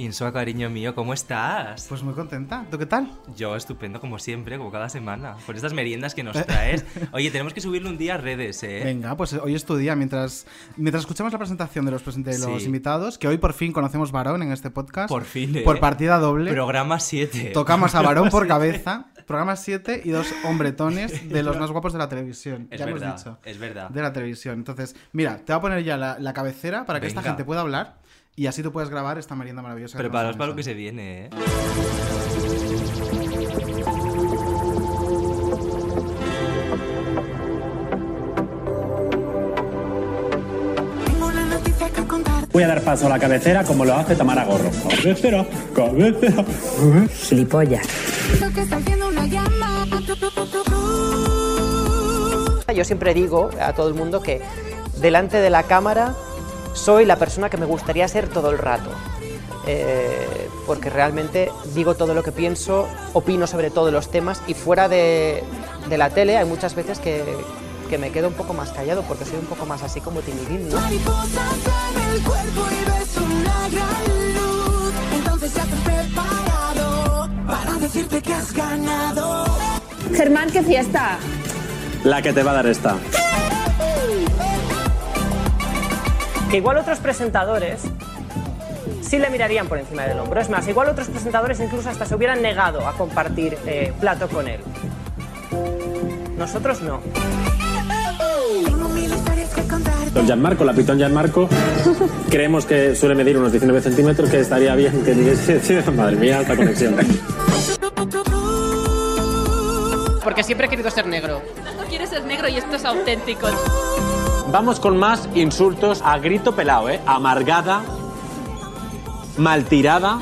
Insua, cariño mío, ¿cómo estás? Pues muy contenta. ¿Tú qué tal? Yo estupendo como siempre, como cada semana, por estas meriendas que nos traes. Oye, tenemos que subirlo un día a redes, ¿eh? Venga, pues hoy es tu día. Mientras, mientras escuchamos la presentación de los, de los invitados, que hoy por fin conocemos Varón en este podcast. Por fin, ¿eh? Por partida doble. Programa 7. Tocamos a Varón por cabeza. Programa 7 y dos hombretones de los más guapos de la televisión. Es ya verdad, hemos dicho. es verdad. De la televisión. Entonces, mira, te voy a poner ya la, cabecera para que esta gente pueda hablar. Y así tú puedes grabar esta merienda maravillosa. Preparaos para lo que se viene, ¿eh? Voy a dar paso a la cabecera como lo hace Tamara Gorro. Cabecera, cabecera. Gilipollas. Yo siempre digo a todo el mundo que delante de la cámara soy la persona que me gustaría ser todo el rato. Eh, porque realmente digo todo lo que pienso, opino sobre todos los temas y fuera de, la tele hay muchas veces que, me quedo un poco más callado porque soy un poco más así como timidín. Germán, qué fiesta. La que te va a dar esta. Que igual otros presentadores sí le mirarían por encima del hombro. Es más, igual otros presentadores incluso hasta se hubieran negado a compartir eh, plato con él. Nosotros no. Don Gianmarco, la pitón Gianmarco, creemos que suele medir unos 19 centímetros, que estaría bien que Madre mía, alta conexión. Porque siempre he querido ser negro. No quieres ser negro y esto es auténtico. Vamos con más insultos a grito pelado, ¿eh? Amargada, maltirada,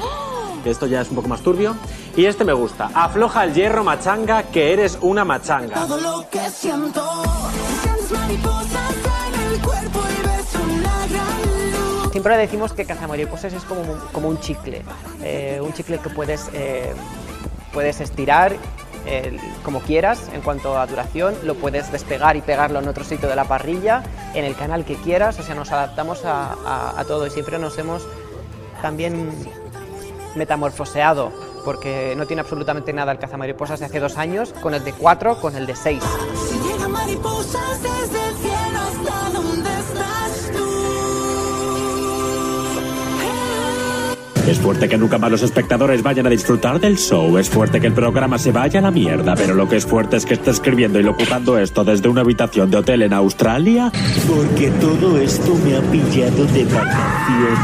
que esto ya es un poco más turbio. Y este me gusta. Afloja el hierro, machanga, que eres una machanga. Siempre decimos que cazamariposas es como, como un chicle. Eh, un chicle que puedes, eh, puedes estirar como quieras en cuanto a duración, lo puedes despegar y pegarlo en otro sitio de la parrilla, en el canal que quieras, o sea, nos adaptamos a, todo y siempre nos hemos también metamorfoseado, porque no tiene absolutamente nada el cazamariposas de hace dos años, con el de cuatro, con el de seis. Fuerte que nunca más los espectadores vayan a disfrutar del show. Es fuerte que el programa se vaya a la mierda. Pero lo que es fuerte es que esté escribiendo y locutando esto desde una habitación de hotel en Australia. Porque todo esto me ha pillado de vacaciones.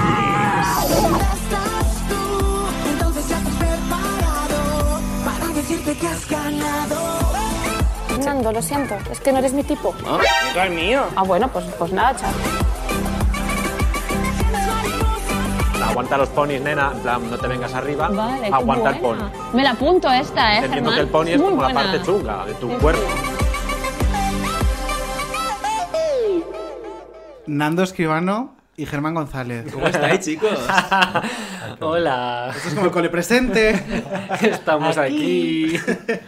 Fernando, lo siento, es que no eres mi tipo. ¿Ah? ¿No es mío? Ah, bueno, pues, pues nada, chaval. Aguanta los ponis, nena, en plan, no te vengas arriba. Vale, Aguanta el pony. Me la apunto esta, ¿eh, Entendiendo Germán? que el pony es como la parte chunga de tu cuerpo. Nando Escribano y Germán González. ¿Cómo estáis, chicos? Hola, Esto es como el cole presente. estamos aquí.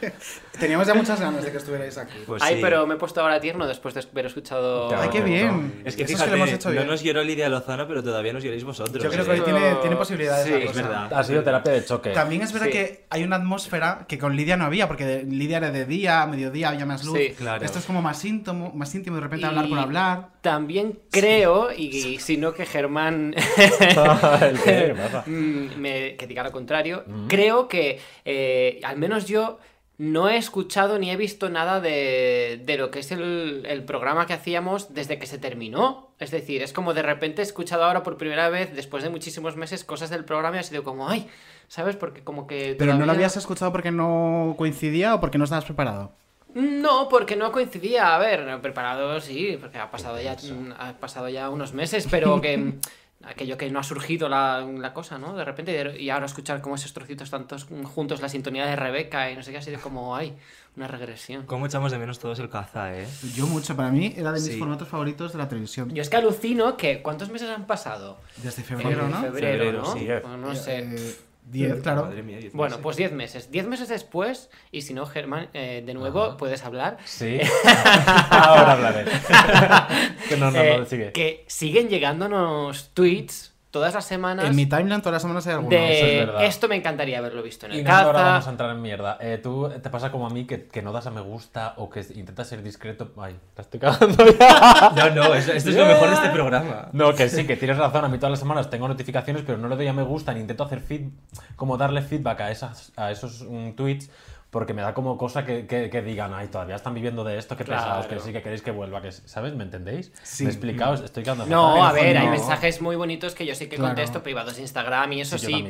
Teníamos ya muchas ganas de que estuvierais aquí. Pues Ay, sí. pero me he puesto ahora tierno después de haber escuchado. Ay, qué bien. Es que Eso fíjate, lo hemos hecho no bien. nos lloró Lidia Lozano, pero todavía nos lloréis vosotros. Yo creo que hoy tiene, tiene posibilidades. Sí, la es cosa. verdad. Ha sido terapia de choque. También es verdad Sí. que hay una atmósfera que con Lidia no había, porque Lidia era de día, mediodía, había más luz. Sí, claro. Esto es como más íntimo, más íntimo de repente Y hablar por hablar. También creo, y, y si no que Germán mm, me- que diga lo contrario, creo que eh, al menos yo no he escuchado ni he visto nada de, de lo que es el, el programa que hacíamos desde que se terminó. Es decir, es como de repente he escuchado ahora por primera vez, después de muchísimos meses, cosas del programa y ha sido como, ay, ¿sabes? Porque como que... ¿Pero no lo habías escuchado porque no coincidía o porque no estabas preparado? No, porque no coincidía. A ver, preparado sí, porque ha pasado ya, ha pasado ya unos meses, pero que aquello que no ha surgido la, la cosa, ¿no? De repente, y ahora escuchar cómo esos trocitos tantos juntos, la sintonía de Rebeca y no sé qué, ha sido como, ay, una regresión. ¿Cómo echamos de menos todos el caza, eh? Yo mucho, para mí era de mis Sí. formatos favoritos de la televisión. Yo es que alucino que, ¿cuántos meses han pasado? Desde febrero, Eh, ¿no? Febrero, Febrero, ¿no? sí. Pues no sé. Eh, diez, claro. Madre mía, diez Bueno, meses. pues 10 meses. 10 meses después, y si no, Germán, eh, de nuevo, puedes hablar. Sí. Ahora hablaré. que no, no, Eh, no, sigue. que siguen llegándonos tweets todas las semanas En mi timeline todas las semanas hay algunos. de eso es verdad. esto me encantaría haberlo visto en Y el no, ahora caza. vamos a entrar en mierda. Eh, tú te pasa como a mí que, que no das a me gusta o que intentas ser discreto. Ay, la estoy cagando ya. No, no, es- esto es lo mejor de este programa. No, que sí, que tienes razón. A mí todas las semanas tengo notificaciones, pero no le doy a me gusta ni intento hacer feed, como darle feedback a, esas, a esos mm, tweets. Porque me da como cosa que, que, que digan, ay, todavía están viviendo de esto, que Claro. pesados, que sí, que queréis que vuelva, que ¿sabes? ¿Me entendéis? Sí. ¿Me explicaos? Estoy quedando No, fatal. a ver, hay mensajes muy bonitos que yo sí que Claro. contesto, privados de Instagram y eso Sí, sí.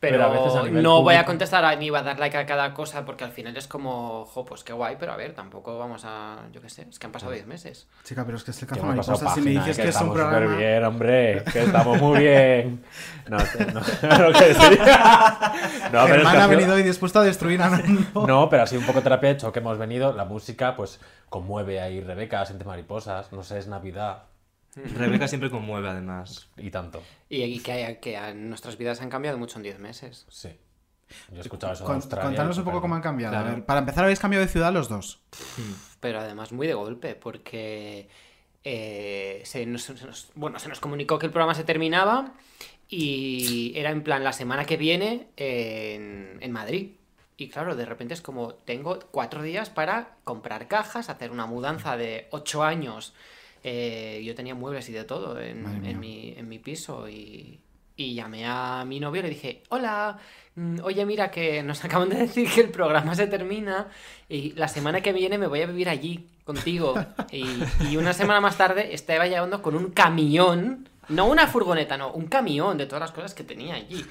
Pero, Pero a veces a nivel no voy a contestar a- ni va a dar like a cada cosa porque al final es como, jo, pues qué guay, pero a ver, tampoco vamos a, yo qué sé, es que han pasado 10 meses. Chica, pero es que es el pasado cazamariposas. Si me dices que, es un estamos súper programa. bien, hombre, que estamos muy bien. No, no, no, que sí. No, pero es que ha sido- venido hoy dispuesto a destruir a Nando. No, pero así un poco terapia de hecho que hemos venido. La música, pues, conmueve ahí Rebeca, siente mariposas, no sé, es Navidad Rebeca siempre conmueve, además. y tanto. Y, y que, que a- nuestras vidas han cambiado mucho en 10 meses. Sí. Yo he escuchado eso de Australia. contanos un poco cómo han cambiado. A Claro. ver, para empezar, habéis cambiado de ciudad los dos. pero además muy de golpe, porque eh, se, nos, se nos- bueno, se nos comunicó que el programa se terminaba y era en plan la semana que viene en, en Madrid. Y claro, de repente es como, tengo cuatro días para comprar cajas, hacer una mudanza de ocho años. Eh, yo tenía muebles y de todo en, mi, en mi piso y, y llamé a mi novio y le dije, hola, mm, oye mira que nos acaban de decir que el programa se termina y la semana que viene me voy a vivir allí contigo. Y, y una semana más tarde estaba llevando con un camión, no una furgoneta, no, un camión de todas las cosas que tenía allí.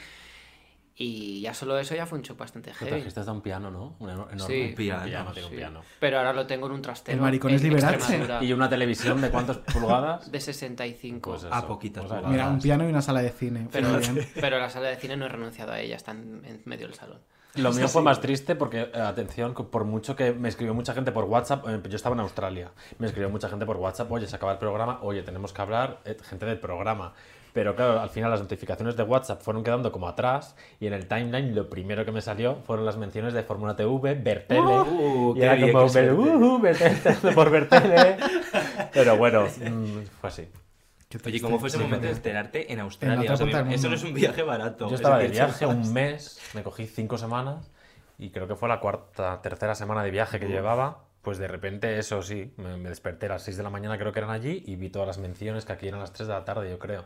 Y ya solo eso ya fue un shock bastante Te heavy. trajiste hasta un piano, ¿no? Un eno- enorme. Sí. Un piano, tengo un Sí. piano. Pero ahora lo tengo en un trastero. El maricón es Liberace. ¿Y una televisión de cuántas pulgadas? De 65. Pues eso. A poquitas sea, pulgadas. Mira, un piano y una sala de cine. pero, pero la sala de cine no he renunciado a ella, está en, en medio del salón. Lo mío fue más triste porque, eh, atención, por mucho que me escribió mucha gente por WhatsApp, eh, yo estaba en Australia, me escribió mucha gente por WhatsApp, oye, se acaba el programa, oye, tenemos que hablar, eh, gente del programa. Pero claro, al final las notificaciones de WhatsApp fueron quedando como atrás y en el timeline lo primero que me salió fueron las menciones de Fórmula TV, Bertele. Uh, y qué era como, qué suerte. "Uh, Bertele, por Bertele. Pero bueno, mm, fue así. Oye. ¿cómo fue ese Sí, momento de enterarte en En Australia? otra O sea, eso no es un viaje barato. Yo es estaba de viaje un mes, me cogí cinco semanas y creo que fue la cuarta, tercera semana de viaje que llevaba. Pues de repente, eso sí, me, me desperté a las 6 de la mañana, creo que eran allí, y vi todas las menciones que aquí eran las 3 de la tarde, yo creo.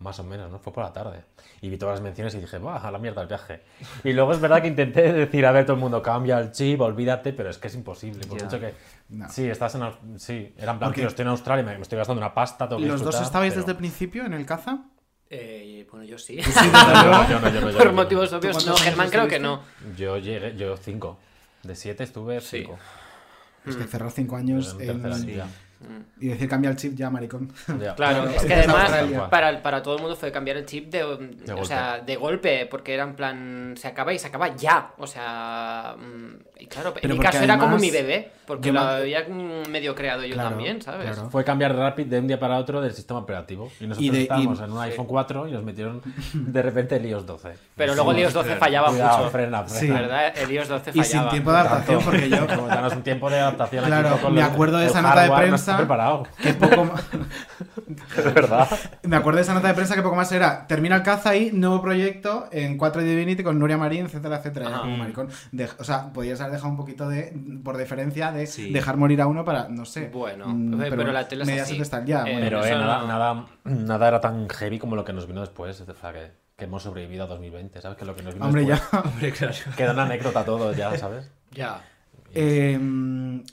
Más o menos, ¿no? Fue por la tarde. Y vi todas las menciones y dije, ¡buah, a la mierda el viaje! Y luego es verdad que intenté decir, a ver, todo el mundo cambia el chip, olvídate, pero es que es imposible. Por mucho que. No. Sí, estás en. Sí, era en plan, estoy en Australia, me, me estoy gastando una pasta, que ¿Los dos estabais pero- desde el principio en el caza? Eh, bueno, yo sí. Por motivos ¿Tú obvios, no. Germán creo que no. Yo llegué, yo cinco. De siete estuve Sí. cinco. Es que cerrar cinco años en- ya. Y decir cambia el chip ya, maricón. Ya. Claro, es que además para, para todo el mundo fue cambiar el chip de, o golpe. sea, de golpe, porque era en plan, se acaba y se acaba ya. O sea, mm, y claro, en Pero mi porque caso era como mi bebé, porque lo había mm, medio creado yo Claro, también, ¿sabes? claro. Fue cambiar rápido de un día para otro del sistema operativo. Y nosotros Y de- y- estábamos en un iPhone 4 y nos metieron de repente el iOS 12. Pero luego el iOS 12 fallaba Cuidado, mucho. frena, Sí. frena. ¿Verdad? El iOS 12 Y fallaba. sin tiempo de adaptación, porque yo Como danos un tiempo de adaptación aquí Claro, poco me acuerdo de esa nota de prensa. preparado. que poco De verdad. me acuerdo de esa nota de prensa que poco más era termina el caza y nuevo proyecto en 4 Divinity con Nuria Marín, etcétera, etcétera. Como maricón. De- o sea, podías haber dejado un poquito de, por deferencia, de Sí. dejar morir a uno para, no sé. Bueno, mm, pero la tele es así. está ya. Eh, bueno. Pero eh, nada, no- nada, nada era tan heavy como lo que nos vino después. O sea, que, que hemos sobrevivido a 2020, ¿sabes? Que lo que nos vino Hombre, ya. después Hombre, claro. queda una anécdota todo ya, ¿sabes? Ya. Eh,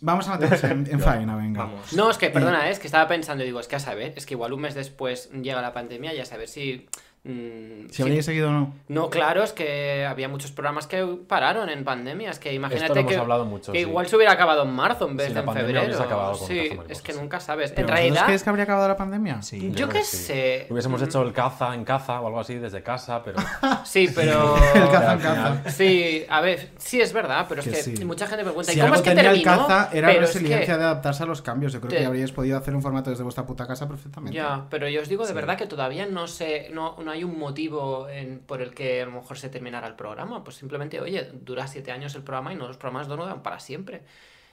vamos a meternos en, en faena, venga. Vamos. No, es que, perdona, es que estaba pensando, digo, es que a saber, es que igual un mes después llega la pandemia y a saber si... mm, Si habríais seguido o no. No, claro, es que había muchos programas que pararon en pandemia. Es que imagínate lo hemos que, hablado mucho, que sí. igual se hubiera acabado en marzo en vez Sí, de la en pandemia febrero. hubiese acabado con sí, es que nunca sabes. ¿Pero en vosotros realidad, creéis que habría acabado la pandemia? Sí. yo qué sí. sé. Hubiésemos hecho el caza en caza o algo así desde casa, pero. Sí, pero. El caza en caza. Sí, a ver, sí es verdad, pero es Que que, sí. mucha gente me pregunta, Si ¿y cómo es que tenía el terminó? caza era Pero es resiliencia que- de adaptarse a los cambios. Yo creo que habríais podido hacer un formato desde vuestra puta casa perfectamente. Ya, pero yo os digo de verdad que todavía no sé, no, no hay un motivo en- por el que a lo mejor se terminara el programa. Pues simplemente, oye, dura siete años el programa y no los programas no duran para siempre.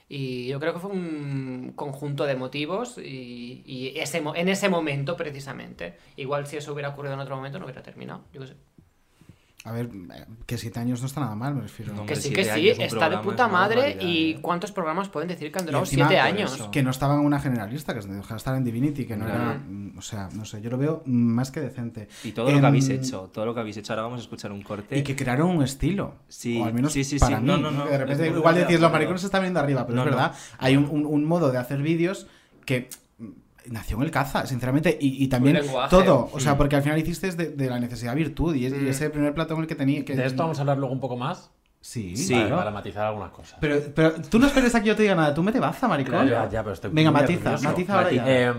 Y yo creo que fue un conjunto de motivos y, y ese, en ese momento precisamente. Igual si eso hubiera ocurrido en otro momento no hubiera terminado. Yo qué sé. A ver, que siete años no está nada mal, me refiero. No, Que sí, que sí, está de puta madre. barbaridad, ¿Y ¿eh? cuántos programas pueden decir que han durado encima, siete años? eso. Que no estaba en una generalista, que estar en Divinity, que no era. mm, O sea, no sé, yo lo veo más que decente. Y todo lo que habéis hecho, todo lo que habéis hecho. Ahora vamos a escuchar un corte. Y que crearon un estilo. Sí, o al menos sí, sí, para sí. mí. No, no, no, De repente, igual decís, los maricones se están viendo arriba, pero No, es no. verdad. Hay un, un- un modo de hacer vídeos que nació en el caza, sinceramente. Y, y también lenguaje. todo. O sea, porque al final hiciste de, de la necesidad virtud. Y, es- y Mm. ese primer plato en el que tenía. Que, De esto vamos a hablar luego un poco más. Sí, Sí. Para matizar algunas cosas. Pero, pero tú no esperes a que yo te diga nada. Tú me te baza, maricón. Ya, ya, pero estoy Venga, matiza, nervioso. matiza ahora ya. Eh,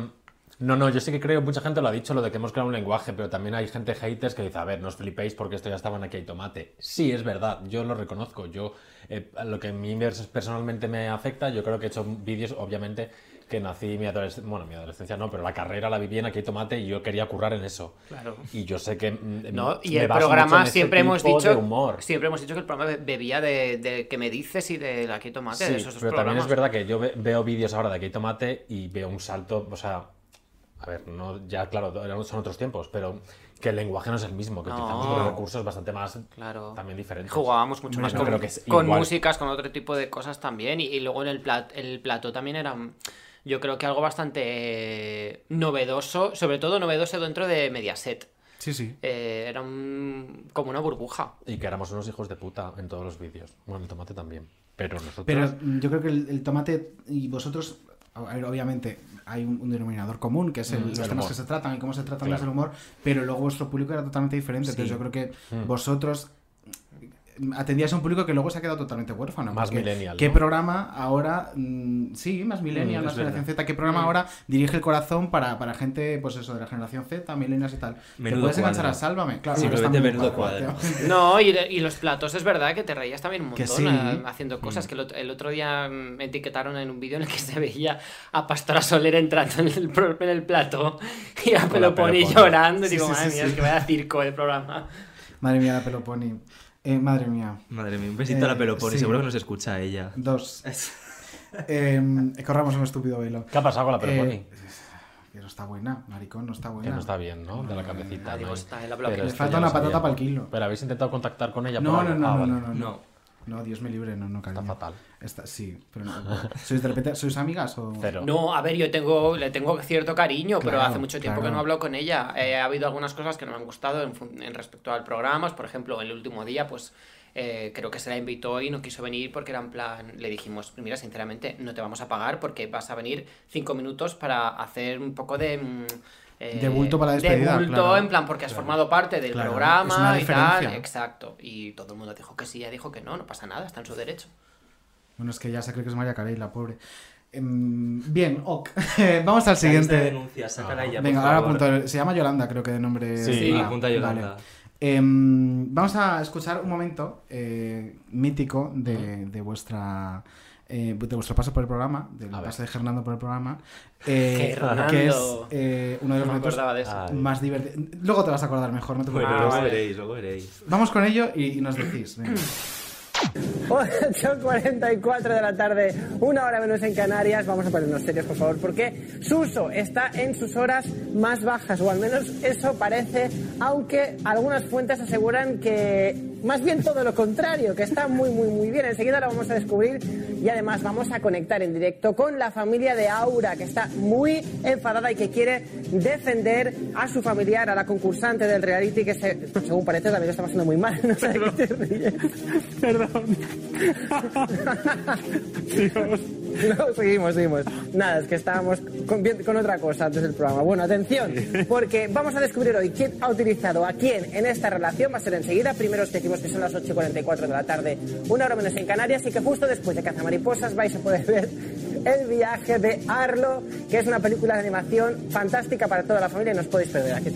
no, no, yo sí que creo, mucha gente lo ha dicho, lo de que hemos creado un lenguaje, pero también hay gente haters que dice, a ver, no os flipéis porque esto ya estaba en Aquí hay tomate. Sí, es verdad, yo lo reconozco. Yo, eh, lo que a mí personalmente me afecta, yo creo que he hecho vídeos, obviamente, que nací mi adolescencia, bueno, mi adolescencia no, pero la carrera la viví en Aquí tomate y yo quería currar en eso. Claro. Y yo sé que... No, y me el programa siempre hemos dicho humor. siempre hemos dicho que el programa be- bebía de, de que me dices y de la que tomate Sí, de esos pero también es verdad que yo ve- veo vídeos ahora de Aquí tomate y veo un salto, o sea, a ver, no, ya claro, eran- son otros tiempos, pero que el lenguaje no es el mismo, que No. utilizamos recursos bastante más Claro. también diferentes. Jugábamos mucho más con, creo que es con músicas, con otro tipo de cosas también. Y, y luego en el, plat, el plato también era, yo creo que algo bastante novedoso, sobre todo novedoso dentro de Mediaset. Sí, sí. Eh, era un- como una burbuja. Y que éramos unos hijos de puta en todos los vídeos. Bueno, el tomate también. Pero nosotros... Pero mm, yo creo que el, el tomate y vosotros, a ver, obviamente, hay un, un denominador común, que es el- Mm, los el temas humor. que se tratan y cómo se tratan Claro. desde el humor, pero luego vuestro público era totalmente diferente. Entonces yo creo que Mm. vosotros mm, atendíais a un público que luego se ha quedado totalmente huérfano. Más millennial, ¿Qué ¿no? programa ahora, mm, sí, más millennial, Mm, más generación verdad. Z, qué programa Mm. ahora dirige el corazón para, para gente, pues eso, de la generación Z, millennials y tal? ¿Te Menudo puedes enganchar a Sálvame? Claro, está muy menudo cuadro. No, y, y los platos es verdad que te reías también un Que montón sí. eh, haciendo cosas. Que el otro, el otro día mm, me etiquetaron en un vídeo en el que se veía a Pastora Soler entrando en el, pro- en el plato y a Peloponi Peloponi. llorando. y Sí, digo, sí, madre sí, mía, sí. es que vaya circo el programa. Madre mía, la Peloponi. Eh, madre mía. Madre mía, un besito a la Eh, Peloponi, sí. seguro que nos escucha ella. Dos. Eh, corramos un estúpido velo. ¿Qué ha pasado con la Peloponi? Eh, que no está buena, maricón, no está que buena. no está bien, ¿no? De la cabecita. digo, ¿no? está. Le falta una patata para el kilo. Pero habéis intentado contactar con ella No, por no, no, Ah, no, vale. no, no, no. No. Dios me libre, no, no, cariño. Está fatal. Está- sí, pero no. ¿Sois de repente, sois amigas o...? Cero. No, a ver, yo tengo, le tengo cierto cariño, pero hace mucho tiempo que no hablo con ella. Eh, ha habido algunas cosas que no me han gustado en, respecto al programa. Por ejemplo, el último día, pues eh, creo que se la invitó y no quiso venir porque era en plan, le dijimos, mira, sinceramente, no te vamos a pagar porque vas a venir cinco minutos para hacer un poco de... mm, eh, De bulto para la despedida, De bulto, claro. en plan, porque has formado parte del Claro, es programa una y tal. Exacto. Y todo el mundo dijo que sí, ella dijo que no, no pasa nada, está en su derecho. Bueno, es que ya se cree que es María Carey, la pobre. Em, bien, ok. Vamos al siguiente. denuncia, sácala ya, por Venga, ahora apunto. Se llama Yolanda, creo que de nombre. Sí, Sí, Ah, apunta Yolanda. vale. Em, vamos a escuchar un momento eh, mítico de, de vuestra. Eh, de vuestro paso por el programa, del paso de Hernando por el programa, eh, que es eh, uno de los No me momentos de eso. Ay. más divertidos. Luego te vas a acordar mejor, no te Bueno, preocupes. luego veréis, luego veréis. Vamos con ello y, y nos decís. venga. 8.44 de la tarde, una hora menos en Canarias. Vamos a ponernos serios, por favor, porque Suso está en sus horas más bajas, o al menos eso parece, aunque algunas fuentes aseguran que más bien todo lo contrario, que está muy, muy, muy bien. Enseguida lo vamos a descubrir y además vamos a conectar en directo con la familia de Aura, que está muy enfadada y que quiere defender a su familiar, a la concursante del reality, que se- según parece también lo está pasando muy mal. No sé de qué No, seguimos, seguimos. Nada, es que estábamos con, con otra cosa antes del programa. Bueno, atención, porque vamos a descubrir hoy quién ha utilizado a quién en esta relación. Va a ser enseguida. Primero os decimos que son las 8.44 de la tarde, una hora menos en Canarias, y que justo después de Cazamariposas vais a poder ver el viaje de Arlo, que es una película de animación fantástica para toda la familia y no os podéis perder. Aquí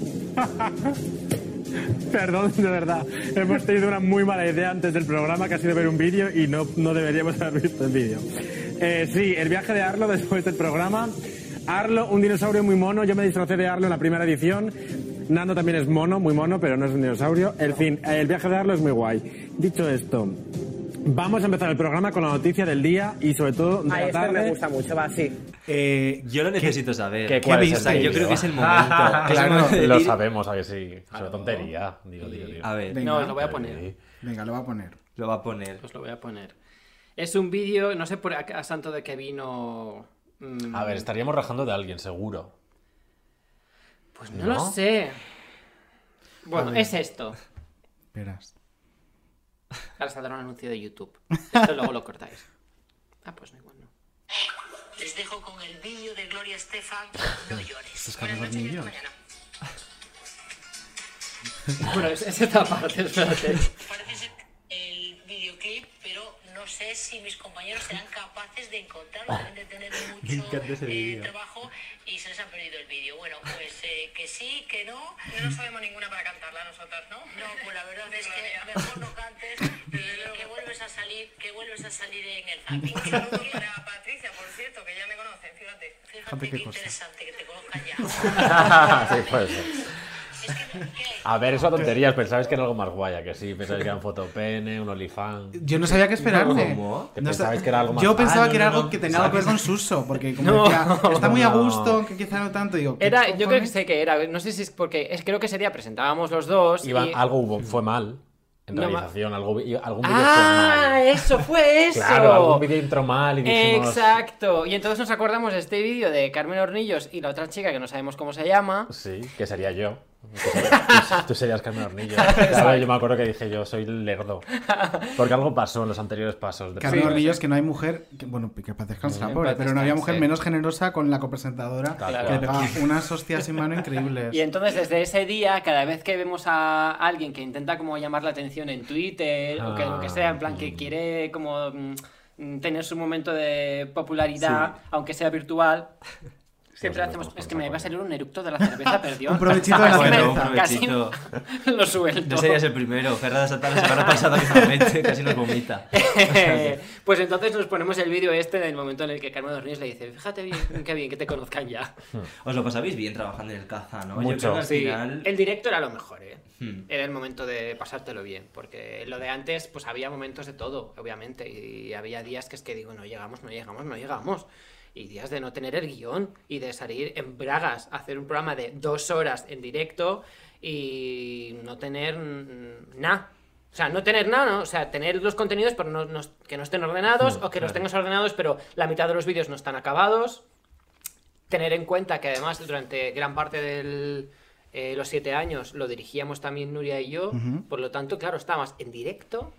Perdón, de verdad. Hemos tenido una muy mala idea antes del programa, que ha sido ver un vídeo y no, no deberíamos haber visto el vídeo. Eh, sí, el viaje de Arlo después del programa. Arlo, un dinosaurio muy mono. Yo me disfracé de Arlo en la primera edición. Nando también es mono, muy mono, pero no es un dinosaurio. En fin, el viaje de Arlo es muy guay. Dicho esto, vamos a empezar el programa con la noticia del día y sobre todo de Ay, la este tarde. me gusta mucho, va, sí. Eh, yo lo necesito saber. ¿Qué- cuál es el O sea, yo creo que es el momento. Claro. Lo sabemos, a que sí. Es una tontería. Digo, digo, digo. A ver, Venga. No, os lo voy a poner. Venga, lo va a poner. lo va a poner. Os lo voy a poner. Es un vídeo, no sé por a, a santo de que vino. mm, A ver, estaríamos rajando de alguien, seguro. Pues no, ¿no? lo sé. Bueno, es esto. Esperas. Ahora saldrá un anuncio de YouTube. Esto luego lo cortáis. Ah, pues no, igual no. Les dejo con el vídeo de Gloria Estefan. No llores. ¿Esto es Buenas noches y hasta mañana. Bueno, es, es esta parte, espérate. Parece ser el videoclip, pero no sé si mis compañeros serán capaces de encontrarlo. Deben de tener mucho eh, trabajo y se les ha perdido el vídeo. Bueno, pues eh, que sí, que no. No sabemos ninguna para cantarla nosotras, ¿no? No, pues la verdad es que mejor no cantes y que vuelves a salir, que vuelves a salir en el zapping. Un saludo para Patricia, por cierto, que ya me conocen, fíjate. Fíjate qué interesante que te conozcan ya. sí, A ver, eso tonterías. Pensabais que era algo más guaya, que sí. Pensabais que era un fotopene, un olifán. Yo no sabía qué esperarte. ¿Cómo? No pensabais sa- que era algo más Yo pensaba Ah, no, que era no, algo no. que tenía algo que ver con Suso, porque como No. decía, está muy a gusto, que quizá no tanto. Digo, ¿qué Era, yo creo que sé que era. No sé si es porque. Es, creo que ese día presentábamos los dos. Iba- y... Algo hubo, fue mal. En No, ma- realización, algo, algún vídeo ¡Ah! fue mal. ¡Eso fue eso! Claro, algún vídeo entró mal y dijimos... Exacto. Y entonces nos acordamos de este vídeo de Carmen Hornillos y la otra chica que no sabemos cómo se llama. Sí, que sería yo. Tú, tú serías Carmen Hornillo. Claro, yo me acuerdo que dije yo soy lerdo. Porque algo pasó en los anteriores pasos. de Carmen programa. Hornillos, que no hay mujer, que, bueno, que la Sí, pobre, pero no había mujer menos generosa con la copresentadora que le pegaba unas hostias sin mano increíbles. Y entonces desde ese día, cada vez que vemos a alguien que intenta como llamar la atención en Twitter o que lo que sea, en plan Ah. que quiere como mm, tener su momento de popularidad, aunque sea virtual. Siempre hacemos. Es que me va a salir un eructo de la cerveza, perdió. Un provechito de la cerveza. Casi lo suelto. No serías el primero. Ferrada Santana la semana pasada mismamente casi nos vomita. pues entonces nos ponemos el vídeo este del momento en el que Carmen Dornís le dice, fíjate bien, qué bien que te conozcan ya. Os lo pasabais bien trabajando en el caza, ¿no? Mucho. Yo creo que al Sí, final... el directo era lo mejor, ¿eh? Hmm. Era el momento de pasártelo bien, porque lo de antes, pues había momentos de todo, obviamente, y había días que es que digo, no llegamos, no llegamos, no llegamos. Y días de no tener el guion y de salir en bragas a hacer un programa de dos horas en directo y no tener nada. O sea, no tener nada, ¿no? O sea, tener los contenidos, pero no, no- que no estén ordenados, o que los tengas ordenados, pero la mitad de los vídeos no están acabados tener en cuenta que además durante gran parte de los siete años lo dirigíamos también Nuria y yo, por lo tanto, claro, estábamos en directo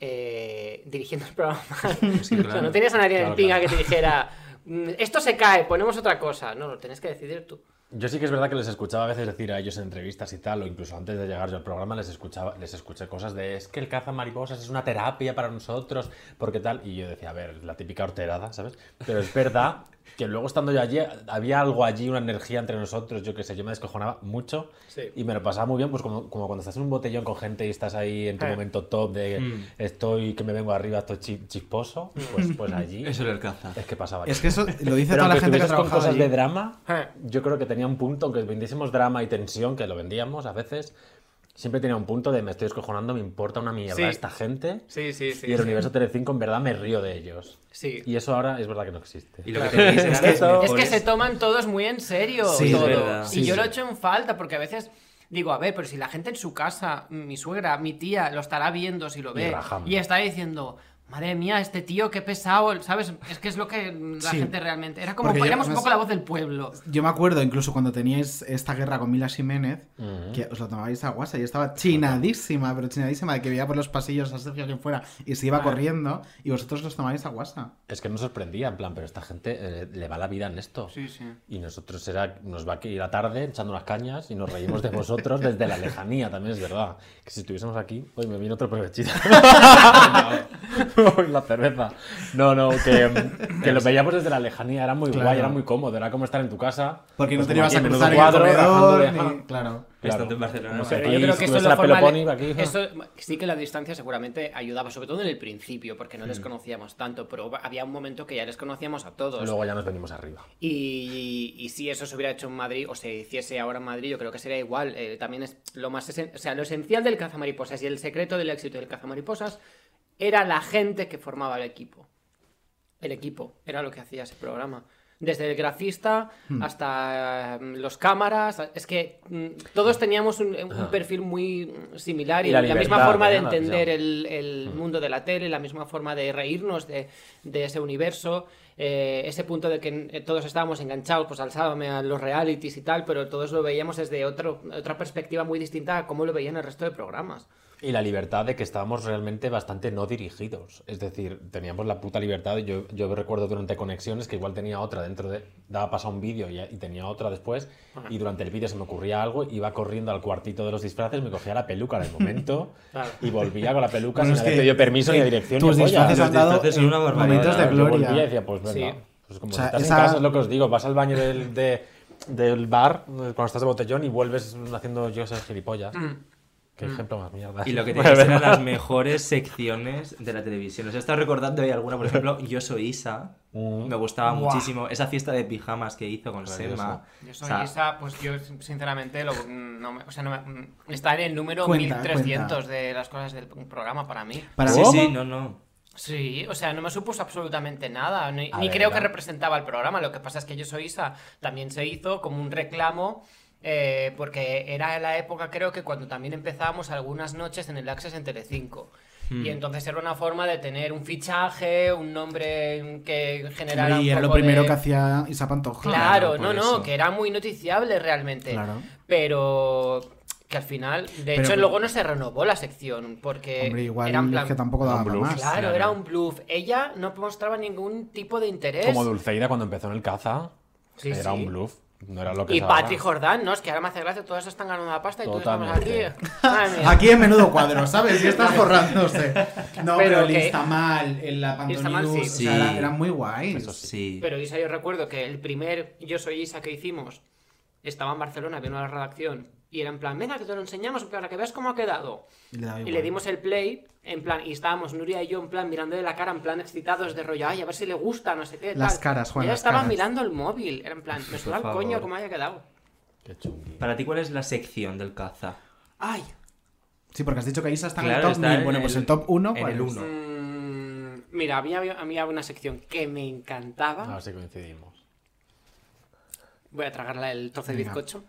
eh, dirigiendo el programa. Sí, O sea, no tenías a nadie en el pinga que te dijera, "Mm, esto se cae, ponemos otra cosa. No, lo tienes que decidir tú. Yo sí que es verdad que les escuchaba a veces decir a ellos en entrevistas y tal, o incluso antes de llegar yo al programa les escuchaba, les escuché cosas de es que el caza mariposas es una terapia para nosotros, porque tal, y yo decía, a ver, la típica horterada, ¿sabes? Pero es verdad que luego estando yo allí, había algo allí, una energía entre nosotros, yo qué sé, yo me descojonaba mucho Sí. y me lo pasaba muy bien, pues como, como cuando estás en un botellón con gente y estás ahí en tu Eh. momento top de Mm. estoy, que me vengo arriba, estoy chi- chisposo, pues, pues allí Eso era el caza. es que pasaba. Es que eso lo dice toda la gente que trabajado cosas allí. de drama, Eh. yo creo que tenía un punto, aunque vendiésemos drama y tensión, que lo vendíamos a veces, siempre tenía un punto de me estoy escojonando, me importa una mierda Sí. esta gente. Sí, sí, sí. y el sí. universo Telecinco en verdad me río de ellos. Sí. Y eso ahora es verdad que no existe. Y lo que tenéis Es que, es que se toman todos muy en serio Sí, todo. y Sí, yo sí. lo echo en falta porque a veces digo, a ver, pero si la gente en su casa, mi suegra, mi tía, lo estará viendo si lo Y ve rajamos. y está diciendo, Madre mía, este tío, qué pesado, ¿sabes? Es que es lo que la Sí. gente realmente. Era como, éramos un poco la voz del pueblo. Yo me acuerdo, incluso cuando teníais esta guerra con Mila Jiménez, que os lo tomabais a guasa y estaba chinadísima, pero chinadísima, de que veía por los pasillos a Sergio quien fuera y se iba Ah. corriendo y vosotros los tomabais a guasa. Es que nos sorprendía, en plan, pero esta gente eh, le va la vida en esto. Sí, sí. Y nosotros era, nos va a ir la tarde echando unas cañas y nos reímos de vosotros desde la lejanía, también es verdad. Que si estuviésemos aquí, hoy me viene otro provechito. La cerveza. No, no, que, que lo veíamos desde la lejanía, era muy Claro. guay, era muy cómodo, era como estar en tu casa. Porque no pues te como ibas aquí a cruzar en el Cuadro, comedor, ni- claro. Estando en Barcelona, ¿no? aquí yo creo que eso la forma aquí, ajá. eso sí que la distancia seguramente ayudaba, sobre todo en el principio, porque no les Mm. conocíamos tanto, pero había un momento que ya les conocíamos a todos. Luego ya nos venimos arriba. Y, y si eso se hubiera hecho en Madrid o se hiciese ahora en Madrid, yo creo que sería igual. Eh, también es lo más esen- o sea, lo esencial del cazamariposas y el secreto del éxito del cazamariposas era la gente que formaba el equipo. El equipo era lo que hacía ese programa. Desde el grafista Hmm. hasta mm, los cámaras. Es que mm, todos teníamos un, un Ajá. perfil muy mm, similar y, Y la misma forma de entender el, el mundo de la tele, la misma forma de reírnos de, de ese universo, eh, ese punto de que eh, todos estábamos enganchados pues al Sálvame, a los realities y tal, pero todos lo veíamos desde otro, otra perspectiva muy distinta a cómo lo veían el resto de programas. Y la libertad de que estábamos realmente bastante no dirigidos. Es decir, teníamos la puta libertad. Yo, yo recuerdo durante conexiones que igual tenía otra dentro de. Daba paso a un vídeo y, y tenía otra después. Y durante el vídeo se me ocurría algo, iba corriendo al cuartito de los disfraces, me cogía la peluca en el momento Claro. y volvía con la peluca Bueno, sin haber pedido permiso ni eh, a dirección tus disfraces han dado, disfraces son una eh, momentos de Yo gloria. volvía y decía, pues venga. Sí. Pues como O sea, si estás esa- en casa, es lo que os digo. Vas al baño del, de- del bar cuando estás de botellón y vuelves haciendo yo esas gilipollas. Mm. Qué ejemplo más mierda. Y lo que tenéis eran las mejores secciones de la televisión. Os he estado recordando ahí alguna, por ejemplo, Yo soy Isa. Me gustaba Buah. muchísimo. Esa fiesta de pijamas que hizo con Maravilloso. Sema. Yo O soy sea, Isa, pues yo sinceramente lo, no me- o sea, no me- mm, está en el número Cuenta, 1300 cuenta. de las cosas del programa para mí. Para sí, sí, no, no. Sí, o sea, no me supuso absolutamente nada, ni, A ni ver, creo que representaba el programa. Lo que pasa es que Yo Soy Isa también se hizo como un reclamo, eh, porque era la época, creo que cuando también empezábamos algunas noches en el Access en Telecinco. Hmm. Y entonces era una forma de tener un fichaje, un nombre que generara. Y un era lo de- primero que hacía Isa Pantoja. Claro, no, no, eso. que era muy noticiable realmente. Claro. Pero que al final, de Pero hecho, luego no se renovó la sección, porque Hombre, igual era en es plan- que tampoco daba bluff. más. Claro, Claro. era un bluff. Ella no mostraba ningún tipo de interés. Como Dulceida cuando empezó en el caza. Sí, era sí. un bluff. No era lo que Y. Patrick Jordán, ¿no? Es que ahora me hace gracia, todas están ganando la pasta y todos estamos aquí. Totalmente. Aquí en menudo cuadro, ¿sabes? Y estás forrándose. No, pero, Pero el Instamal, el la Pantonius, sí. o sea, era- Sí. eran muy guays. Eso sí. Sí. Pero Isa, yo recuerdo que el primer Yo Soy Isa que hicimos estaba en Barcelona, vino a la redacción y era en plan, venga, que te lo enseñamos para que veas cómo ha quedado. Y le daba Y igual. le dimos el play, en plan, y estábamos Nuria y yo, en plan, mirándole la cara, en plan, excitados de rollo, ay, a ver si le gusta, no sé qué. Las tal. caras, Juan, Y ella las estaba caras. mirando el móvil, era en plan, me suda el coño cómo haya quedado. Qué chungui. Para ti, ¿cuál es la sección del caza? Ay, Sí, porque has dicho que Isa está en el top está 1000. en Bueno, pues el- top 1. en el uno. mm, mira, había, había una sección que me encantaba. A ver si coincidimos. Voy a tragarla el trozo de Venga. bizcocho.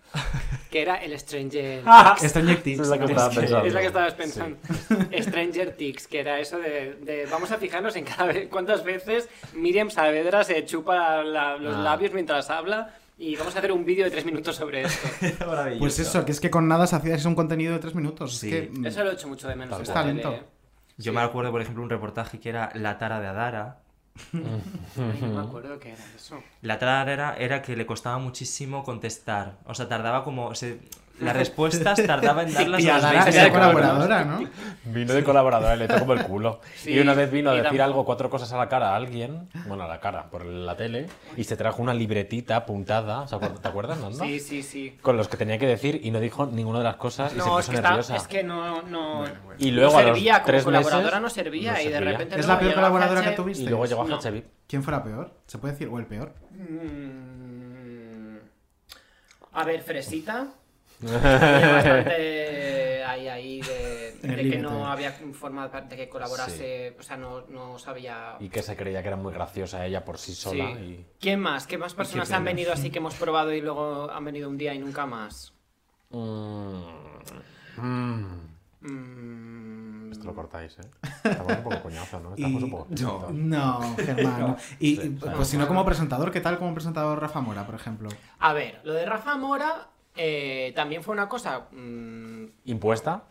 Que era el Stranger Ah. Stranger. Esa es la que estaba Es que- pensando. Es la que estabas pensando. Stranger Things, que era eso de, de- Vamos a fijarnos en cada vez cuántas veces Miriam Saavedra se chupa la- los Ah. labios mientras habla. Y vamos a hacer un vídeo de tres minutos sobre esto. Pues eso, que es que con nada se hacía un contenido de 3 minutos. Sí. Es que, mm, Eso lo he hecho mucho de menos. Cual. tele, Talento. ¿eh? Yo me acuerdo, por ejemplo, un reportaje que era La tara de Adara. Ay, no me acuerdo qué era eso. La tara era, era que le costaba muchísimo contestar. O sea, tardaba como... se- las respuestas tardaba en darlas y a Adara 20 era segundos. colaboradora, ¿no? Vino de colaboradora, le tocó el culo. Sí, y una vez vino a decir tampoco- algo, cuatro cosas a la cara a alguien, bueno, a la cara, por la tele, y se trajo una libretita apuntada, ¿se ¿te acuerdas, Nanda? Sí, sí, sí. Con los que tenía que decir y no dijo ninguna de las cosas y se No, puso es que, está- nerviosa. es que no, no, Y luego no a los servía, como tres colaboradora meses, no servía, no y de repente ¿Es luego la peor colaboradora que tuviste? Y luego llegó No. HB. ¿Quién fue la peor? ¿Se puede decir? ¿O el peor? Mm, A ver, Fresita. Bastante ahí, ahí de, que no había forma de que colaborase, o sea, no, no sabía... Y que se creía que era muy graciosa ella por sí sola. Sí. Y... ¿Quién más? ¿Qué más personas han venido así que hemos probado y luego han venido un día y nunca más? Mm. Mm. Mm, Esto lo cortáis, ¿eh? Estamos un poco coñazo, ¿no? Estamos Y- un poco No. No, Germán. no. Y, Sí, y, claro. pues si no como presentador, ¿qué tal como presentador Rafa Mora, por ejemplo? A ver, lo de Rafa Mora eh, también fue una cosa. mm, ¿Impuesta?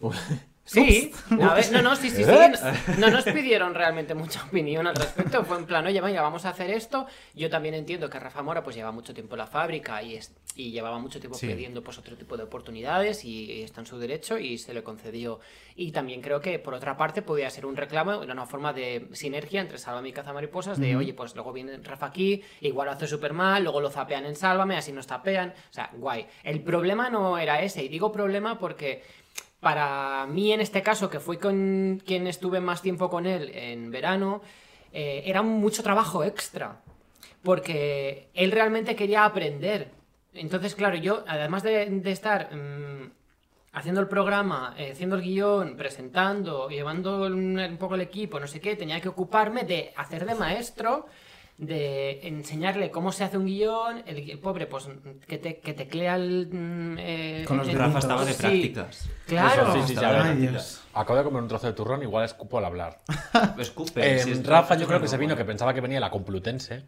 Sí, a ver, no, no, sí, sí, sí. Ups. No nos pidieron realmente mucha opinión al respecto. Fue en plan, oye, venga, vamos a hacer esto. Yo también entiendo que Rafa Mora pues lleva mucho tiempo en la fábrica y, es, y llevaba mucho tiempo Sí. pidiendo pues otro tipo de oportunidades y, está en su derecho y se le concedió. Y también creo que por otra parte podía ser un reclamo, era una forma de sinergia entre Sálvame y Cazamariposas, de oye, pues luego viene Rafa aquí, igual lo hace súper mal, luego lo zapean en Sálvame, así nos tapean. O sea, guay. El problema no era ese, y digo problema porque para mí en este caso, que fui con quien estuve más tiempo con él en verano, eh, era mucho trabajo extra. Porque él realmente quería aprender. Entonces, claro, yo, además de, estar mm, haciendo el programa, eh, haciendo el guion, presentando, llevando un, un poco el equipo, no sé qué, tenía que ocuparme de hacer de maestro, de enseñarle cómo se hace un guion, el, el pobre, pues, que, te, que teclea el... mm, eh, Con los el- Rafa estaba de sí. prácticas. Claro. Eso, sí, sí, ves. prácticas. Acabo de comer un trozo de turrón, igual escupo al hablar. Escupe. Eh, si es- Rafa, yo creo que se vino que pensaba que venía la Complutense.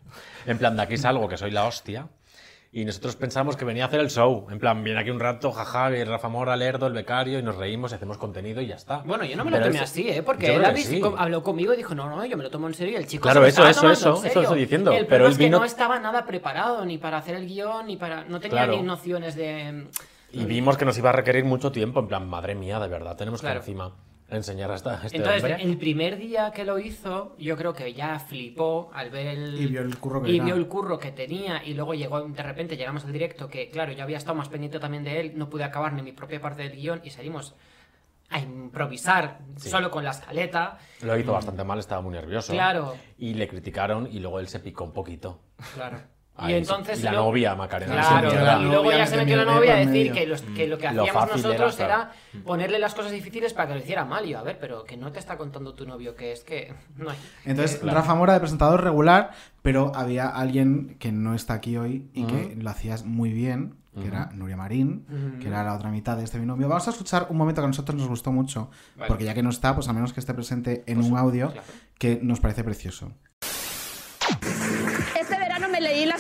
En plan, de aquí salgo, que soy la hostia. Y nosotros pensamos que venía a hacer el show. En plan, viene aquí un rato, jaja, viene Rafa Mora, Lerdo, el becario, y nos reímos, y hacemos contenido y ya está. Bueno, yo no me lo Pero tomé es- así, ¿eh? Porque yo él creo que sí. com- habló conmigo y dijo, no, no, yo me lo tomo en serio. Y el chico Claro, se lo eso, estaba eso, tomando eso, en eso serio. estoy diciendo, El pero problema él es que vino- no estaba nada preparado ni para hacer el guion, ni para... No tenía Claro. ni nociones de... Y vimos que nos iba a requerir mucho tiempo. En plan, madre mía, de verdad, tenemos Claro. que encima enseñar a, esta- a este Entonces, hombre. el primer día que lo hizo, yo creo que ya flipó al ver el... Y vio el curro que y vio el curro que tenía y luego llegó, de repente llegamos al directo, que claro, yo había estado más pendiente también de él, no pude acabar ni mi propia parte del guion y salimos a improvisar Sí. solo con la escaleta. Lo hizo bastante mal, estaba muy nervioso. Claro. Y le criticaron y luego él se picó un poquito. Claro. Ahí, y entonces y la lo- novia, Macarena. Claro, y luego ya se metió la novia a decir que, los- que lo que Lo hacíamos fácil nosotros era, era, ponerle las cosas difíciles para que lo hiciera mal. Y yo, a ver, pero que no te está contando tu novio, que es que no hay. Entonces, que- Rafa Mora de presentador regular, pero había alguien que no está aquí hoy y que lo hacías muy bien, que era Nuria Marín, Ujú. que era la otra mitad de este binomio. Vamos a escuchar un momento que a nosotros nos gustó mucho, Vale. porque ya que no está, pues a menos que esté presente en Pues un audio, claro. que nos parece precioso.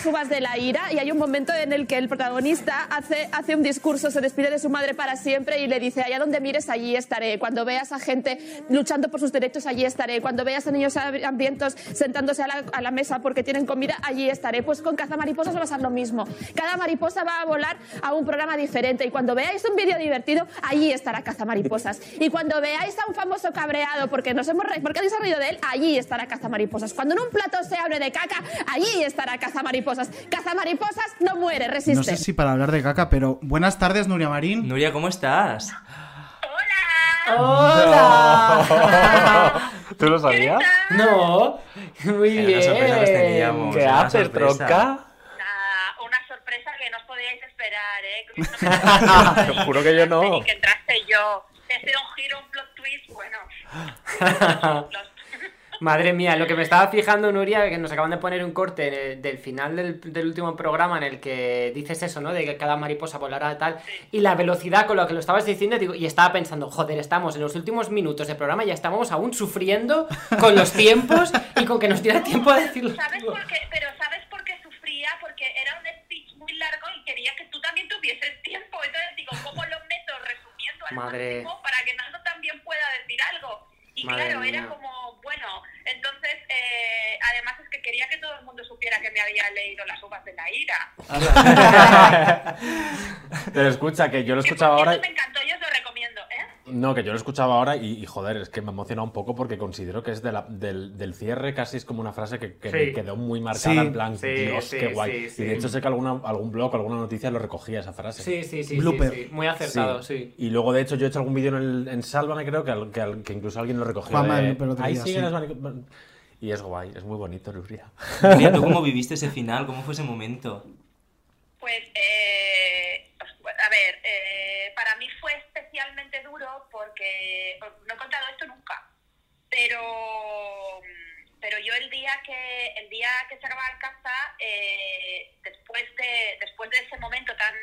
Uvas de la ira y hay un momento en el que el protagonista hace, hace un discurso, se despide de su madre para siempre y le dice, allá donde mires, allí estaré. Cuando veas a gente luchando por sus derechos, allí estaré. Cuando veas a niños hambrientos sentándose a la, a la mesa porque tienen comida, allí estaré. Pues con cazamariposas va a ser lo mismo. Cada mariposa va a volar a un programa diferente y cuando veáis un vídeo divertido, allí estará cazamariposas. Y cuando veáis a un famoso cabreado porque nos hemos porque habéis reído de él, allí estará cazamariposas. Cuando en un plato se hable de caca, allí estará cazamariposas. Cazamariposas no muere, resiste. No sé si para hablar de caca, pero buenas tardes, Nuria Marín. Nuria, ¿cómo estás? ¡Hola! ¿Tú lo sabías? No. Muy Era una sorpresa que os bien. teníamos, ¿Qué haces, no podíais esperar, ¿eh? Te juro que yo no. Y que entraste yo. Ha sido un giro, un plot twist, bueno. Madre mía, lo que me estaba fijando, Nuria, que nos acaban de poner un corte de- del final del, del último programa en el que dices eso, ¿no? De que cada mariposa volará tal. Y la velocidad con la que lo estabas diciendo, digo, y estaba pensando, joder, estamos en los últimos minutos del programa y ya estábamos aún sufriendo con los tiempos y con que nos diera tiempo a decirlo. ¿Sabes por qué? Pero ¿sabes por qué sufría? Porque era un speech muy largo y quería que tú también tuvieses tiempo. Entonces digo, ¿cómo lo meto resumiendo al Madre. máximo para que Nando también pueda decir algo? Y Madre claro, mía. era como, bueno, entonces, eh, además es que quería que todo el mundo supiera que me había leído las uvas de la ira. Pero escucha, que yo lo he Que, escuchado por ahora. me encantó, yo os lo recomiendo. No, que yo lo escuchaba ahora y, y, joder, es que me emociona un poco porque considero que es de la- del, del cierre casi es como una frase que, que Sí. me quedó muy marcada Sí. en plan, Sí, Dios, sí, qué guay. sí, sí. Y de hecho sé que alguna, algún blog, alguna noticia lo recogía esa frase. Sí, sí, sí, Blooper. sí. Muy acertado, sí. Y luego, de hecho, yo he hecho algún vídeo en, el- en Sálvame, creo, que, al- que, al- que incluso alguien lo recogió. De, pelotero, Ahí sí. siguen las Y es guay, es muy bonito. Nuria, ¿tú cómo viviste ese final? ¿Cómo fue ese momento? Pues, eh, a ver, eh, para mí fue duro porque no he contado esto nunca, pero pero yo el día que el día que se acababa el caza, eh, después de después de ese momento tan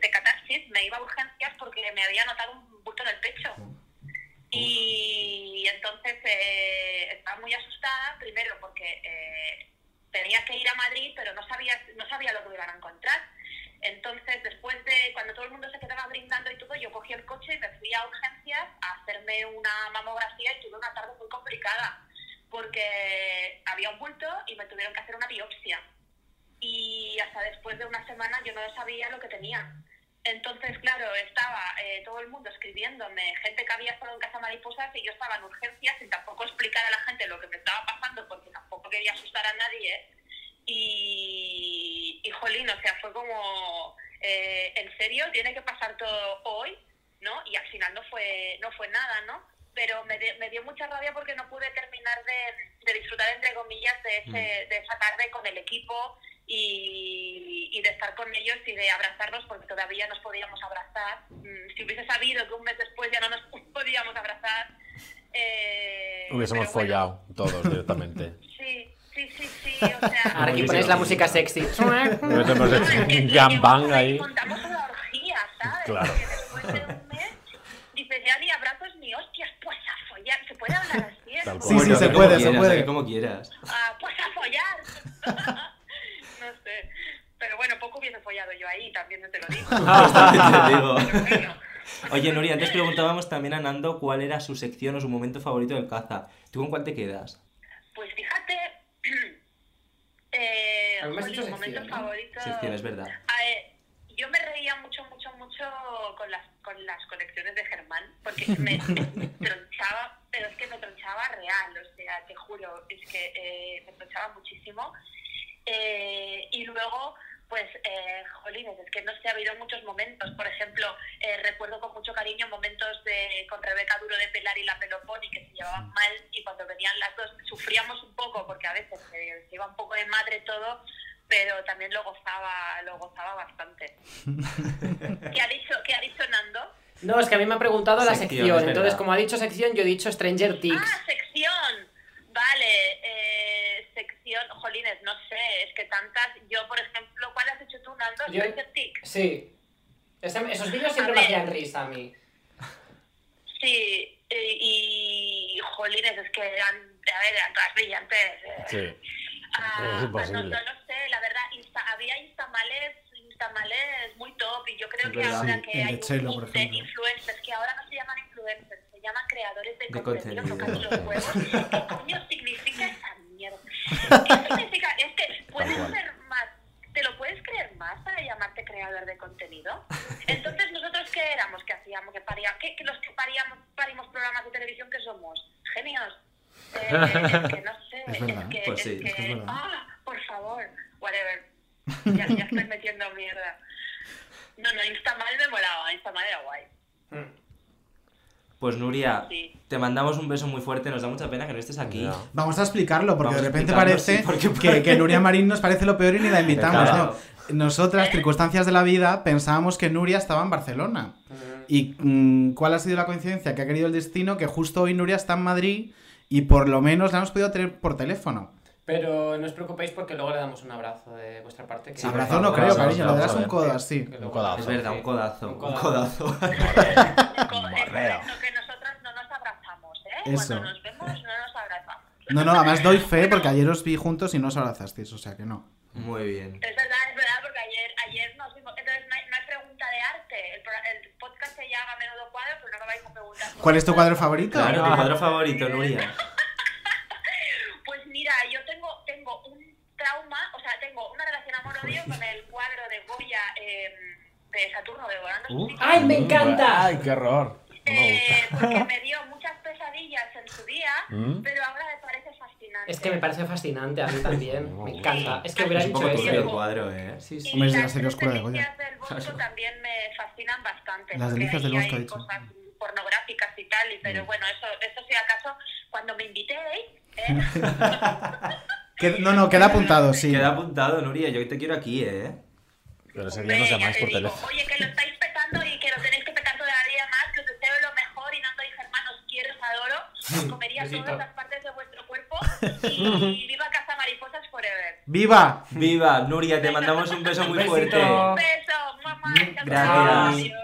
de catarsis, me iba a urgencias porque me había notado un bulto en el pecho. Y entonces eh, estaba muy asustada, primero porque eh, tenía que ir a Madrid, pero no sabía, no sabía lo que me iban a encontrar. Entonces, después de cuando todo el mundo se quedaba brindando y todo, yo cogí el coche y me fui a urgencias a hacerme una mamografía y tuve una tarde muy complicada porque había un bulto y me tuvieron que hacer una biopsia. Y hasta después de una semana yo no sabía lo que tenía. Entonces, claro, estaba eh, todo el mundo escribiéndome, gente que había estado en casa mariposas y yo estaba en urgencias sin tampoco explicar a la gente lo que me estaba pasando porque tampoco quería asustar a nadie. Y, y jolín, o sea, fue como, eh, ¿en serio? ¿Tiene que pasar todo hoy? ¿No? Y al final no fue, no fue nada, ¿no? Pero me, de- me dio mucha rabia porque no pude terminar de, de disfrutar, entre comillas, de, ese, de esa tarde con el equipo y, y de estar con ellos y de abrazarnos porque todavía nos podíamos abrazar. Mm, Si hubiese sabido que un mes después ya no nos podíamos abrazar. eh, Hubiésemos bueno, follado todos directamente. Sí, sí, sí, o sea... Ahora aquí ponéis la música sexy. Hubiésemos hecho un gangbang ahí. Montamos una orgía, ¿sabes? Claro. Porque después de un mes dices ya ni abrazos ni hostias, pues a follar. ¿Se puede hablar así? Tal Sí, sí, se Como puede, se quieras, puede. como quieras. Ah, pues a follar. no sé. Pero bueno, poco hubiese follado yo ahí, también no te lo digo. Ah, te digo. Oye, Nuria, antes preguntábamos también a Nando cuál era su sección o su momento favorito del caza. ¿Tú con cuál te quedas? Pues fíjate, eh, A mí me has jolín, dicho momento sección, ¿no? favorito. Sección, es verdad. A ver, yo me reía mucho, mucho, mucho con las, con las colecciones de Germán, porque me, me tronchaba, pero es que me tronchaba real, o sea, te juro, es que eh, me tronchaba muchísimo. Eh, y luego, pues, eh, jolines, es que no sé, ha habido muchos momentos. Por ejemplo, eh, recuerdo con mucho cariño momentos de, con Rebeca Duro de Pelar y la Peloponi que se llevaban mal y cuando venían las dos sufríamos un poco porque a veces se, se iba un poco de madre todo, pero también lo gozaba, lo gozaba bastante. ¿Qué ha dicho, qué ha dicho Nando? No, es que a mí me ha preguntado la Sección, sección. Entonces, como ha dicho sección, yo he dicho Stranger Things. Ah, sección. Vale, eh, sección, jolines, no sé, es que tantas. Yo, por ejemplo, ¿cuál has hecho tú, Nando? Yo- Things. Sí. Ese- esos vídeos siempre A me ver. hacían risa a mí. Sí, eh, y, jolines, es que eran, a ver, eran todas brillantes. eh. Sí. Ah, Es no, imposible. no lo sé, la verdad, Insta- había instamales, instamales muy top y yo creo Es que verdad. ahora Sí, que hay un influencers, que ahora no se llaman influencers, llaman creadores de, De contenido, contenido. tocando los huevos. ¿Qué coño significa esa mierda? ¿Qué significa? Es que puedes ser más, ¿te lo puedes creer más para llamarte creador de contenido? Entonces, ¿nosotros qué éramos? ¿Qué hacíamos? ¿Qué paríamos? ¿Qué, que los que paríamos, parimos programas de televisión que somos? ¿Genios? Eh, es que no sé, Es verdad. que, Pues sí, es que, es que ah, por favor, whatever. Ya, ya estoy metiendo mierda. No, no, Instamal me molaba, Instamal era guay. Pues Nuria, Sí. te mandamos un beso muy fuerte. Nos da mucha pena que no estés aquí. Vamos a explicarlo, porque Vamos de repente parece sí, porque que, Nuria Marín nos parece lo peor y ni la invitamos. Claro. No. Nosotras, circunstancias de la vida, pensábamos que Nuria estaba en Barcelona. ¿Y mm, cuál ha sido la coincidencia? Que ha querido el destino que justo hoy Nuria está en Madrid y por lo menos la hemos podido tener por teléfono. Pero no os preocupéis porque luego le damos un abrazo de vuestra parte. que- Abrazo no creo, cariño, le a un así. que luego- Un codazo. Es verdad, un codazo. Un Un codazo. codazo. Correcto que nosotros no nos abrazamos, ¿eh? Eso. Cuando nos vemos no nos abrazamos. No, no, además doy fe porque ayer os vi juntos y no os abrazasteis, o sea que no. Muy bien. Es verdad, es verdad, porque ayer, ayer nos vimos. Entonces, no hay, no hay pregunta de arte. El, pro- el podcast se llama Menudo Cuadro, pero no me vais a preguntar. ¿Cuál es tu cuadro favorito? Claro, tu cuadro favorito, Nuria. Pues mira, yo un trauma, o sea, tengo una relación amor-odio con el cuadro de Goya eh, de Saturno devorando Uh. ¡Ay, me encanta! ¡Ay, qué horror! No me Eh, porque me dio muchas pesadillas en su día, ¿Mm? pero ahora me parece fascinante. Es que me parece fascinante, a mí también. No, Me encanta. Es que hubiera dicho el eso. cuadro, ¿eh? Sí, sí. Y Hombre, es de la serie oscura de Goya. delicias del Bosco también me fascinan bastante. Las delicias del Bosco, ha hay dicho. cosas pornográficas y tal, y, Mm. pero bueno, eso, eso si acaso, cuando me invitéis, ¿eh? Que- no, no, queda apuntado, sí. Queda apuntado, Nuria. Yo te quiero aquí, ¿eh? Pero ese día nos llamáis por digo, teléfono. Oye, que lo estáis petando y que lo tenéis que petar todavía más, que os deseo lo mejor y Nando y Germán os quiero, os adoro, os comería Besito. todas las partes de vuestro cuerpo y viva Casa Mariposas Forever. ¡Viva! Viva, Nuria, te mandamos un beso muy fuerte. Un beso, mamá. Gracias. Adiós.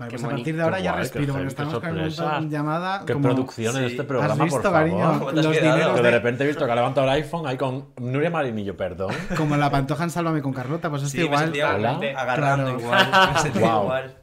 Vale, pues a partir de ahora ya guay, qué respiro, porque estamos con una llamada. Qué como- producción en Sí. este ¿Has programa, visto, por cariño? favor. ¿Cómo te has Los dineros Que de de- repente he visto que ha levantado el iPhone ahí con Nuria Marinillo, perdón. Como la pantoja en Sálvame con Carlota, pues esto Sí, me igual. sentía Hola. agarrando Claro. igual. Me sentía Guau. igual.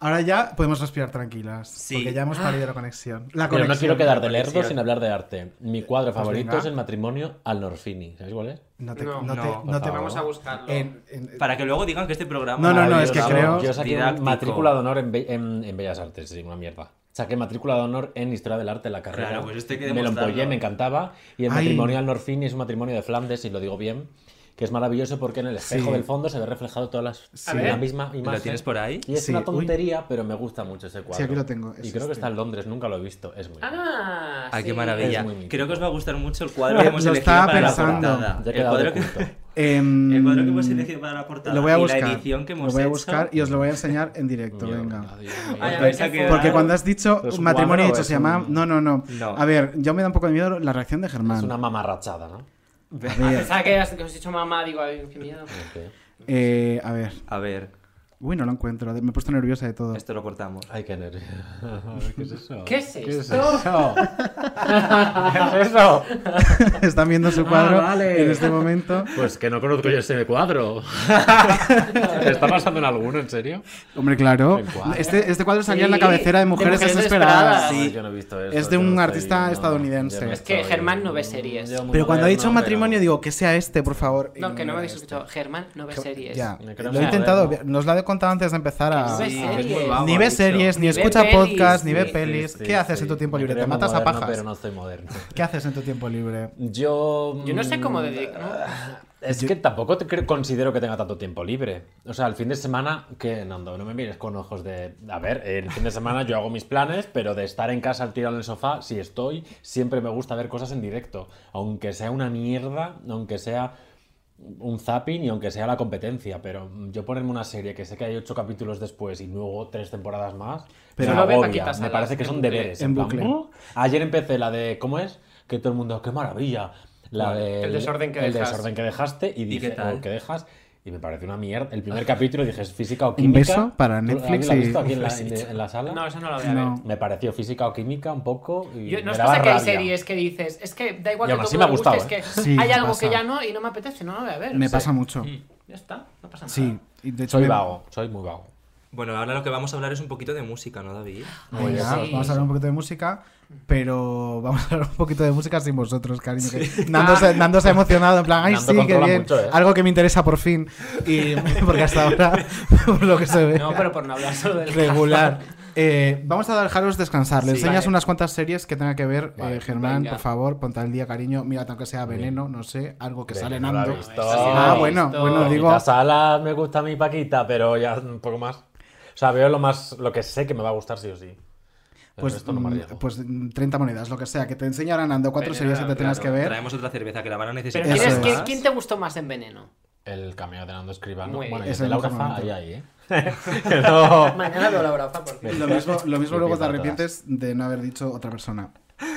Ahora ya podemos respirar tranquilas. Sí. Porque ya hemos perdido la conexión. La Pero no conexión. quiero quedar de lerdo conexión. sin hablar de arte. Mi cuadro Pues favorito venga. es el matrimonio al Norfini. ¿Sabéis cuál es? No te, No, no, te, no, no te por Vamos a buscarlo. En- en- Para que luego digan que este programa. No, no, no, es que creo- Yo saqué matrícula de honor en, Be- en- en Bellas Artes, sí, una mierda. Saqué matrícula de honor en Historia del Arte en la carrera. Claro, pues hay que me lo empollé, me encantaba. Y el Ay. matrimonio al Norfini es un matrimonio de Flandes, y lo digo bien, que es maravilloso porque en el espejo Sí. del fondo se ve reflejado todas las Sí. la misma imagen. ¿Lo tienes por ahí? Y es Sí, una uy. tontería, pero me gusta mucho ese cuadro. Sí, aquí lo tengo, Y creo que este. está en Londres, nunca lo he visto. Es muy. Ah, Ay, qué maravilla. Creo que os va a gustar mucho el cuadro que hemos Lo elegido para la portada. Ya El cuadro, que, em, el cuadro que hemos elegido para la portada Lo voy a y buscar. la edición que hemos lo voy a hecho. buscar y os lo voy a enseñar en directo. Venga. Dios Porque cuando has dicho ¿Es un matrimonio cuadro he o dicho es se llama. no, no, No. A ver, yo me da un poco de miedo la reacción de Germán. Es una mamarrachada, ¿no? A ver, Pensaba que os he dicho mamá, digo, ay, qué miedo. Ok. eh, a ver. A ver, Uy, no lo encuentro. Me he puesto nerviosa de todo. esto lo cortamos. Ay, qué nervio. ¿Qué es eso? ¿Qué es ¿Qué es esto? eso? ¿Qué es eso? Están viendo su cuadro Ah, vale. en este momento. Pues que no conozco yo ese cuadro. ¿Está pasando en alguno, en serio? Hombre, claro. Este, este cuadro salía en la cabecera de Mujeres, de Mujeres Desesperadas. Desesperadas. Sí. yo no he visto eso. Es de un artista estoy- estadounidense. no Es que Germán no ve series. yo Pero cuando ha dicho matrimonio, pero- digo que sea este, por favor. No, que no me habéis este. escuchado. Germán no ve series. Ya, lo he intentado. Nos lo he contado antes de empezar a. Sí, Ni ve series, ni escucha pelis, podcast, ni ve pelis. Sí, ¿Qué haces sí. en tu tiempo libre? ¿Te matas a pajas? Pero no estoy moderno. ¿Qué haces en tu tiempo libre? Yo. Yo no sé cómo mm, dedico. ¿no? Es que tampoco te considero que tenga tanto tiempo libre. O sea, el fin de semana, que Nando, no me mires con ojos de. A ver, el fin de semana yo hago mis planes, pero de estar en casa al tirado en el sofá, si estoy, siempre me gusta ver cosas en directo. Aunque sea una mierda, aunque sea un zapping y aunque sea la competencia. Pero yo ponerme una serie que sé que hay ocho capítulos después y luego tres temporadas más, Pero me agobia. Me parece que son bucle. deberes. En plan. "Oh". Ayer empecé la de. ¿Cómo es? Que todo el mundo, qué maravilla. La de, El desorden que el dejas. desorden que dejaste y dije, qué tal? o que dejas. Y me parece una mierda. El primer capítulo dije, ¿es física o Un química? beso para ¿Tú- Netflix ¿Alguien la visto aquí en la, en- en la sala? No, eso no lo voy a ver. No. Me pareció física o química un poco. Y Yo, no me es daba cosa que hay series que dices, es que da igual Y que todo me ha mundo gustado, guste, es que ¿eh? Sí, hay algo pasa. que ya no y no me apetece, no lo voy a ver. Me Sí. pasa mucho. Ya está, no pasa nada. Sí. Y de hecho Soy me- vago, soy muy vago. Bueno, ahora lo que vamos a hablar es un poquito de música, ¿no, David? Venga, sí. vamos a hablar un poquito de música, pero vamos a hablar un poquito de música sin vosotros, cariño. que Nando, se, Nando se ha emocionado, en plan, ay, Nando sí, qué bien. mucho, ¿eh? Algo que me interesa por fin. Y porque hasta ahora, por lo que se ve, No, pero por no hablar solo del regular. Eh, vamos a dejaros descansar. Le Sí. enseñas Vale. unas cuantas series que tenga que ver, Vale, eh, Germán, venga. por favor, ponte al día, cariño. Mira, aunque sea veneno, no sé, algo que Venga, sale Nando. visto. Ah, bueno, bueno, digo. La sala me gusta a mi Paquita, pero ya un poco más. O sea, veo lo más lo que sé que me va a gustar sí o sí. Pues, no me mm, pues mm, 30 monedas, lo que sea, que te enseña ahora Nando cuatro Veneno, series que te tengas que ver. Traemos otra cerveza que la van a necesitar. Pero ¿quién, es- es. quién- quién te gustó más en Veneno? El cameo de Nando Escribano. Bueno, Es el de Laura Fa, ahí, ¿eh? No- Mañana veo la braza porque... Lo mismo, lo mismo luego te arrepientes de no haber dicho otra persona.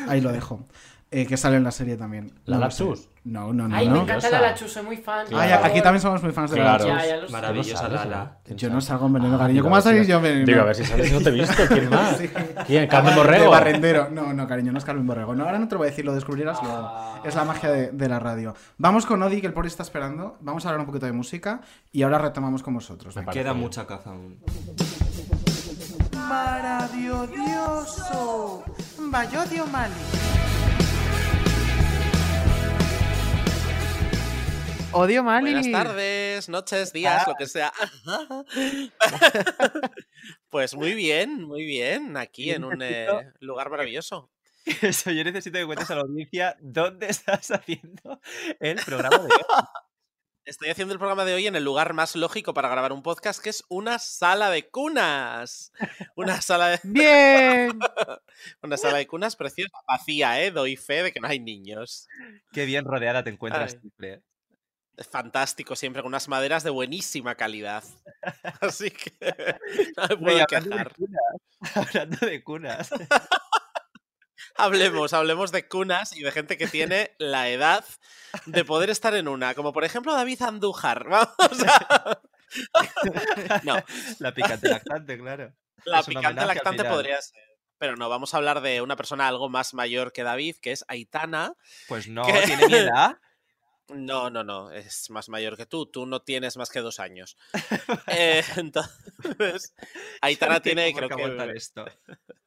Ahí lo dejo. Eh, que sale en la serie también. ¿La No. Lapsus? No, no, no. Ay, no. me encanta la. Lachu, soy muy fan. Ay, aquí también somos muy fans de Claro. la Ya, Lapsus. ya lo sé. Maravillosa ¿Tú no sabes, Lala. eh? ¿Quién Yo no salgo en veneno, Ah, cariño. ¿Cómo a ver salís si- yo en veneno? Digo, a ver si sales no te he visto. ¿Quién más? Sí. ¿Quién? ¿Carmen De Borrego? barrendero. No, no, cariño, no es Carmen Borrego. No, ahora no te lo voy a decir, lo descubrirás luego. Es la magia de, de la radio. Vamos con Odi, que el pobre está esperando. Vamos a hablar un poquito de música y ahora retomamos con vosotros. Me parece Queda bien. mucha caza aún. Maravilloso. Bayodio Mali. Odio Mali. Buenas tardes, noches, días, lo que sea. pues muy bien, muy bien, aquí en un eh, lugar maravilloso. Eso, yo necesito que cuentes a la audiencia dónde estás haciendo el programa de hoy. Estoy haciendo el programa de hoy en el lugar más lógico para grabar un podcast, que es una sala de cunas. Una sala de, Bien. una sala de cunas preciosa, vacía, ¿eh? Doy fe de que no hay niños. Qué bien rodeada te encuentras Ay. siempre. Fantástico, siempre con unas maderas de buenísima calidad. Así que no me puedo hablando de quejar. cunas, hablando de cunas. Hablemos, hablemos de cunas y de gente que tiene la edad de poder estar en una, como por ejemplo David Andújar. Vamos a... No, La picante lactante, claro. La Es picante lactante podría ser. Pero no, vamos a hablar de una persona algo más mayor que David, que es Aitana. Pues no, que- tiene mi edad. No, no, no, es más mayor que tú. Tú no tienes más que dos años. Eh, entonces, Aitana No tiene, creo que. esto.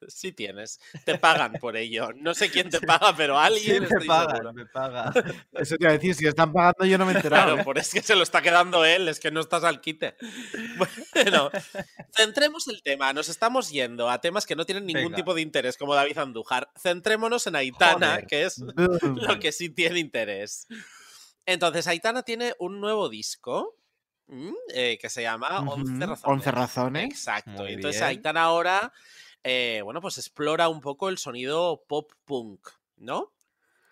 Sí tienes. Te pagan por ello. No sé quién te paga, pero Sí, alguien me seguro. me paga. Eso te iba a decir, si están pagando yo no me he enterado. Claro, ¿eh? por es que se lo está quedando él, es que no estás al quite. Bueno, centremos el tema. Nos estamos yendo a temas que no tienen ningún Venga. tipo de interés, como David Andújar. Centrémonos en Aitana, Joder. que es lo que sí tiene interés. Entonces, Aitana tiene un nuevo disco mm, eh, que se llama 11 razones. 11 razones. Exacto. Muy Entonces, bien. Aitana ahora, eh, bueno, pues explora un poco el sonido pop punk, ¿no?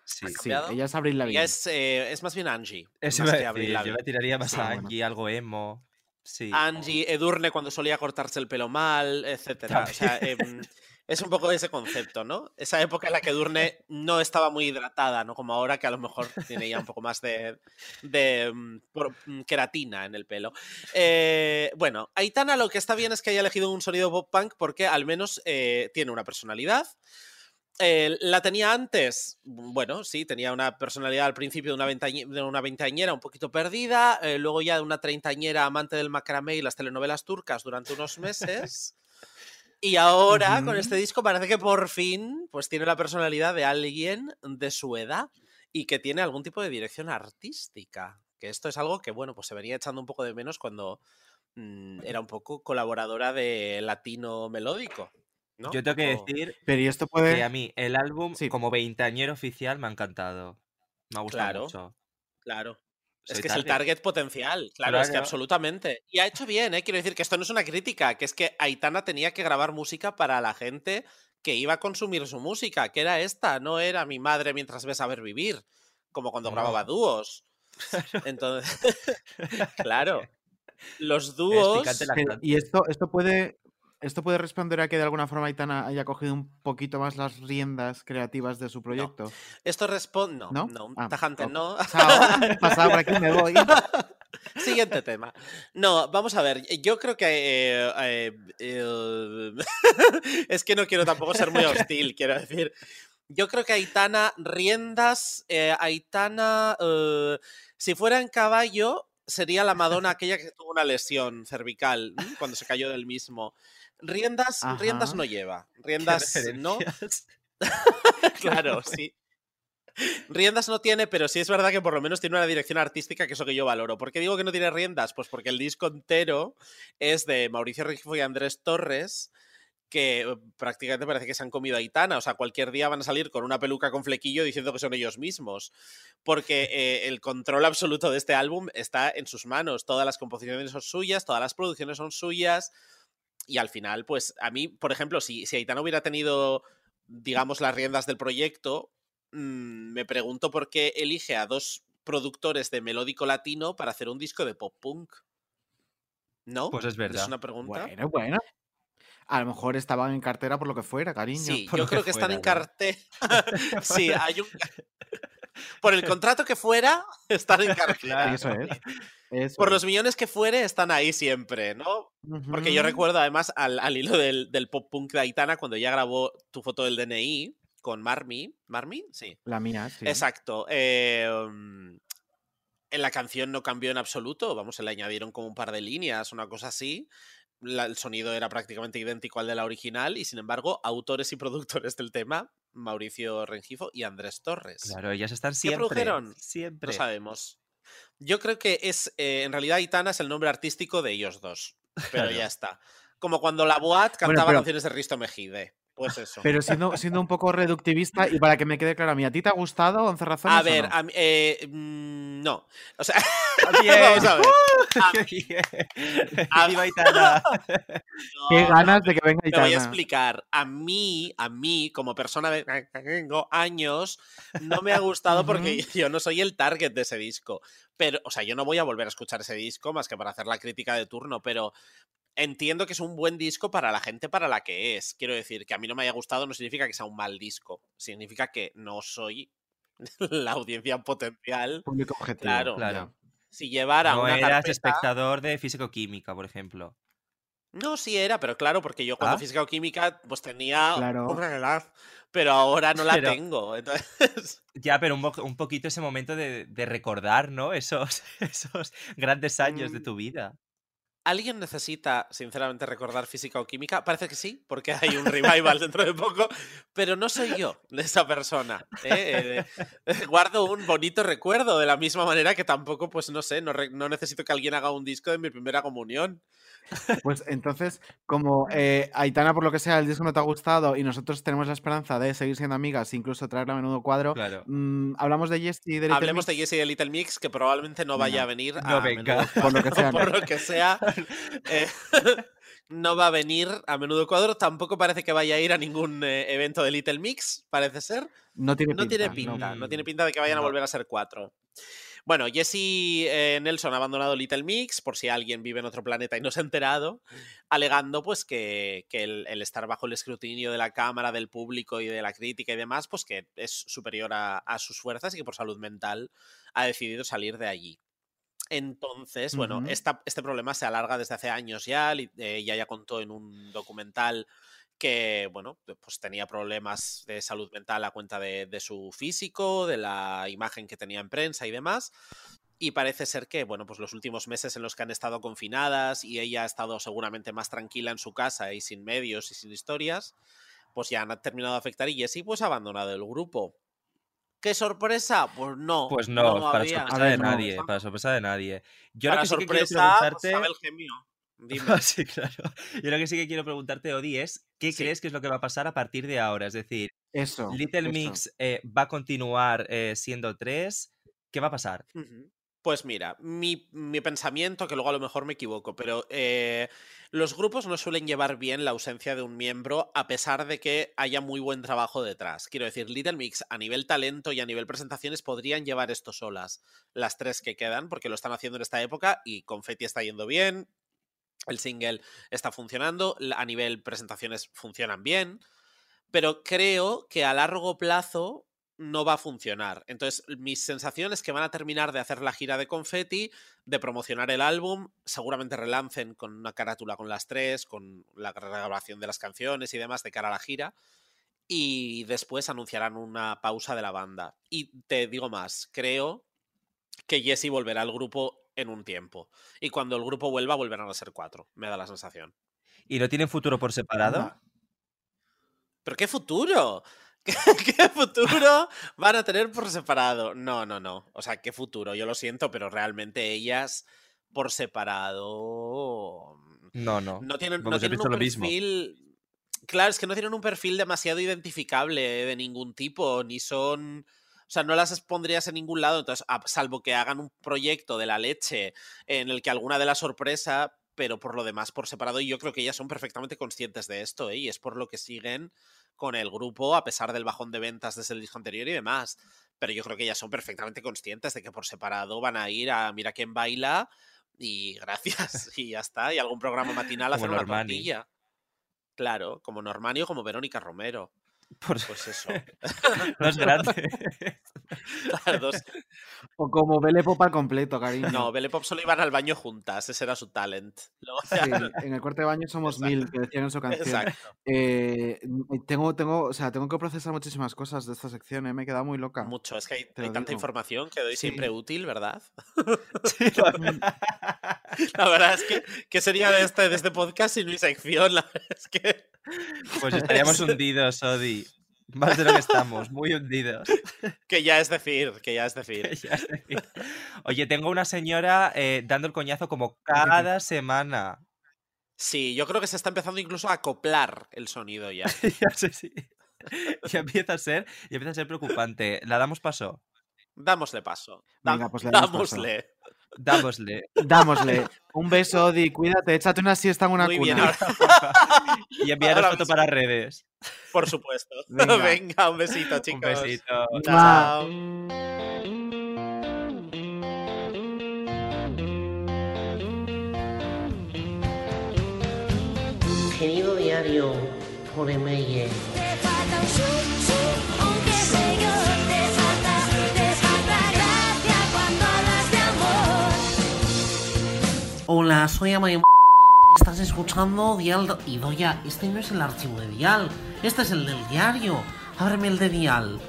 Sí. ¿Ha Sí, ella es Abril Ella Lavigne. es, eh, es más bien Angie. Eso más que yo la tiraría más Sí, a bueno. Angie, algo emo. Sí. Angie, Edurne cuando solía cortarse el pelo mal, etcétera. O sea, es un poco ese concepto, ¿no? Esa época en la que Edurne no estaba muy hidratada, ¿no? Como ahora que a lo mejor tiene ya un poco más de, de, mm, mm, queratina en el pelo. Eh, bueno, Aitana lo que está bien es que haya elegido un sonido pop punk porque al menos eh, tiene una personalidad. Eh, la tenía antes, bueno, sí, tenía una personalidad al principio de una, veintañera un poquito perdida, eh, luego ya de una treintañera amante del macramé y las telenovelas turcas durante unos meses. Y ahora, con este disco, parece que por fin pues tiene la personalidad de alguien de su edad y que tiene algún tipo de dirección artística. Que esto es algo que, bueno, pues se venía echando un poco de menos cuando mm, era un poco colaboradora de latino melódico. ¿no? Yo tengo que decir Pero y esto que puede. a mí el álbum, Sí. como veinteañero oficial, me ha encantado. Me ha gustado Claro. mucho. Claro. Es que es el target potencial, claro, es que absolutamente. Y ha hecho bien, ¿eh? quiero decir que esto no es una crítica, que es que Aitana tenía que grabar música para la gente que iba a consumir su música, que era esta, no era mi madre mientras ves a ver vivir, como cuando No. grababa dúos. Entonces, claro, los dúos... y esto, esto puede. Esto puede responder a que de alguna forma Aitana haya cogido un poquito más las riendas creativas de su proyecto. Esto responde... No, no, ¿No? Ah, tajante no. Chao, pasado por aquí, me voy. Siguiente tema. No, vamos a ver. Yo creo que. eh, eh, eh, es que no quiero tampoco ser muy hostil, quiero decir. Yo creo que Aitana, riendas. Aitana, si fuera en caballo, sería la Madonna aquella que tuvo una lesión cervical cuando se cayó del mismo. Riendas, riendas no lleva. Riendas no. claro, sí. Riendas no tiene, pero sí es verdad que por lo menos tiene una dirección artística, que es lo que yo valoro. ¿Por qué digo que no tiene riendas? Pues porque el disco entero es de Mauricio Rengifo y Andrés Torres, que eh, prácticamente parece que se han comido a Aitana. O sea, cualquier día van a salir con una peluca con flequillo diciendo que son ellos mismos. Porque eh, el control absoluto de este álbum está en sus manos. Todas las composiciones son suyas, todas las producciones son suyas. Y al final, pues a mí, por ejemplo, si, si Aitana hubiera tenido, digamos, las riendas del proyecto, mm, me pregunto por qué elige a dos productores de melódico latino para hacer un disco de pop punk. ¿No? Pues es verdad. Es una pregunta. Bueno, bueno. A lo mejor estaban en cartera por lo que fuera, cariño. Sí, yo creo que que están en cartel. sí, hay un. Por el contrato que fuera, están en cartel. Claro. Eso es. Eso Por es. los millones que fuere, están ahí siempre, ¿no? Porque yo recuerdo además al, al hilo del, del pop punk de Aitana cuando ella grabó tu foto del DNI con Marmi. ¿Marmi? Sí. La mía, sí. Exacto. eh, en la canción no cambió en absoluto. Vamos, se le añadieron como un par de líneas, una cosa así. La- el sonido era prácticamente idéntico al de la original y sin embargo, autores y productores del tema, Mauricio Rengifo y Andrés Torres. Claro, ellas están ¿Qué siempre. produjeron? Siempre. No sabemos. Yo creo que es, eh, en realidad, Aitana es el nombre artístico de ellos dos. Pero Claro. ya está. Como cuando la Boat Bueno, cantaba pero- canciones de Risto Mejide. Pues eso. Pero siendo, siendo un poco reductivista, y para que me quede claro, ¿a mí a ti te ha gustado 11 razones? A ver, no? a mí- eh, mm, no. O sea, Bien. vamos a ver. A ¡Qué mí- a- ¡Viva Aitana! Qué no, ganas de que venga Te voy a explicar. A mí, a mí, como persona de tengo años, no me ha gustado porque yo no soy el target de ese disco. Pero, o sea, yo no voy a volver a escuchar ese disco más que para hacer la crítica de turno, pero entiendo que es un buen disco para la gente para la que es. Quiero decir, que a mí no me haya gustado no significa que sea un mal disco. Significa que no soy la audiencia potencial. Público objetivo. Claro. Claro. Si llevara No una eras carpeta... espectador de físico-química, por ejemplo. No, sí era, pero claro, porque yo cuando Ah. física o química pues tenía Claro. una edad, pero ahora no la Pero- tengo. Entonces, Ya, pero un, un poquito ese momento de, de recordar, ¿no? Esos, esos grandes años de Mm. tu vida. ¿Alguien necesita, sinceramente, recordar física o química? Parece que sí, porque hay un revival dentro de poco, pero no soy yo de esa persona. ¿eh? Eh, guardo un bonito recuerdo, de la misma manera que tampoco, pues no sé, no, no necesito que alguien haga un disco de mi primera comunión. Pues entonces, como eh, Aitana, por lo que sea, el disco no te ha gustado y nosotros tenemos la esperanza de seguir siendo amigas, incluso traerla a menudo cuadro, Claro. mm, hablamos de Jessie y de Little Hablemos de Mix. Jessie de Little Mix, que probablemente no vaya a venir No a venga. menudo Por lo que sea, por no. lo que sea. eh, no va a venir a menudo cuadro. Tampoco parece que vaya a ir a ningún eh, evento de Little Mix, parece ser. No tiene No tiene pinta, pinta, no. no tiene pinta de que vayan a volver a ser cuatro. Bueno, Jesse eh, Nelson ha abandonado Little Mix, por si alguien vive en otro planeta y no se ha enterado, alegando pues que, que el, el estar bajo el escrutinio de la cámara, del público y de la crítica y demás, pues que es superior a, a sus fuerzas y que por salud mental ha decidido salir de allí. Entonces, bueno, esta- este problema se alarga desde hace años ya. eh, Ella ya contó en un documental que, bueno, pues tenía problemas de salud mental a cuenta de, de su físico, de la imagen que tenía en prensa y demás. Y parece ser que, bueno, pues los últimos meses en los que han estado confinadas y ella ha estado seguramente más tranquila en su casa y sin medios y sin historias, pues ya han terminado de afectar y Jessie pues ha abandonado el grupo. ¿Qué sorpresa? Pues no. Pues no, para había. sorpresa ver, de nadie, para sorpresa de nadie. Yo Para lo que sí que quiero sorpresa, pues, preguntarte... Abel Gemio. Dime. sí, claro. Yo lo que sí que quiero preguntarte, Odi, es ¿qué Sí. crees que es lo que va a pasar a partir de ahora? Es decir, Eso. Little eso. Mix eh, va a continuar eh, siendo tres. ¿Qué va a pasar? Pues mira, mi, mi pensamiento, que luego a lo mejor me equivoco, pero eh, los grupos no suelen llevar bien la ausencia de un miembro a pesar de que haya muy buen trabajo detrás. Quiero decir, Little Mix a nivel talento y a nivel presentaciones podrían llevar esto solas, las tres que quedan, porque lo están haciendo en esta época y Confetti está yendo bien, el single está funcionando, a nivel presentaciones funcionan bien, pero creo que a largo plazo no va a funcionar. Entonces, mis sensaciones es que van a terminar de hacer la gira de confetti, de promocionar el álbum, seguramente relancen con una carátula con las tres, con la grabación de las canciones y demás de cara a la gira, y después anunciarán una pausa de la banda. Y te digo más, creo que Jesse volverá al grupo en un tiempo. Y cuando el grupo vuelva, volverán a ser cuatro, me da la sensación. ¿Y no tienen futuro por separado? ¿Pero qué futuro? ¿Qué, qué futuro van a tener por separado? No, no, no. O sea, qué futuro. Yo lo siento, pero realmente ellas por separado No, no. no tienen, no tienen un lo mismo. perfil. Claro, es que no tienen un perfil demasiado identificable de ningún tipo, ni son. O sea, no las pondrías en ningún lado, entonces, a- salvo que hagan un proyecto de la leche en el que alguna de la sorpresa, pero por lo demás por separado, y yo creo que ellas son perfectamente conscientes de esto, ¿eh? y es por lo que siguen con el grupo, a pesar del bajón de ventas desde el disco anterior y demás. Pero yo creo que ellas son perfectamente conscientes de que por separado van a ir a Mira quién baila y gracias, y ya está, y algún programa matinal hacer una tortilla. Claro, como Normani o como Verónica Romero. Por- Pues eso. No es grande. Claro, dos- O como Belle Pop al completo, cariño. No, Belle Pop solo iban al baño juntas, ese era su talent. Luego Sí, ya- en el cuarto de baño somos Exacto. mil, que decían en su canción. Exacto. Eh, tengo, tengo, o sea, tengo que procesar muchísimas cosas de esta sección, ¿eh? me he quedado muy loca. Mucho, es que hay, tanta información que doy Sí. siempre útil, ¿verdad? Sí, la verdad. La verdad es que, ¿qué sería de este, de este podcast sin mi sección? La verdad es que. Pues estaríamos hundidos, Odi. Más de lo que estamos, muy hundidos. Que ya es decir, que ya es decir. Ya. Oye, tengo una señora eh, dando el coñazo como cada semana. Sí, yo creo que se está empezando incluso a acoplar el sonido ya. ya sé, sí. Ya empieza a ser, ya empieza a ser preocupante. ¿La damos paso? Dámosle paso. Da- Venga, pues le damos paso. Dámosle. Dámosle. Un beso, Odi, cuídate, échate una siesta en una Muy cuna. bien, ahora- Y enviaros foto mismo. para redes. por supuesto. Venga. Venga. un besito, chicos. Un besito. Chao. Querido diario, por email. Soy Amaya Estás escuchando Dial y Doya, este no es el archivo de Dial, este es el del diario. Ábreme el de Dial.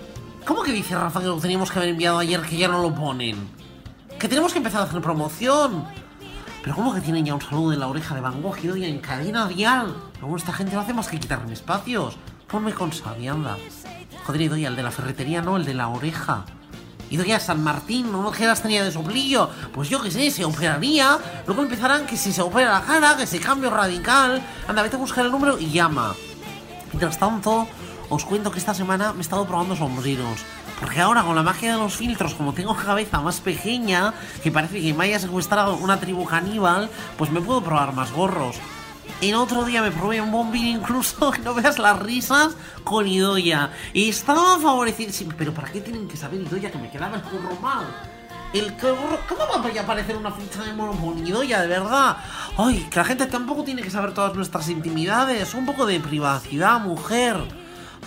¿Cómo que dice Rafa que lo teníamos que haber enviado ayer que ya no lo ponen? Que tenemos que empezar a hacer promoción. Pero ¿cómo que tienen ya un saludo de la oreja de Van Gogh y Doya en cadena Dial? Luego esta gente no hace más que quitarme espacios. Ponme con Sabi, anda. Joder, Doya, el de la ferretería no, el de la oreja. Y Doya, San Martín, no que las tenía de soplillo. Pues yo qué sé, se operaría. Luego empezarán que si se opera la cara, que se cambio radical. Anda, vete a buscar el número y llama. Mientras tanto, os cuento que esta semana me he estado probando sombreros. Porque ahora con la magia de los filtros, como tengo cabeza más pequeña, que parece que me haya secuestrado una tribu caníbal, pues me puedo probar más gorros. El otro día me probé un bombín incluso, que no veas las risas, con Idoya. Y estaba favorecido. Sí, pero ¿para qué tienen que saber Idoya que me quedaba el curro mal? El gorro, ¿Cómo va a aparecer una ficha de Monopoly Idoya, de verdad? Ay, que la gente tampoco tiene que saber todas nuestras intimidades. Un poco de privacidad, mujer.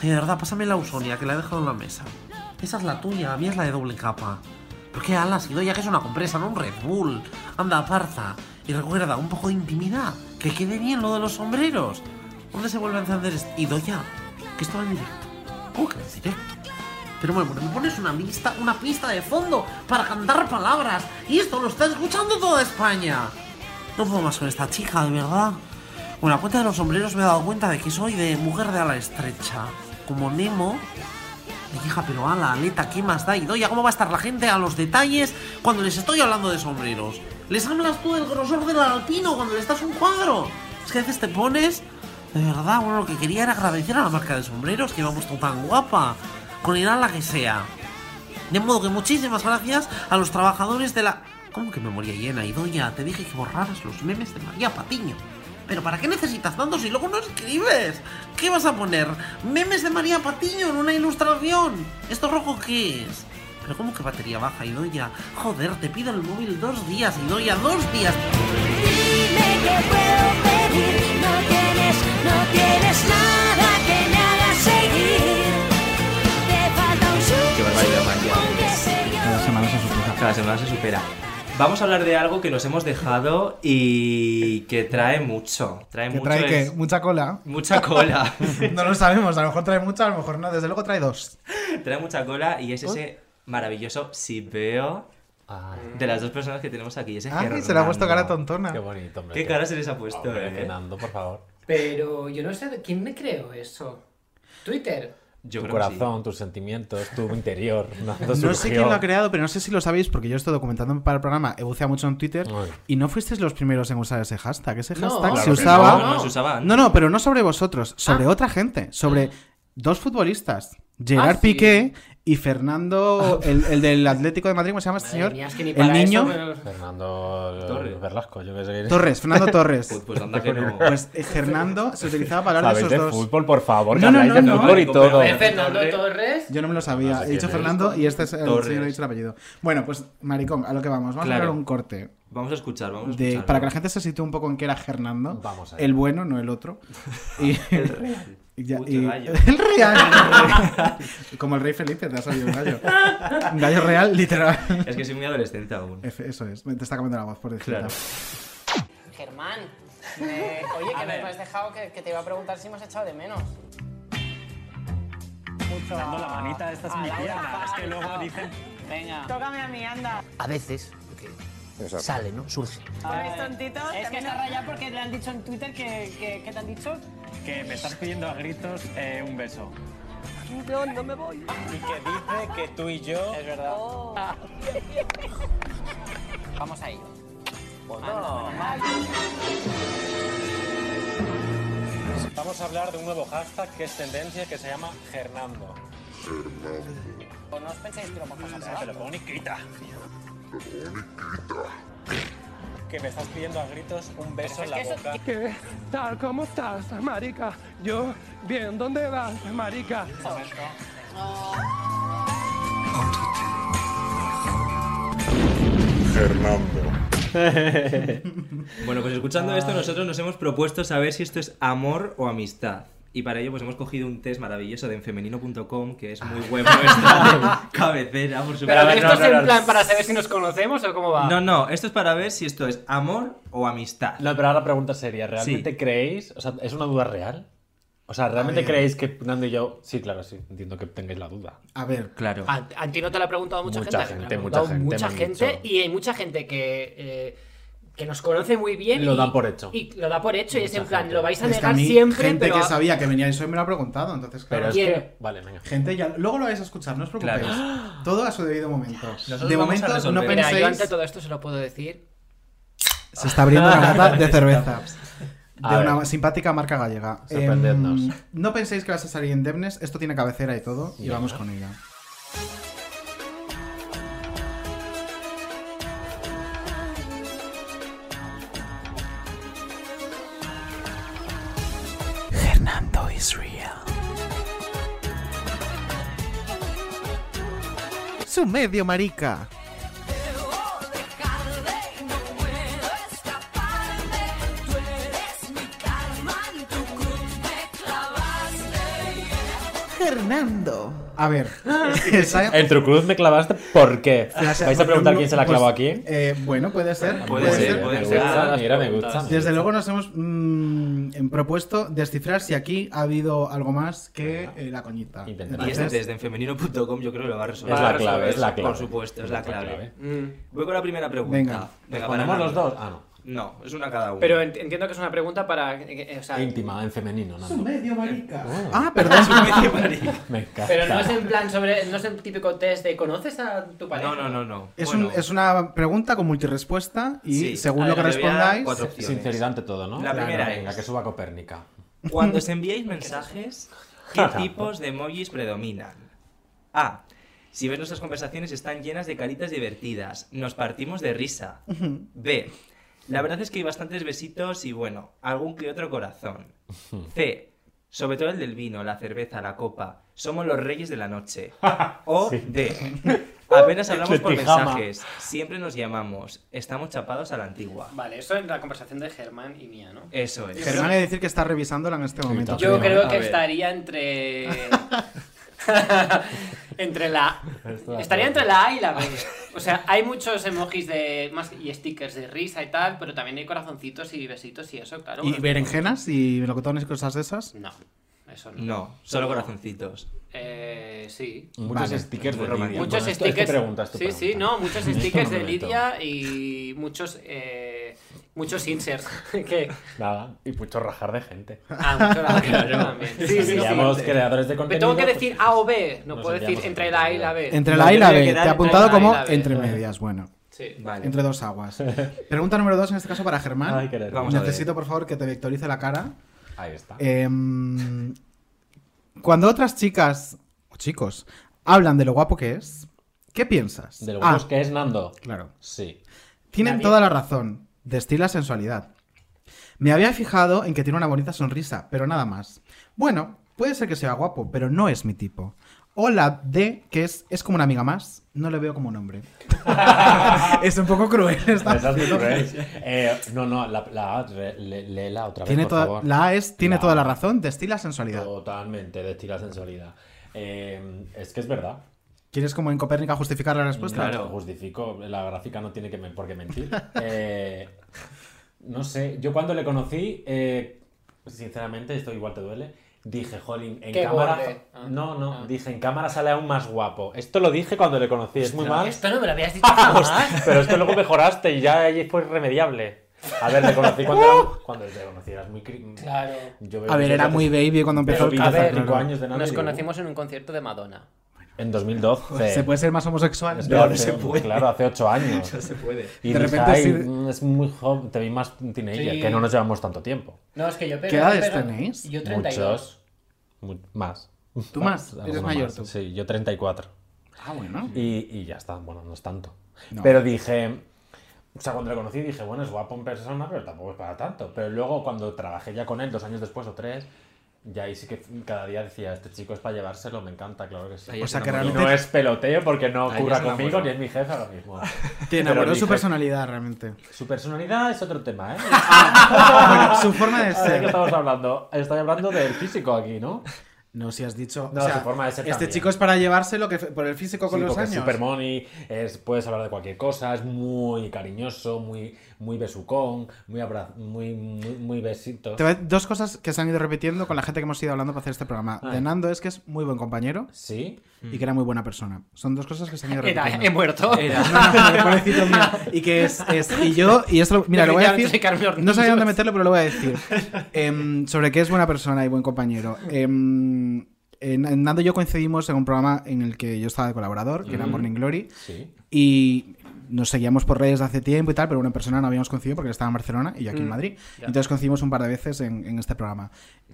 Ay, de verdad, pásame la Usonia, que la he dejado en la mesa. Esa es la tuya, la mía es la de doble capa. ¿Pero qué alas, Idoya, que es una compresa, no un Red Bull? Anda, aparta. Y recuerda, un poco de intimidad. Que quede bien lo de los sombreros. ¿Dónde se vuelve a encender este? Idoya, que esto va en directo. ¿Cómo que en directo? Pero bueno, me pones una pista, una pista de fondo para cantar palabras. Y esto lo está escuchando toda España. No puedo más con esta chica, de verdad. Bueno, a cuenta de los sombreros me he dado cuenta de que soy de mujer de ala estrecha. Como Nemo. Ay, hija, pero ala, aleta, ¿qué más da? Y doya, ¿cómo va a estar la gente a los detalles cuando les estoy hablando de sombreros? ¿Les hablas tú del grosor del alpino cuando le estás un cuadro? Es que a veces te pones... De verdad, bueno, lo que quería era agradecer a la marca de sombreros que puesto tan guapa. Con el ala que sea. De modo que muchísimas gracias a los trabajadores de la... ¿Cómo que memoria llena? Y doña, te dije que borraras los memes de María Patiño. ¿Pero para qué necesitas tantos si luego no escribes? ¿Qué vas a poner? ¿Memes de María Patiño en una ilustración? ¿Esto rojo qué es? ¿Pero cómo que batería baja, Idoya? Joder, te pido el móvil dos días, Idoya, dos días. Dime que puedo pedir, no tienes, no tienes nada que me haga seguir. Te falta un Qué barbaridad, María. Cada semana se supera. Cada semana se supera. Vamos a hablar de algo que nos hemos dejado y que trae mucho. Trae ¿Que mucho. trae qué? ¿Mucha cola? Mucha cola. no lo sabemos, a lo mejor trae mucha, a lo mejor no. Desde luego trae dos. trae mucha cola y es ese maravilloso si veo de las dos personas que tenemos aquí. Ese Ay, se le ha puesto cara tontona. Qué bonito, hombre. ¿Qué cara se les ha puesto, Hombre, eh? Fernando, por favor. Pero yo no sé de quién me creo eso. Twitter. Yo tu sí. corazón, tus sentimientos, tu interior. No sé quién lo ha creado, pero no sé si lo sabéis, porque yo estoy documentándome para el programa, he buceado mucho en Twitter, Ay. y no fuisteis los primeros en usar ese hashtag. Ese No, hashtag claro se usaba... no, no se usaba antes. No, no, pero no sobre vosotros, sobre Ah. otra gente, sobre dos futbolistas, Gerard Ah, sí. Y Fernando, el, el del Atlético de Madrid, ¿cómo se llama este Madre señor? mía, es que ni el niño eso, pero- Fernando Torres. Velasco, yo qué sé. Torres, Fernando Torres. Pues, pues anda que no. Pues eh, Fernando se utilizaba para hablar de esos de dos. fútbol, por favor. No, no, no, de no. fútbol y todo. Eh, Fernando Torres. Yo no me lo sabía. No sé he dicho es. Fernando y este es el Torres. señor, he dicho el apellido. Bueno, pues, maricón, a lo que vamos. Vamos a hablar un corte. Vamos a escuchar, vamos a de- escuchar. para que la gente se sitúe un poco en qué era Fernando. Vamos allá. el bueno, no el otro. Y, El real. Ya- Mucho y- gallo. el real. Como el rey Felipe, te ha salido un gallo. Un gallo real, literal. Es que soy muy adolescente aún. Eso es, me- te está cambiando la voz por decirlo. Claro. Germán, me- oye, que me has dejado que, que te iba a preguntar si me has echado de menos. Mucho. Dando la manita, esta es a mi pierna. Es que luego dicen. Venga. Tócame a mí, anda. A veces sale, ¿no? Surge. ¿Eres tontito? Es que está rayado porque le han dicho en Twitter que, que, ¿qué te han dicho? Que me estás pidiendo a gritos eh, un beso. No, no me voy. Y que dice que tú y yo. Es verdad. Vamos a ello. Vamos a hablar de un nuevo hashtag que es tendencia que se llama Hernando. Pues no os penséis que lo vamos a Se lo pongo Nikita. Que me estás pidiendo a gritos un beso en la boca. ¿Qué tal? ¿Cómo estás, marica? Yo, bien, ¿dónde vas, marica? Bueno, pues escuchando esto, nosotros nos hemos propuesto saber si esto es amor o amistad. Y para ello pues hemos cogido un test maravilloso de enfemenino.com que es muy web nuestra cabecera, por supuesto. Pero a ver, ¿esto es en plan para saber si nos conocemos o cómo va? No, no, esto es para ver si esto es amor o amistad. No, pero ahora la pregunta sería, ¿realmente creéis? O sea, ¿es una duda real? O sea, ¿realmente creéis que Nando y yo... Sí, claro, sí, entiendo que tengáis la duda. A ver, claro. A, a ti no te lo ha preguntado mucha, Mucha gente. gente, mucha gente Mucha me han gente y hay mucha gente que, eh, que nos conoce muy bien. Lo y- dan por hecho. Y lo da por hecho y es en plan, gente. lo vais a es que a negar mí, siempre, gente pero... que sabía que veníais hoy me lo ha preguntado, entonces claro. Pero es que... Vale, venga. Gente ya, luego lo vais a escuchar, no os preocupéis. Claro. Todo a su debido momento. Nosotros de momento no resolver. Mira, yo penséis. ante todo esto se lo puedo decir. Se está abriendo una lata de cerveza. De A una ver. simpática marca gallega. Sorprendednos. Em, no penséis que vas a salir indemnes. Esto tiene cabecera y todo. Y vamos con ella. Su medio marica. Fernando. A ver. esa- El trucruz me clavaste, ¿por qué? ¿Vais a preguntar quién se la Pues, clavó aquí? eh, bueno, puede ser. Puede ser, puede me ser. gusta, mira, me gusta. Desde luego nos hemos mm, propuesto descifrar si aquí ha habido algo más que eh, la coñita. Y este Entonces, test de enfemenino.com yo creo que lo va a resolver. Es la clave, es la clave. Por supuesto, es la clave. Mm. Voy con la primera pregunta. Venga. Venga, ¿Ponemos para los dos? Ah, no. No, es una cada uno. Pero ent- entiendo que es una pregunta para... eh, eh, o sea, Íntima, en femenino, Su Nando. medio marica. Oh. Ah, perdón. Me encanta. Pero no es en plan sobre... No es el típico test de ¿conoces a tu pareja? No, no, no, no. Es, Bueno, un- es una pregunta con multirespuesta y Sí. según lo que respondáis. cuatro opciones. Sinceridad ante todo, ¿no? La primera Venga, es- que suba Copérnica. Cuando os enviáis mensajes, ¿qué tipos de emojis predominan? A. Si ves nuestras conversaciones están llenas de caritas divertidas. Nos partimos de risa. B. La verdad es que hay bastantes besitos y bueno, algún que otro corazón. C. Sobre todo el del vino, la cerveza, la copa. Somos los reyes de la noche. O Sí. D. Apenas hablamos De por mensajes. Siempre nos llamamos. Estamos chapados a la antigua. Vale, eso es la conversación de Germán y mía, ¿no? Eso es. Germán de decir que está revisándola en este momento. Yo creo. que estaría entre... entre la... Estaría entre la A y la B. O sea, hay muchos emojis de más y stickers de risa y tal, pero también hay corazoncitos y besitos y eso, claro. ¿Y berenjenas y melocotones y cosas de esas? No, eso no. No, solo corazoncitos. Eh, sí. Muchos Vale. stickers de. Lidia. Muchos Bueno, esto- esto stickers. pregunta, sí, sí, pregunta. no, muchos stickers no de. Lidia y muchos eh, muchos inserts. que Nada, y mucho rajar de gente. Ah, mucho la también. Sí, sí, sí. Creadores de Me contenido. tengo que pues, decir A o B, no puedo decir entre la A y la B. Entre la A y la B. Te he apuntado como B. entre medias. Bueno, Sí. Vale. entre dos aguas. Pregunta número dos, en este caso para Germán. Ay. Vamos. Necesito, por favor, que te vectorice la cara. Ahí está. Em, cuando otras chicas o chicos hablan de lo guapo que es, ¿qué piensas? ¿De lo Ah, guapos que es Nando? Claro. Sí. Tienen Nadie- toda la razón. Destila sensualidad. Me había fijado en que tiene una bonita sonrisa, pero nada más. Bueno, puede ser que sea guapo, pero no es mi tipo. O la D, que es, es como una amiga más, no le veo como un hombre. es un poco cruel esta. Esa es muy cruel. Eh, no, no, la, la A, léela otra vez, Tiene por toda- favor. la A es, tiene La toda la razón, destila sensualidad. Totalmente, destila sensualidad. Eh, es que es verdad. ¿Quieres como en Copérnica justificar la respuesta? Claro, justifico. La gráfica no tiene que por qué mentir. Eh, no sé, yo cuando le conocí, sinceramente, esto igual te duele. Dije, jolín, en Qué cámara. Ah. no, no, dije, en cámara sale aún más guapo. Esto lo dije cuando le conocí, es muy mal. Esto no me lo habías dicho jamás. Pero es que luego mejoraste y ya ahí fue irremediable. A ver, le conocí cuando era. Cuando te conocí, eras muy. Claro. Yo A ver, era muy baby cuando empezó el años de Nando Nos digo, conocimos en un concierto de Madonna. En 2012. ¿Se puede ser más homosexual? No, no se puede. Claro, hace 8 años. No se puede. Y De repente es muy joven, te vi más teenager, Sí. que no nos llevamos tanto tiempo. No, es que yo pero, ¿Qué edades pero- tenéis? Yo 32. Muchos. Mu- más. ¿Tú más? ¿Eres mayor más. tú? Sí, yo 34. Ah, bueno. Y, y ya está, bueno, no es tanto. No. Pero dije, o sea, cuando le conocí dije, bueno, es guapo en persona, pero tampoco es para tanto. Pero luego cuando trabajé ya con él, dos años después o tres, Y ahí sí que cada día decía, este chico es para llevárselo, me encanta, claro que sí. O sea, Y que realmente- no es peloteo porque no ocurra conmigo ni es mi jefe ahora mismo. Te Pero enamoró su jefe- personalidad, realmente. Su personalidad es otro tema, ¿eh? Bueno, su forma de ¿De ser. qué estamos hablando? Estoy hablando del físico aquí, ¿no? No, si has dicho. No, o sea, su forma de ser Este también. chico es para llevárselo que por el físico con Sí, los años. Es super money, es, puedes hablar de cualquier cosa, es muy cariñoso, muy, muy besucón, muy, abra, muy, muy, muy besito. Dos cosas que se han ido repitiendo con la gente que hemos ido hablando para hacer este programa. Ah. De Nando es que es muy buen compañero. Sí. Y que era muy buena persona. Son dos cosas que se han ido Era, repitiendo. he muerto. Era. No. Y que es, es- Y yo, y esto lo- mira, lo voy a decir. No sabía dónde meterlo, pero lo voy a decir. Em, sobre qué es buena persona y buen compañero. En- Nando y yo coincidimos en un programa en el que yo estaba de colaborador, que era. Morning Glory. Sí. Y nos seguíamos por redes de hace tiempo y tal, pero una persona no habíamos coincidido porque estaba en Barcelona y yo aquí en Mm. Madrid. Ya. Entonces coincidimos un par de veces en, en este programa.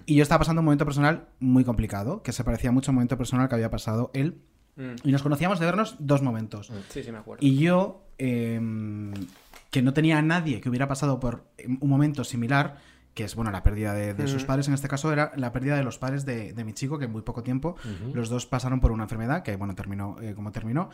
Y yo estaba pasando un momento personal muy complicado, que se parecía mucho a un momento personal que había pasado él. Mm. Y nos conocíamos de vernos dos momentos. Sí, sí, me acuerdo. Y yo, em, que no tenía a nadie que hubiera pasado por un momento similar, que es bueno la pérdida de, de sus Ujú. padres, en este caso era la pérdida de los padres de, de mi chico, que en muy poco tiempo Ujú. los dos pasaron por una enfermedad, que bueno, terminó eh, como terminó.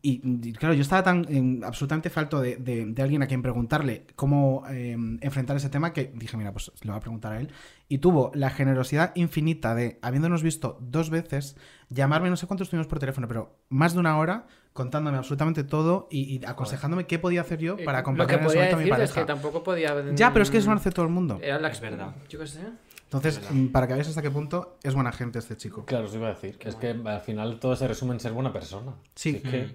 Y, y, claro, yo estaba tan em, absolutamente falto de, de- de alguien a quien preguntarle cómo em, enfrentar ese tema que dije, mira, pues le voy a preguntar a él. Y tuvo la generosidad infinita de, habiéndonos visto dos veces, llamarme, no sé cuánto estuvimos por teléfono, pero más de una hora contándome absolutamente todo y, y aconsejándome qué podía hacer yo para Eh, Lo acompañar que en ese momento a mi decir es pareja. que tampoco podía... Ya, pero es que eso lo hace todo el mundo. Era la Es verdad. Yo qué sé. Entonces, mm, para que veáis hasta qué punto es buena gente este chico. Claro, os iba a decir. Es que al final todo se resume en ser buena persona. Sí. Así que, mm,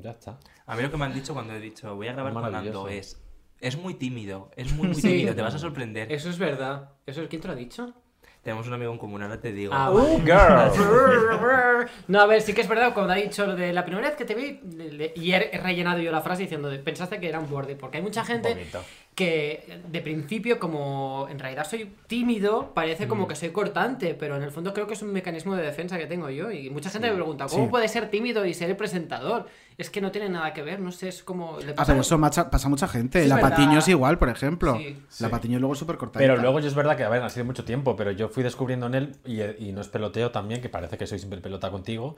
ya está. A mí lo que me han dicho cuando he dicho voy a grabar con. Nando es. Es muy tímido, es muy, muy Sí. tímido, te vas a sorprender. Eso es verdad. ¿Eso, ¿Quién te lo ha dicho? Tenemos un amigo en común, ahora te digo. Ah, Uh, vale. No, a ver, sí que es verdad, cuando ha dicho lo de la primera vez que te vi, le- le- y he rellenado yo la frase diciendo, pensaste que era un borde, porque hay mucha gente Bonito. que de principio, como en realidad soy tímido, parece como Mm. que soy cortante, pero en el fondo creo que es un mecanismo de defensa que tengo yo, y mucha gente Sí. me pregunta, ¿cómo Sí. puede ser tímido y ser el presentador? Es que no tiene nada que ver, no sé, es como... le Ah, pasa pero a- eso macha- pasa a mucha gente. Sí, la verdad. Patiño es igual, por ejemplo. Sí. La Sí. Patiño luego es súper cortadita. Pero luego yo es verdad que, a ver, ha sido mucho tiempo, pero yo fui descubriendo en él, y, y no es peloteo también, que parece que soy siempre pelota contigo,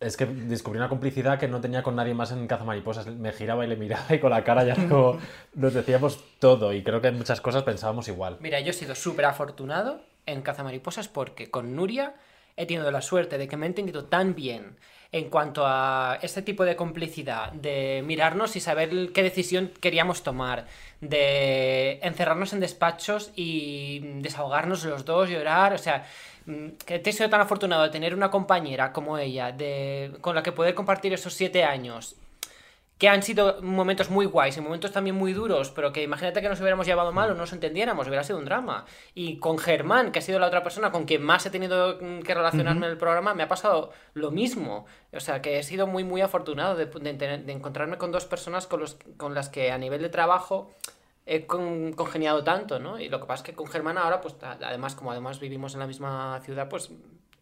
es que descubrí una complicidad que no tenía con nadie más en Cazamariposas. Me giraba y le miraba y con la cara ya como nos decíamos todo, y creo que en muchas cosas pensábamos igual. Mira, yo he sido súper afortunado en Cazamariposas porque con Nuria he tenido la suerte de que me he entendido tan bien en cuanto a este tipo de complicidad, de mirarnos y saber qué decisión queríamos tomar, de encerrarnos en despachos y desahogarnos los dos, llorar, o sea, mm, que te he sido tan afortunado de tener una compañera como ella, de, con la que poder compartir esos siete años que han sido momentos muy guays y momentos también muy duros, pero que imagínate que nos hubiéramos llevado mal o no nos entendiéramos, hubiera sido un drama. Y con Germán, que ha sido la otra persona con quien más he tenido que relacionarme en el programa, me ha pasado lo mismo. O sea, que he sido muy, muy afortunado de, de encontrarme con dos personas con, los, con las que a nivel de trabajo he con- congeniado tanto, ¿no? Y lo que pasa es que con Germán ahora, pues además, como además vivimos en la misma ciudad, pues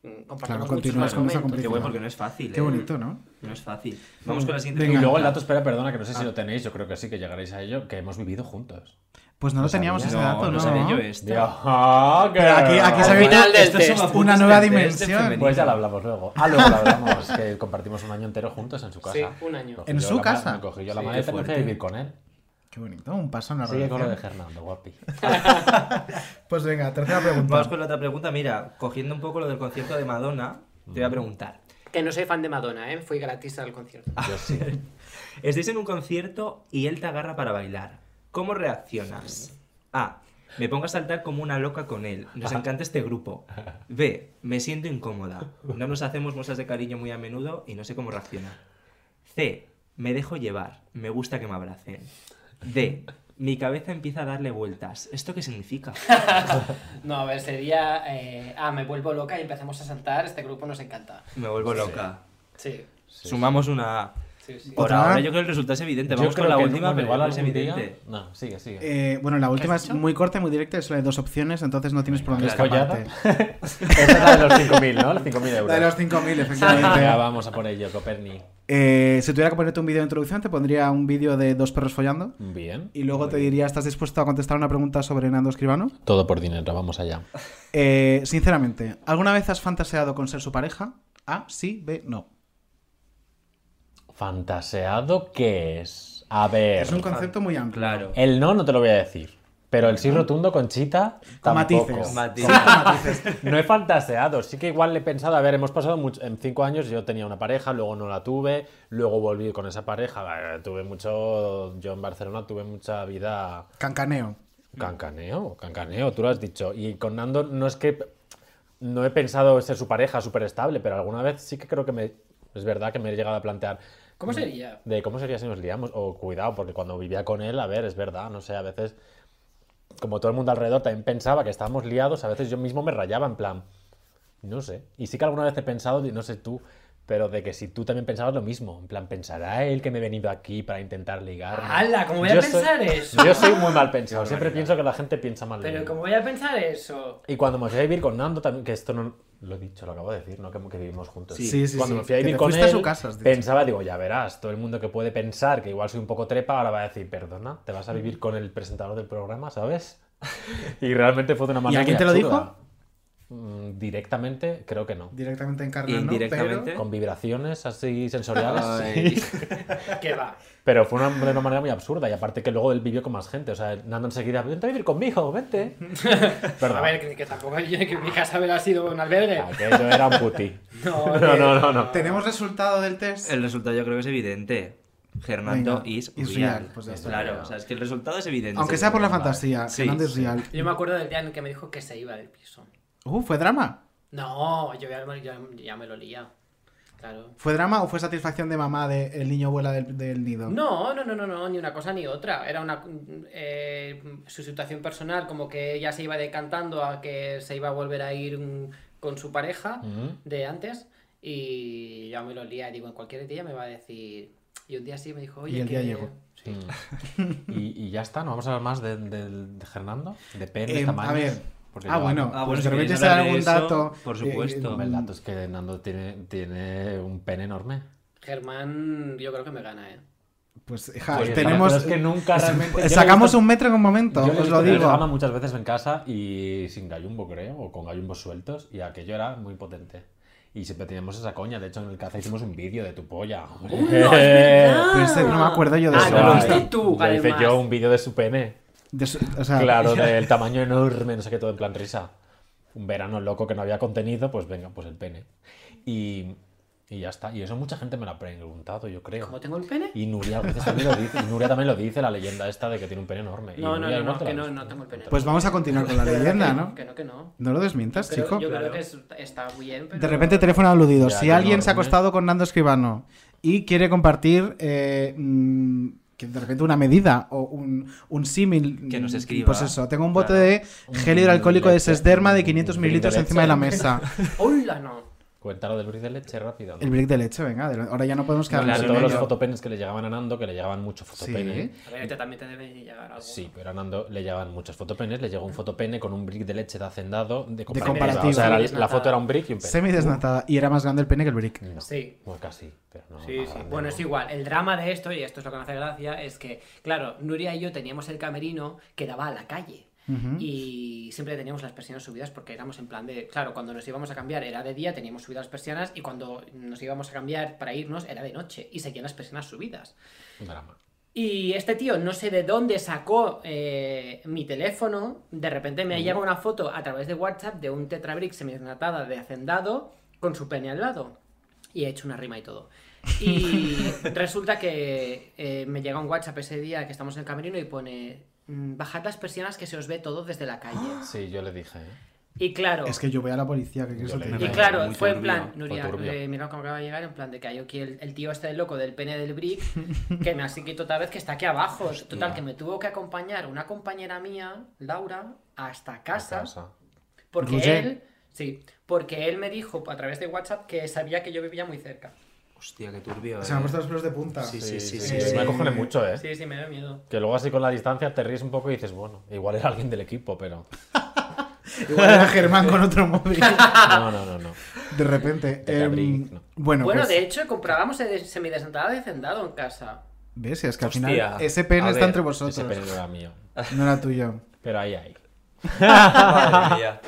mm, continúas más con esa complicidad. Qué bueno, porque no es fácil. Qué ¿eh? bonito, ¿no? No es fácil. Vamos con la siguiente Venga. Y luego el dato, espera, perdona, que no sé si Ah. lo tenéis, yo creo que sí, que llegaréis a ello, que hemos vivido juntos. Pues no lo teníamos sabía. ese dato, ¿no? no sabía yo esto. Ya, Pero aquí, aquí se ha esto es una nueva dimensión. Pues ya lo hablamos luego. Ah, luego lo hablamos, que compartimos un año entero juntos en su casa. Sí, un año. Cogí ¿En su la casa? Me cogí yo la Sí, maleta y fui a vivir con él. Qué bonito, un paso en la Sigue con lo de. Fernando, guapi. Pues venga, tercera pregunta. Vamos con la otra pregunta. Mira, cogiendo un poco lo del concierto de Madonna, te voy a preguntar. Que no soy fan de Madonna, ¿eh? Fui gratis al concierto. Yo sí. Estáis en un concierto y él te agarra para bailar. ¿Cómo reaccionas? A. Me pongo a saltar como una loca con él. Nos encanta este grupo. B. Me siento incómoda. No nos hacemos muestras de cariño muy a menudo y no sé cómo reaccionar. C. Me dejo llevar. Me gusta que me abracen. D. Mi cabeza empieza a darle vueltas. ¿Esto qué significa? No, a ver, sería. eh, ah, me vuelvo loca y empezamos a saltar. Este grupo nos encanta. Me vuelvo loca. Sí. Sumamos una A. Por ahora yo creo que el resultado es evidente. Yo Vamos con la última, pero igual es evidente. No, sigue, sigue. Eh, bueno, la última es hecho? muy corta y muy directa, es la de dos opciones, entonces no tienes por dónde ¿La escaparte. Esa es la de los 5.000, ¿no? Los 5.000 euros. La de los 5.000, efectivamente. Vamos a por ello, Coperni. Eh, si tuviera que ponerte un vídeo de introducción, te pondría un vídeo de dos perros follando. Bien. Y luego te diría, ¿estás dispuesto a contestar una pregunta sobre Nando Escribano? Todo por dinero, vamos allá. Eh, sinceramente, ¿alguna vez has fantaseado con ser su pareja? A, sí, B, no. ¿Fantaseado qué es? A ver. Es un concepto muy amplio. Claro. El no no te lo voy a decir. Pero el sí rotundo con Chita Con tampoco. matices. Matices. Con matices. No he fantaseado, sí que igual le he pensado, a ver, hemos pasado mucho, en cinco años yo tenía una pareja, luego no la tuve, luego volví con esa pareja, tuve mucho, yo en Barcelona tuve mucha vida Cancaneo. cancaneo, cancaneo, tú lo has dicho, y con Nando no es que, no he pensado ser su pareja súper estable, pero alguna vez sí que creo que me, es verdad que me he llegado a plantear ¿Cómo sería? de cómo sería si nos liamos, o cuidado, porque cuando vivía con él, a ver, es verdad, no sé, a veces, como todo el mundo alrededor también pensaba que estábamos liados, a veces yo mismo me rayaba en plan, no sé, y sí que alguna vez he pensado, no sé tú, pero de que si tú también pensabas lo mismo, en plan, ¿pensará él que me he venido aquí para intentar ligarme? ¡Hala! ¿Cómo voy a Yo soy- pensar eso? Yo soy muy mal pensado, siempre pienso que la gente piensa mal Pero. ¿cómo voy a pensar eso? Y cuando me fui a vivir con Nando también, que esto no lo he dicho, lo acabo de decir, ¿no? Que, que vivimos juntos. Sí. Sí, sí, cuando sí. me fui a vivir con a él, su casa, pensaba, digo, ya verás, todo el mundo que puede pensar que igual soy un poco trepa, ahora va a decir, perdona, te vas a vivir con el presentador del programa, ¿sabes? y realmente fue de una manera alguien muy te lo absurda. dijo? Mm, directamente, creo que no. Directamente encarnando. Indirectamente. pero- Con vibraciones así sensoriales. ¿Qué va? Pero fue una, de una manera muy absurda. Y aparte que luego él vivió con más gente. O sea, Nando enseguida, vente a vivir conmigo, vente. Perdón. A ver, que, que tampoco yo que mi casa hubiera sido un albergue. Aquello era un puti. No, no, no, no, no. ¿Tenemos resultado del test? El resultado yo creo que es evidente. Hernando Venga, is, is real. real, pues claro, o sea, es que el resultado es evidente. Aunque sea por la fantasía, Sí, Hernando es sí. real. Yo me acuerdo del día en el que me dijo que se iba del piso. Uh, ¿fue drama? No, yo ya, ya- ya me lo lía. Claro. ¿Fue drama o fue satisfacción de mamá de el niño vuela del, del nido? No, no, no, no, no, ni una cosa ni otra. Era una eh, su situación personal, como que ella se iba decantando a que se iba a volver a ir mm, con su pareja de antes. Y ya me lo lía. Digo, en cualquier día me va a decir. Y un día sí me dijo, oye, Y el que- día llegó. Sí. Y, y ya está, ¿no vamos a hablar más de, de- de Hernando? De Eh, tamaños. a ver. Porque Ah, yo- bueno, Ah, pues bueno, si de repente algún eso, dato. por eh, supuesto. El dato es que Nando tiene, tiene un pene enorme. Germán, yo creo que me gana, ¿eh? Pues, hija, Pues, tenemos. es que nunca es- realmente- yo Sacamos visto- un metro en un momento, Yo os lo digo. Gama muchas veces en casa y sin gallumbo, creo, o con gallumbos sueltos, y aquello era muy potente. Y siempre teníamos esa coña. De hecho, en el caza hicimos un vídeo de tu polla. Pues, eh, no me acuerdo yo de Ah, eso. no lo Ay, viste tú, Ya hice yo un vídeo de su pene. De su- o sea, Claro, del tamaño enorme, no sé qué, todo en plan risa. Un verano loco que no había contenido, pues venga, pues el pene. Y, y ya está. Y eso mucha gente me lo ha preguntado, yo creo. ¿Cómo tengo el pene? Y Nuria a veces también lo dice. Y Nuria también lo dice, la leyenda esta de que tiene un pene enorme. Y No, no, Nuria no, no, que no, tengo el pene. Pues vamos a continuar con la leyenda, ¿no? Que no, que no. No lo desmientas, Pero chico. Yo creo que es- está bien, pero... De repente teléfono aludido. Ya, si alguien se ha enorme. acostado con Nando Escribano y quiere compartir eh, mm, que de repente una medida o un, un símil. Que nos mm, escriba. Pues eso, tengo un bote Claro. de gel hidroalcohólico de sesderma de un 500 drink de mililitros encima de la mesa. ¡Hola, no! Cuéntalo del brick de leche rápido. ¿no? El brick de leche, venga. de- Ahora ya no podemos quedarnos Claro, en todos los fotopenes que le llegaban a Nando, que le llegaban muchos fotopenes. Sí. Ver, este también te debe llegar algo. Sí, pero a Nando le llegaban muchos fotopenes, le llegó un fotopene con un brick de leche de hacendado de comparativa. comparativo. O sea, la, foto era un brick y un pene. Semi desnatada. Y era más grande el pene que el brick. No, Sí. Bueno, casi, pero no. Sí, más sí. grande, Bueno, no. es igual. El drama de esto, y esto es lo que me hace gracia, es que, claro, Nuria y yo teníamos el camerino que daba a la calle. Y siempre teníamos las persianas subidas porque éramos en plan de. Claro, cuando nos íbamos a cambiar era de día, teníamos subidas las persianas, y cuando nos íbamos a cambiar para irnos era de noche y seguían las persianas subidas. Un drama. Y este tío, no sé de dónde sacó eh, mi teléfono. De repente me llega una foto a través de WhatsApp de un tetrabrick semidesnatada de hacendado con su pene al lado. Y he hecho una rima y todo. Y resulta que eh, me llega un WhatsApp ese día que estamos en el camerino y pone: "Mm, Bajad las persianas que se os ve todo desde la calle. Sí, yo le dije. ¿eh? Y claro. Es que yo voy a la policía. ¿qué quieres Yo que te le- diga? Y claro, fue en plan, Nuria, eh, mira cómo acaba de llegar, en plan de que hay aquí el, el tío este loco del pene del brick, que me ha seguido otra vez, que está aquí abajo. Total, que me tuvo que acompañar una compañera mía, Laura, hasta casa, porque Roger. él, sí, porque él me dijo a través de WhatsApp que sabía que yo vivía muy cerca. Hostia, qué turbio. Se me han eh. puesto los pelos de punta. Sí, sí, sí. sí, sí, Me acojone mucho, ¿eh? Sí, sí, me da miedo. Que luego así con la distancia te ríes un poco y dices, bueno, igual era alguien del equipo, pero... Igual era Germán con otro móvil. No, no, no, no. De repente. De em, no. Bueno, Bueno, pues, de hecho, comprábamos el semidesentado de hacendado en casa. ¿Ves? Es que al Hostia. final ese pene está ver, entre vosotros. Ese pene no era mío. No era tuyo. Pero ahí, ahí. Madre mía.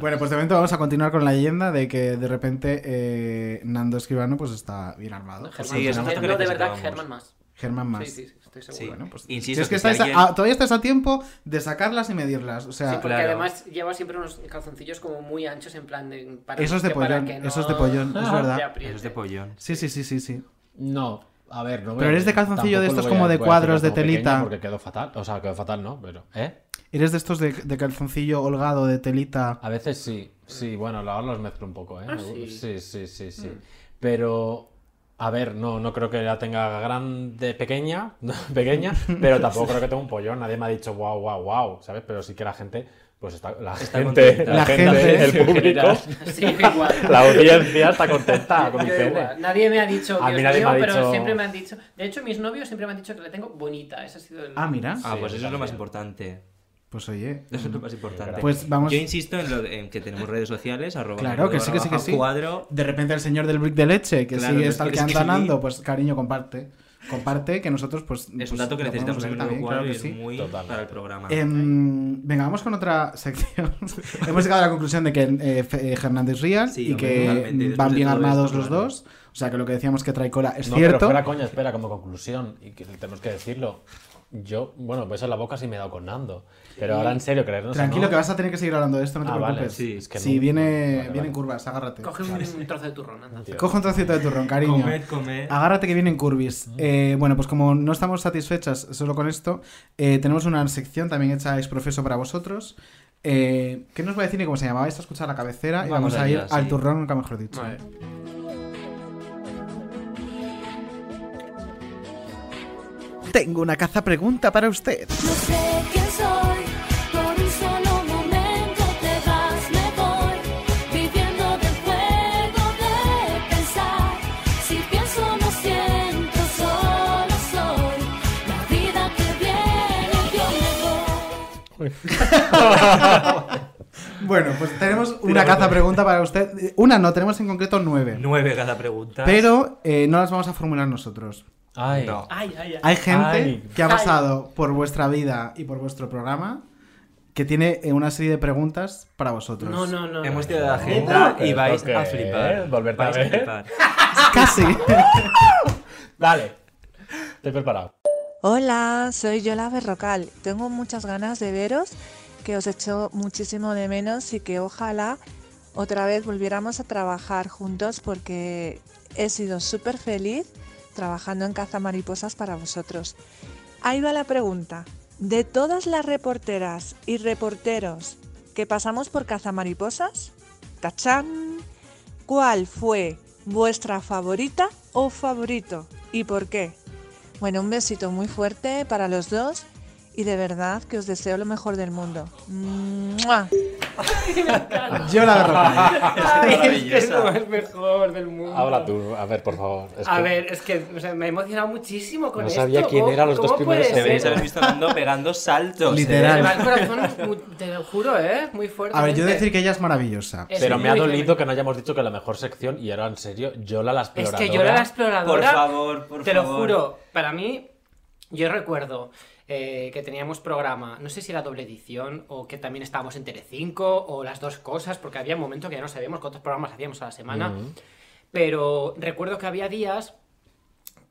Bueno, pues de momento vamos a continuar con la leyenda de que de repente eh, Nando Escribano pues está bien armado. Germán, Sí, es no, de verdad. Germán más. Germán más. Sí, sí, estoy seguro. Sí. Bueno, pues, Insisto, si es que que si estáis a- alguien- todavía estáis a tiempo de sacarlas y medirlas. O sea, Sí, porque claro. además lleva siempre unos calzoncillos como muy anchos en plan de... Para Eso es de que para pollón, que no eso es de pollón, es verdad. Eso es de pollón. sí, sí, sí, sí, sí. No, a ver, no Pero eres de calzoncillo de estos a- como de cuadros de telita. Porque quedó fatal, o sea, quedó fatal, ¿no? Pero, ¿eh? ¿Eres de estos de, de calzoncillo holgado de telita? A veces sí, sí, bueno, ahora los mezclo un poco, ¿eh? Ah, sí, sí, sí, sí. Mm. Pero, a ver, no, no creo que la tenga grande, pequeña, pequeña, pero tampoco creo que tenga un pollón. Nadie me ha dicho wow, wow, wow, ¿sabes? Pero sí que la gente, pues está, la Está gente, contenta. la, La gente, gente, el público, general. Sí, igual. la audiencia está contenta con mi. Nadie me ha dicho Dios mío, me ha pero dicho- siempre me han dicho... De hecho, mis novios siempre me han dicho que la tengo bonita. Ese ha sido el... Ah, mira. Ah, pues eso es lo más importante. Pues oye. Eso es lo más importante. Pues vamos- Yo insisto en, lo- en que tenemos redes sociales, arroba Claro, que sí, que sí, que sí. cuadro. De repente el señor del brick de leche, que Claro, sigue nos quieres stalkeando a escribir. Nando, pues cariño, comparte. Comparte, que nosotros pues... Es pues, un dato que lo podemos necesitamos el también, claro que es sí. muy Totalmente. para el programa. Em, venga, vamos con otra sección. Hemos llegado a la conclusión de que eh, eh, Hernández Real Sí, y que van bien armados esto, los claro. dos. O sea que lo que decíamos que trae cola es No, pero cierto. fuera coña, espera, como conclusión, y que tenemos que decirlo. Yo, bueno, beso en la boca sí me he dado con Nando. Pero ahora en serio, creernos Tranquilo, no, que vas a tener que seguir hablando de esto, no te Ah, vale, preocupes. sí, es que sí, no- viene, vale, viene vale. en curvas, agárrate. Coge un, un trozo de turrón, anda. Coge un trocito de turrón, cariño. Comed, comed. Agárrate que vienen curvis. Eh, bueno, pues como no estamos satisfechas solo con esto, eh, tenemos una sección también hecha ex profeso para vosotros. Eh, ¿Qué nos va a decir ni cómo se llama? Vais a escuchar la cabecera y Vamos a ir allá, al sí. turrón, nunca mejor dicho. Vale. Tengo una caza pregunta para usted. No sé quién Bueno, pues tenemos una caza pregunta para usted. Una no, tenemos en concreto nueve. Nueve cada pregunta. Pero eh, no las vamos a formular nosotros. Ay, No. Ay, ay, ay. Hay gente Ay. que ha Ay. pasado por vuestra vida y por vuestro programa que tiene eh, una serie de preguntas para vosotros. No, no, no. Hemos tirado la agenda y ¿Esto vais a flipar. ¿Volverte a ver? flipar. Casi. Dale. Estoy preparado. Hola, soy Yola Berrocal. Tengo muchas ganas de veros, que os echo muchísimo de menos y que ojalá otra vez volviéramos a trabajar juntos porque he sido súper feliz trabajando en Caza Mariposas para vosotros. Ahí va la pregunta. De todas las reporteras y reporteros que pasamos por Caza Mariposas, ¡tachán! ¿Cuál fue vuestra favorita o favorito y por qué? Bueno, un besito muy fuerte para los dos y de verdad que os deseo lo mejor del mundo. ¡Mua! Yo la. Ay, es que no es mejor del mundo. Habla tú, a ver, por favor. Es A que ver, es que o sea, me he emocionado muchísimo con No esto. sabía quién ¿Cómo- eran los dos cómo primeros Debéis haber visto Nando pegando saltos. Literal. Va el corazón, muy- te lo juro, ¿eh? Muy fuerte. A ver, yo decir que ella es maravillosa. Es Pero me ha dolido que no hayamos dicho que la mejor sección, y era en serio, Yola la Es exploradora. que yo era la exploradora. Por favor, por Te lo favor. juro, para mí, yo recuerdo eh, que teníamos programa, no sé si era doble edición o que también estábamos en Telecinco o las dos cosas, porque había un momento que ya no sabíamos cuántos programas hacíamos a la semana. Mm. Pero recuerdo que había días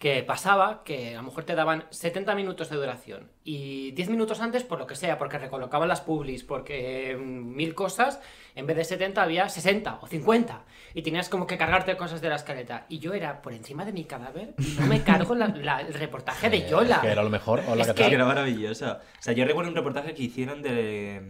que pasaba que a lo mejor te daban 70 minutos de duración y 10 minutos antes por lo que sea, porque recolocaban las publis, porque mm, mil cosas, en vez de 70 había 60 o 50 y tenías como que cargarte cosas de la escaleta y yo era por encima de mi cadáver y no me cargo la- la- el reportaje de Yola. Que era lo mejor. Hola, Es ¿qué que- tal? Era maravillosa. O sea, yo recuerdo un reportaje que hicieron de,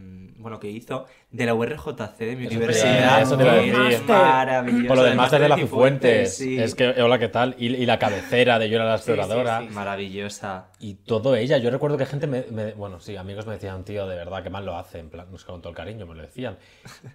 bueno, que hizo de la URJC de mi Eso te- universidad. eso te que es maravilloso. Por lo del El máster de la Cifuentes, sí. Es que, hola, ¿qué tal? Y, y la cabecera de Yo era la Sí, sí, exploradora. sí. Maravillosa. Y todo ella. Yo recuerdo que gente me, me- Bueno, sí, amigos me decían, tío, de verdad, que mal lo hace. En plan, no sé, con todo el cariño me lo decían.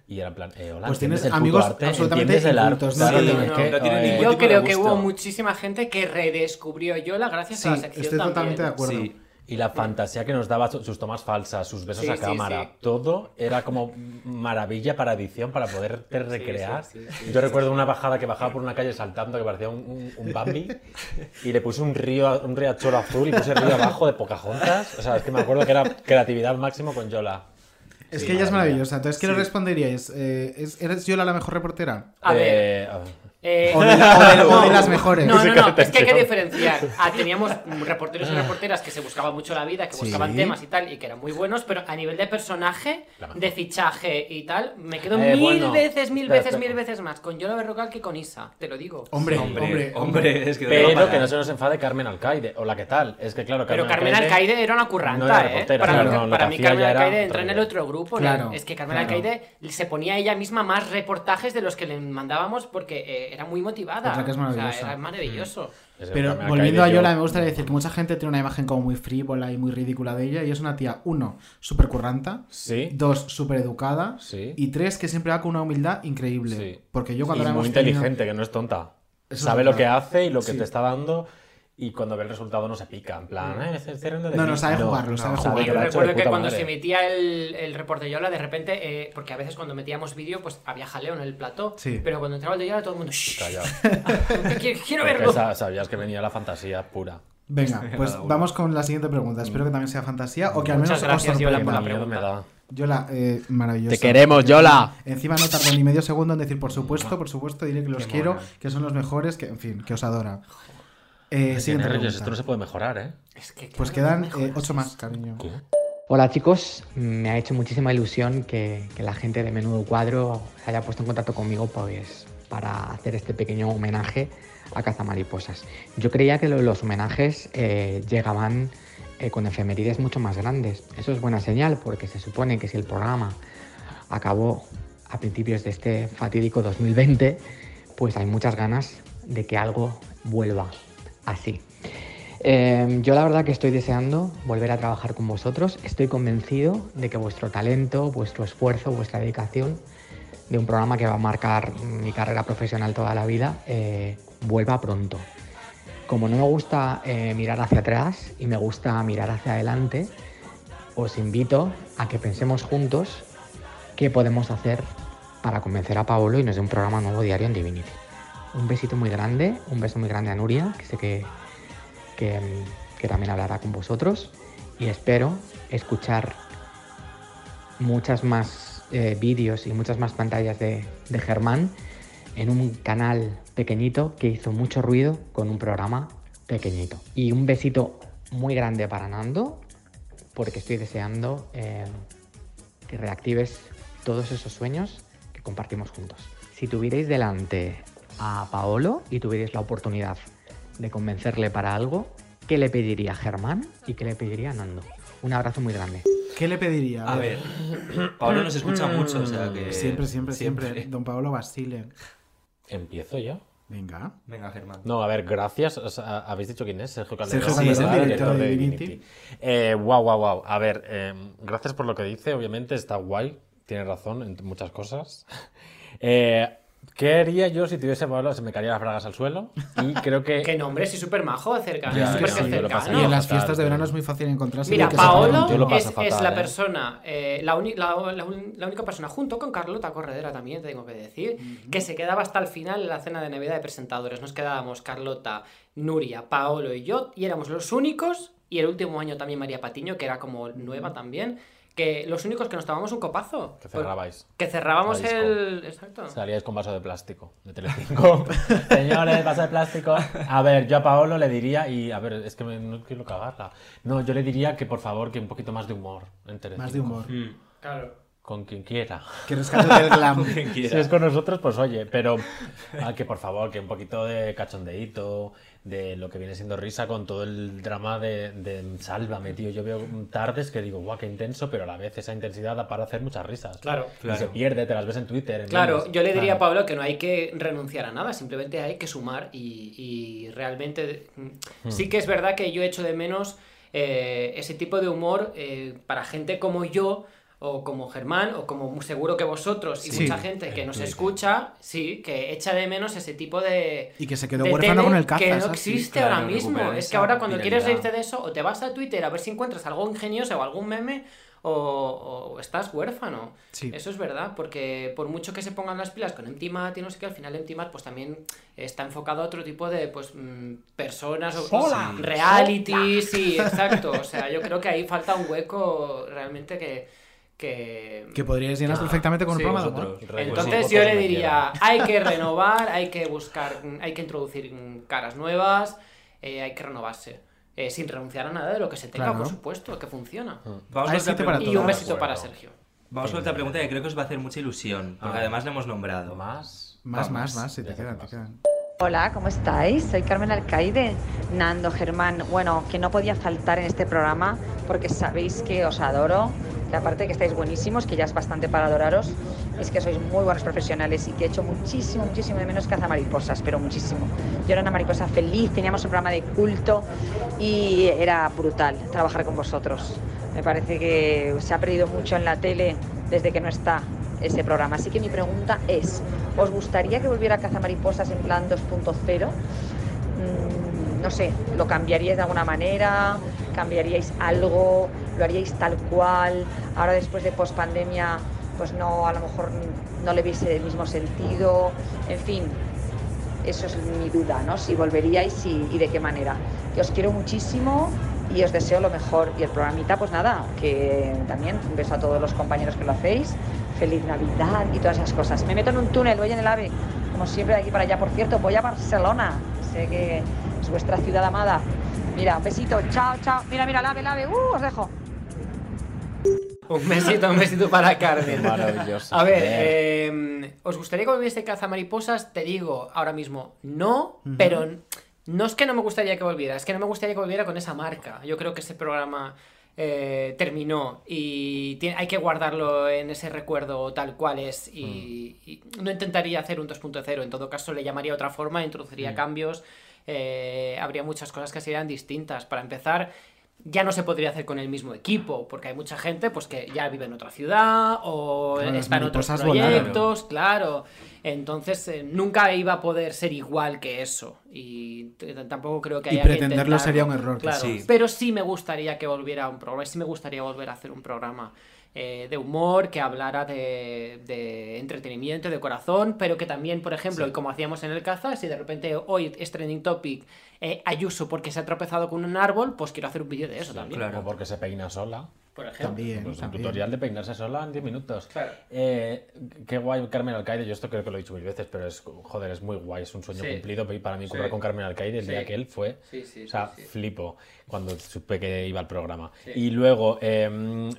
Y era en plan, eh, hola, Pues ¿entiendes tienes el puto amigos arte? absolutamente ¿Entiendes el arte? no Claro, que, No eh, ningún Yo creo que hubo muchísima gente que redescubrió Yola gracias Sí, a la sección estoy también. totalmente de acuerdo. Y la fantasía que nos daba su- sus tomas falsas, sus besos Sí, a cámara, sí. todo era como maravilla para edición, para poder recrear. sí, sí, Yo recuerdo una bajada que bajaba por una calle saltando que parecía un, un- un Bambi y le puse un río, un riachuelo azul y puse el río abajo de Pocahontas. O sea, es que me acuerdo que era creatividad máximo con Yola. Es Sí, que ella es maravillosa. Entonces, ¿qué le responderíais? Eh, ¿es- ¿Eres Yola la mejor reportera? A ver. Eh, a ver. Eh, O de la- o de- o de no, las mejores. No, no, no, es que hay que diferenciar. Ah, teníamos reporteros y reporteras que se buscaban mucho la vida, que Sí. buscaban temas y tal, y que eran muy buenos, pero a nivel de personaje, de fichaje y tal, me quedo Eh, mil bueno. veces, mil veces, mil veces más con Yola Berrocal que con Isa, te lo digo. Hombre, Hombre, hombre, hombre, es que Pero que no se nos enfade Carmen Alcaide. Hola, ¿qué tal? Es que claro, Pero Carmen Alcaide era una curranta, no era ¿eh? para claro, mí, no, lo para que mí hacía Carmen Alcaide entra en el otro grupo. ¿no? Claro, es que Carmen claro. Alcaide se ponía ella misma más reportajes de los que le mandábamos porque eh, era muy motivada. Otra que es O sea, maravillosa. era maravilloso. Es que Pero volviendo a Yola, yo- me gustaría decir que mucha gente tiene una imagen como muy frívola y muy ridícula de ella. Y es una tía, uno, súper curranta. Sí. Dos, súper educada. Sí. Y tres, que siempre va con una humildad increíble. Sí. Porque yo cuando y la muy hemos tenido- inteligente, que no es tonta. Eso Sabe es lo que hace y lo que Sí. te está dando. Y cuando ve el resultado no se pica. En plan, eh, de No, no, sabe jugarlo, sabe jugarlo. Yo de recuerdo que cuando madre. se emitía el, el reporte Yola, de repente, eh, porque a veces cuando metíamos vídeo, pues había jaleo en el plató. Sí. Pero cuando entraba el de Yola, todo el mundo. "Shh, Callado. quiero, quiero verlo. sa- sabías que venía la fantasía pura. Venga, pues vamos con la siguiente pregunta. Espero que también sea fantasía o que al menos Muchas gracias, os Yola, sorprenda. por la pregunta. da. Yola, eh, maravillosa. Te queremos, Yola. Encima no tardó ni medio segundo en decir por supuesto, por supuesto, diré que los Qué quiero, que son los mejores, que en fin, que os adora. Eh, siguiente pregunta. esto no se puede mejorar, ¿eh? Es que, Pues quedan eh, ocho más, cariño. Hola chicos, me ha hecho muchísima ilusión que, que la gente de Menudo Cuadro se haya puesto en contacto conmigo pues, para hacer este pequeño homenaje a Cazamariposas. Yo creía que lo- los homenajes eh, llegaban eh, con efemérides mucho más grandes. Eso es buena señal porque se supone que si el programa acabó a principios de este fatídico 2020, pues hay muchas ganas de que algo vuelva así. Eh, yo la verdad que estoy deseando volver a trabajar con vosotros. Estoy convencido de que vuestro talento, vuestro esfuerzo, vuestra dedicación de un programa que va a marcar mi carrera profesional toda la vida eh, vuelva pronto. Como no me gusta eh, mirar hacia atrás y me gusta mirar hacia adelante, os invito a que pensemos juntos qué podemos hacer para convencer a Paolo y nos dé un programa nuevo diario en Divinity. Un besito muy grande, un beso muy grande a Nuria, que sé que que, también hablará con vosotros y espero escuchar muchas más eh, vídeos y muchas más pantallas de, de Germán en un canal pequeñito que hizo mucho ruido con un programa pequeñito. Y un besito muy grande para Nando porque estoy deseando eh, que reactives todos esos sueños que compartimos juntos. Si tuvierais delante a Paolo y tuvierais la oportunidad de convencerle para algo, ¿qué le pediría a Germán y qué le pediría a Nando? Un abrazo muy grande. ¿Qué le pediría? A ver, Pablo nos escucha mucho, o sea que. Siempre, siempre, siempre. Don Pablo Basile. ¿Empiezo ya? Venga. Venga, Germán. No, a ver, gracias. o sea, ¿Habéis dicho quién es? Sergio Calderón. Sergio Calderón, ¿verdad? director de Divinity. Eh, wow, wow, wow. A ver, eh, gracias por lo que dice. Obviamente está guay. Tiene razón en muchas cosas. Eh, ¿Qué haría yo si tuviese Pablo? Se me caerían las bragas al suelo. Y creo que. Qué nombre, sí, súper majo. Ya, lo cercano. pasaría Y en las fatal, fiestas de verano es muy fácil encontrarse. Mira, que Paolo es, paso es fatal, la ¿eh? persona, eh, la, la- la la única persona, junto con Carlota Corredera también, te tengo que decir, que se quedaba hasta el final en la cena de Navidad de presentadores. Nos quedábamos Carlota, Nuria, Paolo y yo, y éramos los únicos, y el último año también María Patiño, que era como nueva también, que los únicos que nos tomábamos un copazo. Que cerrabais. Que cerrábamos el... Exacto. Salíais con vaso de plástico de Telecinco. Señores, vaso de plástico. A ver, yo a Paolo le diría, y a ver, es que me- no quiero cagarla. No, yo le diría que por favor, que un poquito más de humor en Telecinco. Más de humor. Claro. Con quien quiera. Que rescate del glam. Con quien quiera. Si es con nosotros, pues oye, pero ah, que por favor, que un poquito de cachondeíto, de lo que viene siendo risa con todo el drama de, de Sálvame, tío. Yo veo tardes que digo, guau, qué intenso, pero a la vez esa intensidad da para hacer muchas risas. Claro. Y Claro. se pierde, te las ves en Twitter. en Claro, memes. yo le diría a. Pablo que no hay que renunciar a nada, simplemente hay que sumar y, y realmente mm, Hmm. sí que es verdad que yo echo de menos eh, ese tipo de humor eh, para gente como yo o como Germán o como seguro que vosotros y Sí. mucha gente que nos Twitter. escucha, sí, que echa de menos ese tipo de... Y que se quedó huérfano con el caza, Que no existe claro, ahora mismo. Es que ahora cuando quieres reírte de eso, o te vas a Twitter a ver si encuentras algo ingenioso o algún meme, o, o estás huérfano. Sí. Eso es verdad, porque por mucho que se pongan las pilas con Empty Mat y no sé qué, al final Empty Mat pues también está enfocado a otro tipo de pues mm, personas o reality, sí, exacto. O sea, yo creo que ahí falta un hueco realmente que que, Que podríais llenar perfectamente con un Sí. programa de humor. entonces yo le diría, hay que renovar, hay que buscar, mm, hay que introducir mm, caras nuevas, eh, hay que renovarse. eh, sin renunciar a nada de lo que se tenga, Claro. por supuesto, que funciona. Vamos Hay con otra para. Y un besito para Sergio. Vamos con otra pregunta que creo que os va a hacer mucha ilusión, porque Ah. además la hemos nombrado. ¿Más? Más, más, más, si te quedan, te quedan. Hola, ¿cómo estáis? Soy Carmen Alcaide. Nando, Germán, bueno, que no podía faltar en este programa porque sabéis que os adoro, que aparte que estáis buenísimos, que ya es bastante para adoraros, es que sois muy buenos profesionales y que he hecho muchísimo, muchísimo de menos mariposas, pero muchísimo. Yo era una mariposa feliz, teníamos un programa de culto y era brutal trabajar con vosotros. Me parece que se ha perdido mucho en la tele desde que no está ese programa. Así que mi pregunta es, ¿os gustaría que volviera Caza Mariposas en plan 2.0? Mm, no sé, ¿lo cambiaríais de alguna manera? ¿Cambiaríais algo? ¿Lo haríais tal cual? Ahora después de pospandemia, pues no, a lo mejor no le veis el mismo sentido. En fin, eso es mi duda, ¿no? Si volveríais y, y de qué manera. Que os quiero muchísimo y os deseo lo mejor. Y el programita, pues nada, que también un beso a todos los compañeros que lo hacéis. Feliz Navidad y todas esas cosas. Me meto en un túnel, voy en el AVE, como siempre de aquí para allá. Por cierto, voy a Barcelona. Sé que es vuestra ciudad amada. Mira, un besito, chao, chao. Mira, mira, el AVE, el AVE, uh, os dejo. Un besito, un besito para Carmen. Maravilloso. A ver, eh, ¿os gustaría que volviese Cazamariposas? Te digo ahora mismo no, pero no es que no me gustaría que volviera, es que no me gustaría que volviera con esa marca. Yo creo que ese programa eh, terminó y tiene- hay que guardarlo en ese recuerdo tal cual es y, y no intentaría hacer un 2.0, en todo caso le llamaría otra forma, introduciría Mm. cambios, eh, habría muchas cosas que serían distintas. Para empezar, ya no se podría hacer con el mismo equipo, porque hay mucha gente pues que ya vive en otra ciudad o Claro, está en otros volaron. proyectos, claro. Entonces eh, nunca iba a poder ser igual que eso y tampoco creo que Y haya que pretenderlo sería un error, Claro, sí. pero sí me gustaría que volviera a un programa, sí me gustaría volver a hacer un programa eh, de humor que hablara de, de entretenimiento, de corazón, pero que también, por ejemplo, y como hacíamos en el caza, si de repente hoy es trending topic eh, Ayuso porque se ha tropezado con un árbol, pues quiero hacer un vídeo de eso también. O porque se peina sola. Por ejemplo. También, Pues un también. tutorial de peinarse sola en 10 minutos. Claro. Eh, qué guay Carmen Alcaide, yo esto creo que lo he dicho mil veces, pero es, joder, es muy guay, es un sueño Sí. cumplido. Y para mí, Sí. currar con Carmen Alcaide el Sí. día que él fue, Sí, sí, o sea, sí, sí. flipo cuando supe que iba al programa. Sí. Y luego, eh,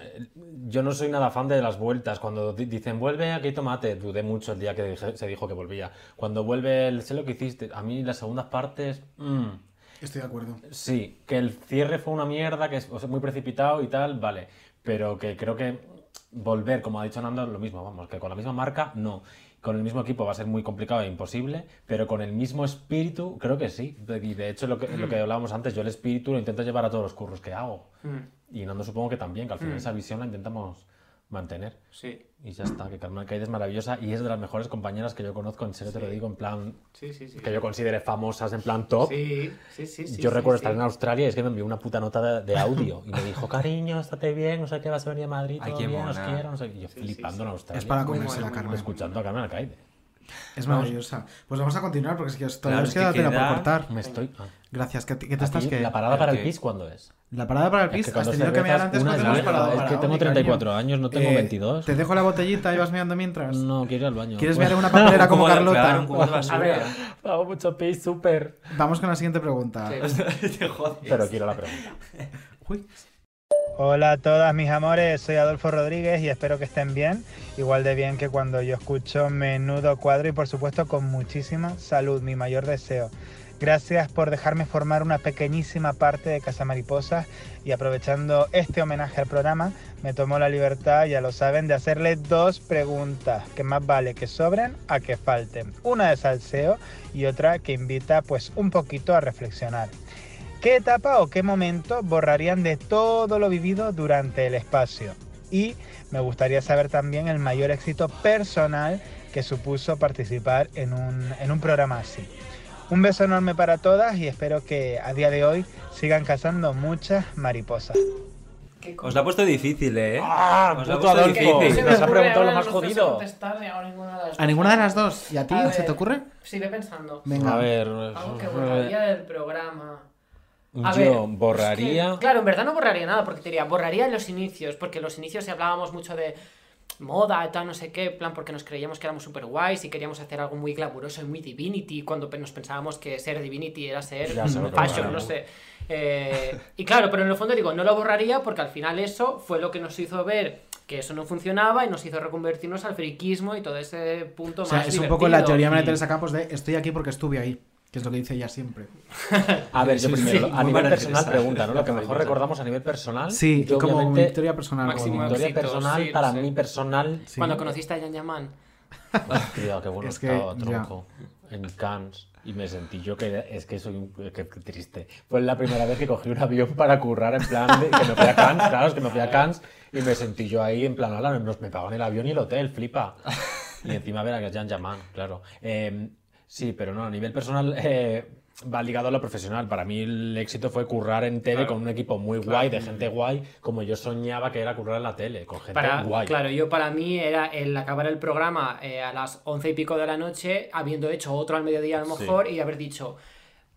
yo no soy nada fan de las vueltas. Cuando di- dicen, vuelve aquí tomate, dudé mucho el día que se dijo que volvía. Cuando vuelve el sé lo que hiciste, a mí las segundas partes... mm, Estoy de acuerdo. Sí, que el cierre fue una mierda, que es o sea, muy precipitado y tal, vale. Pero que creo que volver, como ha dicho Nando, lo mismo, vamos, que con la misma marca, no. Con el mismo equipo va a ser muy complicado e imposible, pero con el mismo espíritu, creo que sí. Y de hecho, lo que, lo que hablábamos antes, yo el espíritu lo intento llevar a todos los curros que hago. Mm. Y Nando supongo que también, que al final Mm. esa visión la intentamos mantener. Sí. Y ya está, que Carmen Alcaide es maravillosa y es de las mejores compañeras que yo conozco, en serio te lo digo, en plan... Sí, sí, sí. Que yo considere famosas, en plan top. Sí, sí, sí, Yo sí, recuerdo sí. estar en Australia y es que me envió una puta nota de, de audio y me dijo, cariño, estate bien, no sé qué, vas a venir a Madrid, Ay, todo qué bien, os quiero, no sé qué. Y yo flipando en Australia. Es para comerse la Carmen. Escuchando a Carmen Alcaide. Es maravillosa. Pues vamos a continuar porque es que os- todavía Claro, os es que queda tela queda- por cortar. Me estoy- ah. Gracias. ¿Qué, qué te ¿A estás que la parada para el pis cuándo es? La parada para el Es pis que has tenido que mirar antes es no hemos parado Es que tengo hoy, 34 cariño. años, no tengo Eh, 22. Te dejo la botellita y vas mirando mientras. No, quiero ir al baño. ¿Quieres ver una papelera como Carlota? A ver, hago mucho pis, súper. Vamos con la siguiente pregunta. Pero quiero la pregunta. Hola a todas mis amores, soy Adolfo Rodríguez y espero que estén bien, igual de bien que cuando yo escucho Menudo Cuadro y por supuesto con muchísima salud, mi mayor deseo. Gracias por dejarme formar una pequeñísima parte de Casa Mariposa y aprovechando este homenaje al programa, me tomo la libertad, ya lo saben, de hacerle dos preguntas, que más vale que sobren a que falten. Una de salseo y otra que invita pues un poquito a reflexionar. ¿Qué etapa o qué momento borrarían de todo lo vivido durante el espacio? Y me gustaría saber también el mayor éxito personal que supuso participar en un, en un programa así. Un beso enorme para todas y espero que a día de hoy sigan cazando muchas mariposas. Os la ha puesto difícil, ¿eh? ¡Ah, Os la ha puesto Adolfo! difícil. Nos ha preguntado lo más jodido. ¿A ninguna de las dos? ¿Y a ti? A ¿Se ver, te ocurre? Sí, ve pensando. Venga. A ver, Algo que eh, borraría del programa. A yo ver, borraría. es que, claro, en verdad no borraría nada, porque te diría, borraría los inicios, porque los inicios hablábamos mucho de moda y tal, no sé qué, en plan, porque nos creíamos que éramos super guays y queríamos hacer algo muy glamuroso y muy Divinity, cuando nos pensábamos que ser Divinity era ser fashion, no sé. Eh, y claro, pero en el fondo digo, no lo borraría porque al final eso fue lo que nos hizo ver que eso no funcionaba y nos hizo reconvertirnos al friquismo y todo ese punto O sea, más es un poco la teoría de María. Teresa Campos de estoy aquí porque estuve ahí, que es lo que dice ella siempre. A ver, yo Sí, primero, sí, a nivel personal pregunta, ¿no? Lo que mejor recordamos a nivel personal. Sí, yo como obviamente- victoria personal, Máximo victoria éxito, personal, sí, para sé. mí personal. Cuando conociste a Yan Yaman. Tío, qué bueno Es que, estaba, ya. tronco. En Cannes. Y me sentí yo que es que soy un, que, que triste. Fue la primera vez que cogí un avión para currar en plan de, que me fui a Cannes, claro, es que me fui a Cannes y me sentí yo ahí en plan, hola, nos me pagan el avión y el hotel, flipa. Y encima ver a que es Jan Yaman, claro. Eh, sí, pero no, a nivel personal eh, va ligado a lo profesional. Para mí el éxito fue currar en tele Claro. con un equipo muy Claro. guay, de gente guay, como yo soñaba que era currar en la tele, con gente Para, guay. Claro, yo para mí era el acabar el programa eh, a las once y pico de la noche, habiendo hecho otro al mediodía a lo Sí. mejor, y haber dicho,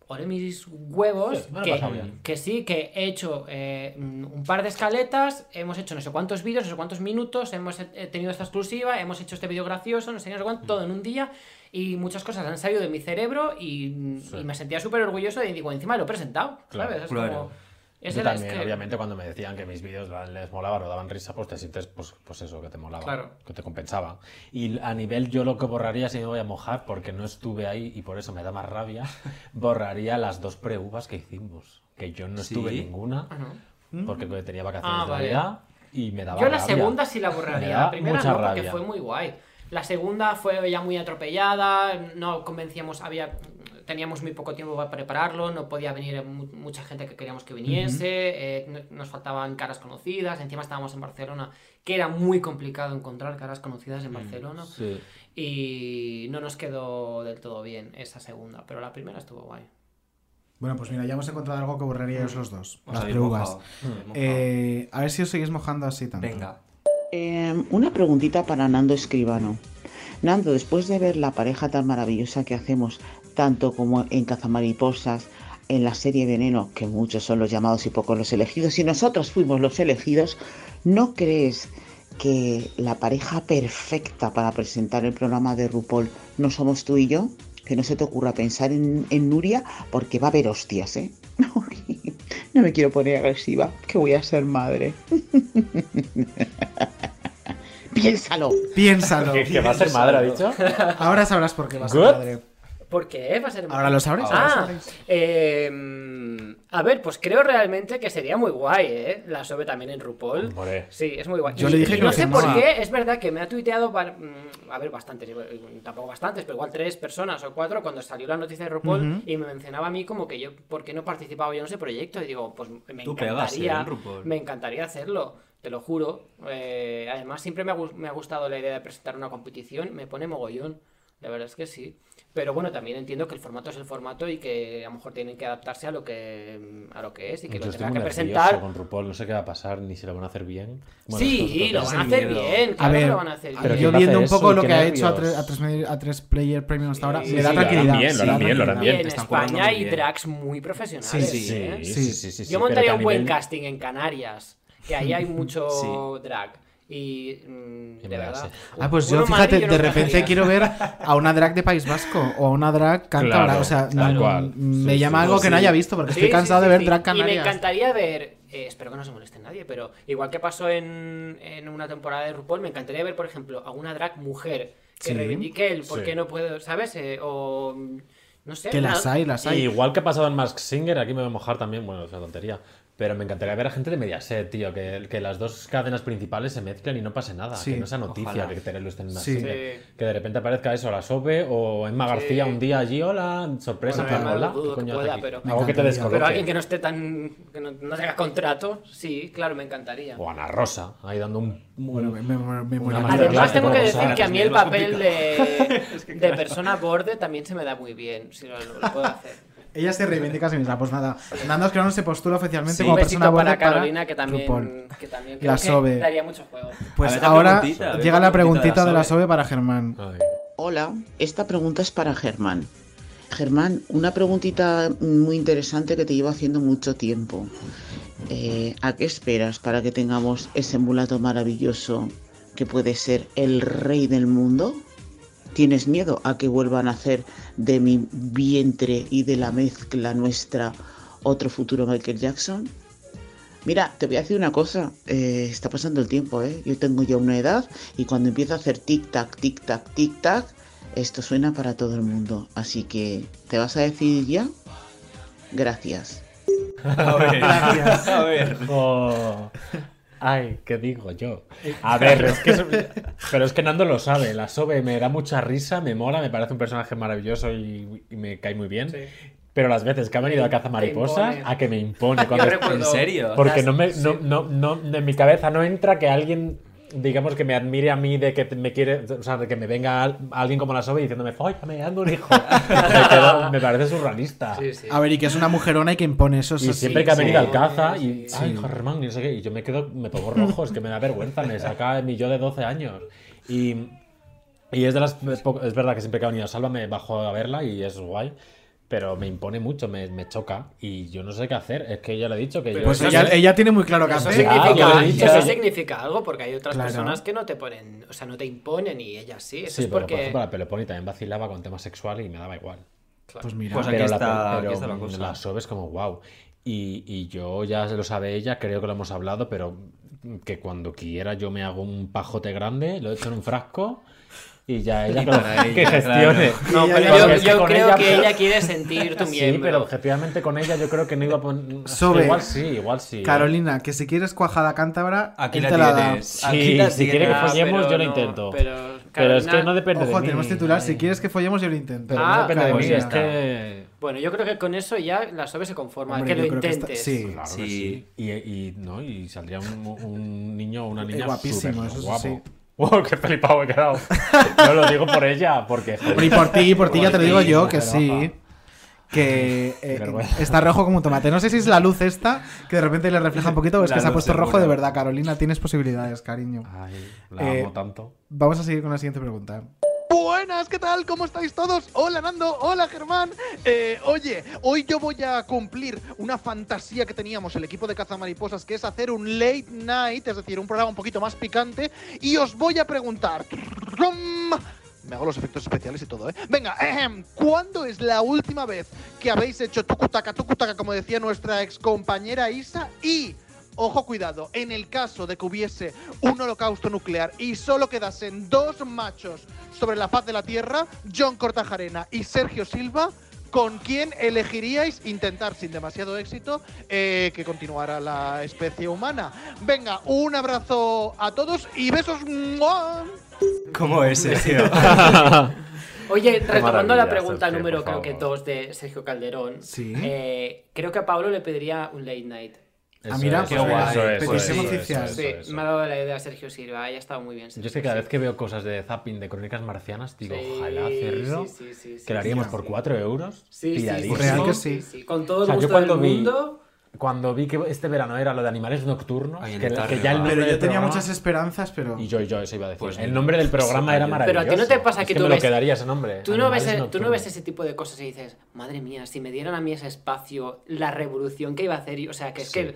ole mis huevos, Sí, que, sí, que he hecho eh, un par de escaletas, hemos hecho no sé cuántos vídeos, no sé cuántos minutos, hemos tenido esta exclusiva, hemos hecho este vídeo gracioso, no sé, qué, no sé cuánto, todo en un día, y muchas cosas han salido de mi cerebro y, y me sentía súper orgulloso y digo, encima lo he presentado, ¿sabes? Es como- es Yo es también, que- obviamente, cuando me decían que mis vídeos les molaban o daban risa, pues te sientes, pues, pues eso, que te molaba, Claro. que te compensaba. Y a nivel, yo lo que borraría, si me voy a mojar, porque no estuve ahí y por eso me da más rabia, borraría las dos pre-uvas que hicimos. Que yo no ¿Sí? estuve en ninguna, Ah, ¿no? porque tenía vacaciones Ah, de vale. Navidad y me daba Yo la rabia. segunda sí la borraría. La primera mucha no, porque rabia. fue muy guay. La segunda fue ya muy atropellada, no convencíamos, había teníamos muy poco tiempo para prepararlo, no podía venir mu- mucha gente que queríamos que viniese, eh, no- nos faltaban caras conocidas, encima estábamos en Barcelona, que era muy complicado encontrar caras conocidas en Barcelona. Sí. Y no nos quedó del todo bien esa segunda, pero la primera estuvo guay. Bueno, pues mira, ya hemos encontrado algo que borraríais los dos. Os Las mojado. Mm. Eh, a ver si os seguís mojando así tanto. Venga. Eh, una preguntita para Nando Escribano. Nando, después de ver la pareja tan maravillosa que hacemos, tanto como en Cazamariposas, en la serie Veneno, que muchos son los llamados y pocos los elegidos, y nosotros fuimos los elegidos, ¿no crees que la pareja perfecta para presentar el programa de RuPaul no somos tú y yo? Que no se te ocurra pensar en, en Nuria, porque va a haber hostias, ¿eh? No me quiero poner agresiva, que voy a ser madre. Piénsalo. Piénsalo. ¿Que- que va a ser madre, ha dicho? Ahora sabrás por qué va a ser Good. madre. ¿Por qué va a ser Ahora lo sabréis, ahora lo Ah, sabréis. eh, a ver, pues creo realmente que sería muy guay, ¿eh? La sobre también en RuPaul. Hombre. Sí, es muy guay. Yo Y- le dije y que no lo sé por qué, es verdad que me ha tuiteado, mm, a ver, bastantes, eh, tampoco bastantes, pero igual tres personas o cuatro cuando salió la noticia de RuPaul y me mencionaba a mí como que yo, ¿por qué no participaba yo en ese proyecto? Y digo, pues me Tú encantaría, me encantaría hacerlo. Te lo juro. Eh, además, siempre me ha, me ha gustado la idea de presentar una competición. Me pone mogollón. La verdad es que sí. Pero bueno, también entiendo que el formato es el formato y que a lo mejor tienen que adaptarse a lo que, a lo que es y que Yo lo tengan que presentar. con RuPaul, no sé qué va a pasar, ni si lo van a hacer bien. Sí, esto- lo van a hacer bien, A claro que ver, lo van a hacer Pero bien. yo ¿quién va a viendo un poco lo ¿Y que ha hecho a tres, a tres, a tres player premium hasta ahora, Sí, me da sí, lo harán tranquilidad. bien, lo harán Sí, bien, lo harán bien. En España hay drags muy profesionales. Sí, sí, ¿eh? sí, sí, sí, sí, Yo montaría que a un buen casting en Canarias, que ahí hay mucho Sí. drag. Y mm, de me da verdad. Ah, pues yo, fíjate, Madrid yo no de repente quiero ver a una drag de País Vasco o a una drag cántabra. Claro, o sea, mm, me Sí, llama sí, algo sí. que no haya visto porque Sí, estoy cansado sí, de ver sí. drag Y me canarias. encantaría ver eh, espero que no se moleste nadie, pero igual que pasó en, en una temporada de RuPaul, me encantaría ver, por ejemplo, a una drag mujer que Sí. reivindique el por Sí. qué no puedo, ¿sabes? Eh, o no sé. Que las hay, las hay. Y igual que ha pasado en Mask Singer, aquí me voy a mojar también, bueno, es una tontería. Pero me encantaría ver a gente de Mediaset, tío, que, que las dos cadenas principales se mezclen y no pase nada. Sí, que no sea noticia ojalá. que Terelu esté en Sí. Singer. Sí. Que de repente aparezca eso, la Sobe o Emma García un día allí, hola, sorpresa, Bueno, en plan, hola, dudo ¿qué que coño hace pueda, aquí? pero- Algo que te descoloque. Pero alguien que no esté tan. que no, no tenga contrato, sí, claro, me encantaría. O Ana Rosa, ahí dando un... Bueno, me, me- me una Además, tengo que decir que a mí el papel de, de persona borde también se me da muy bien, si lo, lo puedo hacer. Ella se reivindica a sí misma. Pues nada, Nando Escribano se postula oficialmente Sí, como persona buena para Carolina, que también, RuPaul. que también La que Sobe. daría mucho juego. Pues ver, ahora llega la preguntita de la. Sobe para Germán. Hola, esta pregunta es para Germán. Germán, una preguntita muy interesante que te llevo haciendo mucho tiempo. Eh, ¿A qué esperas para que tengamos ese mulato maravilloso que puede ser el rey del mundo? ¿Tienes miedo a que vuelvan a hacer de mi vientre y de la mezcla nuestra otro futuro Michael Jackson? Mira, te voy a decir una cosa, eh, está pasando el tiempo, ¿eh? Yo tengo ya una edad y cuando empiezo a hacer tic-tac, tic-tac, tic-tac, esto suena para todo el mundo. Así que, ¿te vas a decidir ya? Gracias. A ver, Gracias. A ver. Oh. Ay, ¿qué digo yo? A ver, es que eso- pero es que Nando lo sabe. La Sobe me da mucha risa, me mola, me parece un personaje maravilloso y, y me cae muy bien. Pero las veces que ha venido a caza mariposas, a que me impone. Cuando recuerdo- ¿En serio? Porque Las- no me, no, sí. no, no, en mi cabeza no entra que alguien, digamos, que me admire a mí de que me quiere, o sea, de que me venga al- alguien como la Sobe diciéndome, fóllame, dando un hijo. me, quedo- me parece surrealista. A ver, y que es una mujerona y que impone eso. Y siempre sí. que ha venido Sí. al caza y, Sí. ay, Germán, y no sé qué, y yo me quedo, me pongo rojo, es que me da vergüenza, me saca mi yo de 12 años. Y, y es de las, es verdad que siempre que ha venido a Salva me bajo a verla y es guay, pero me impone mucho, me, me choca y yo no sé qué hacer, es que ya le he dicho que yo... Pues ella, ella tiene muy claro qué Eso, hacer. Ah, significa, lo dicho. eso significa algo porque hay otras Claro. personas que no te ponen, o sea, no te imponen y ellas sí. Eso Sí, es pero por porque. ejemplo la Peleponi también vacilaba con temas sexuales y me daba igual. Pues mira. Pues aquí Pero la- está- pero aquí está la cosa. La Sobe es como wow. Y, y yo ya se lo sabe ella, creo que lo hemos hablado, pero que cuando quiera yo me hago un pajote grande, lo echo en un frasco y ya ella Y para que ella, gestione. claro. No, Yo- pero yo, es que yo creo ella, que ella quiere sentir tu Sí, miembro. pero objetivamente con ella yo creo que no iba a poner... Sobe. Igual sí, igual sí. ¿eh? Carolina, que si quieres cuajada cántabra, Aquí la te la da. tienes. Sí, Aquí la si quiere que tienes. follemos yo lo no, intento. pero, Pero es que Carolina- no depende Ojo, de mí. tenemos titular. Si quieres que follemos, yo lo intento. Pero Ah, no depende de pues mí, es que... Bueno, yo creo que con eso ya la SOBE se conforma. Hombre, que lo creo que está- intentes. sí. Claro que Sí. sí. Y, y, no, y saldría un, un niño o una niña guapísimo, eso sí, guapo. sí. Wow, qué flipado he quedado. No lo digo por ella, porque... joder, y por ti, por ti ya te lo digo yo, que sí. Que eh, está rojo como un tomate. No sé si es la luz esta, que de repente le refleja un poquito, o es La que se ha puesto rojo de verdad. Carolina, tienes posibilidades, cariño. Ay, la Eh, amo tanto. Vamos a seguir con la siguiente pregunta. Buenas, ¿qué tal? ¿Cómo estáis todos? Hola Nando, hola Germán. Eh, oye, hoy yo voy a cumplir una fantasía que teníamos el equipo de Cazamariposas, que es hacer un late night, es decir, un programa un poquito más picante, y os voy a preguntar... Me hago los efectos especiales y todo, ¿eh? Venga, ejem, ¿cuándo es la última vez que habéis hecho tucutaca, tucutaca, como decía nuestra ex compañera Isa? Y Ojo, cuidado, en el caso de que hubiese un holocausto nuclear y solo quedasen dos machos sobre la faz de la Tierra, John Cortajarena y Sergio Silva, ¿con quién elegiríais intentar sin demasiado éxito eh, que continuara la especie humana? Venga, un abrazo a todos y besos. ¿Cómo es, Sergio? Oye, retomando la pregunta Sergio, número creo que dos de Sergio Calderón, Sí. eh, creo que a Pablo le pediría un late night. Ah, mira, Eso pues es, guay. eso es, Petición eso oficial. eso Sí, eso me ha dado la idea Sergio Silva, haya estado muy bien. Yo es que cada vez que veo cosas de zapping de crónicas marcianas, digo, Sí, ojalá hacerlo. sí, sí, sí, sí, que lo haríamos sí, por sí. 4 euros. Sí, sí, Real que sí, sí. Con todo O el sea, yo gusto cuando del vi, mundo. Cuando vi que este verano era lo de animales nocturnos, Ay, que, ya el nombre Pero yo tenía programa- muchas esperanzas, pero. Y yo, y yo eso iba a decir. Pues el nombre del programa sí, era maravilloso. Pero a ti no te pasa Es que que tú me lo ves- quedaría ese nombre. Tú no, ves, Animales tú no ves ese tipo de cosas y dices, madre mía, si me dieran a mí ese espacio, la revolución que iba a hacer, y- o sea, que es Sí. que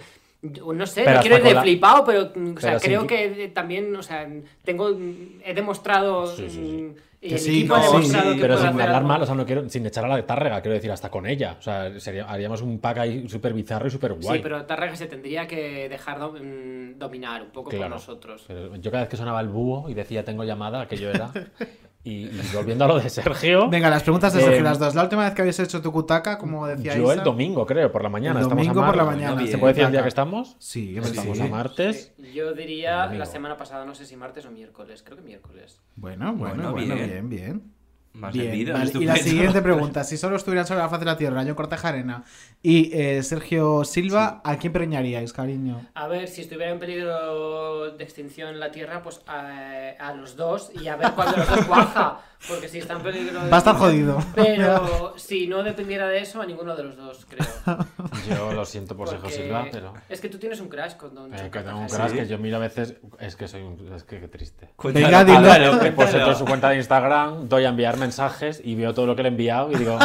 Yo no sé, Pero no quiero ir de la- flipado, pero, o sea, Pero sí creo que- que también, o sea, tengo, he demostrado, demostrado, Sí, sí, mm, y Que el sí, equipo no, ha demostrado que pero sin hablar algo. mal, o sea, no quiero, sin echar a la tárrega, quiero decir, hasta con ella. O sea, sería, haríamos un pack ahí súper bizarro y súper guay. Sí, pero Tárrega se tendría que dejar mm, dominar un poco por Claro. nosotros. Pero yo cada vez que sonaba el búho y decía tengo llamada, aquello era. Y, y volviendo a lo de Sergio. Venga, las preguntas de Sergio, eh, las dos. La última vez que habéis hecho tu cutaca, como decía Yo el Isa? domingo, creo, por la mañana. El Estamos a domingo por la mañana. ¿Se puede decir el día que estamos? Sí, Estamos sí. a martes. Yo diría Domingo. la semana pasada, no sé si martes o miércoles, creo que miércoles. Bueno, bueno, Bueno, bueno, bien. bien, bien. Más Bien, vale, Y la siguiente pregunta: si solo estuvieran sobre la faz de la Tierra, yo Corteja Arena y eh, Sergio Silva, ¿a quién preñaríais, cariño? A ver, si estuviera en peligro de extinción la Tierra, pues a, a los dos y a ver cuál de los dos cuaja. Porque si está en peligro de Va a estar jodido. Pero si no dependiera de eso, a ninguno de los dos, creo. Yo lo siento por Sergio Silva, pero. Es que tú tienes un crash con Don Eh, que tengo un crash que yo miro a veces. Es que soy un. Es que qué triste. Cuéntalo, Venga, dilo. En su cuenta de Instagram, doy a enviar mensajes y veo todo lo que le he enviado y digo.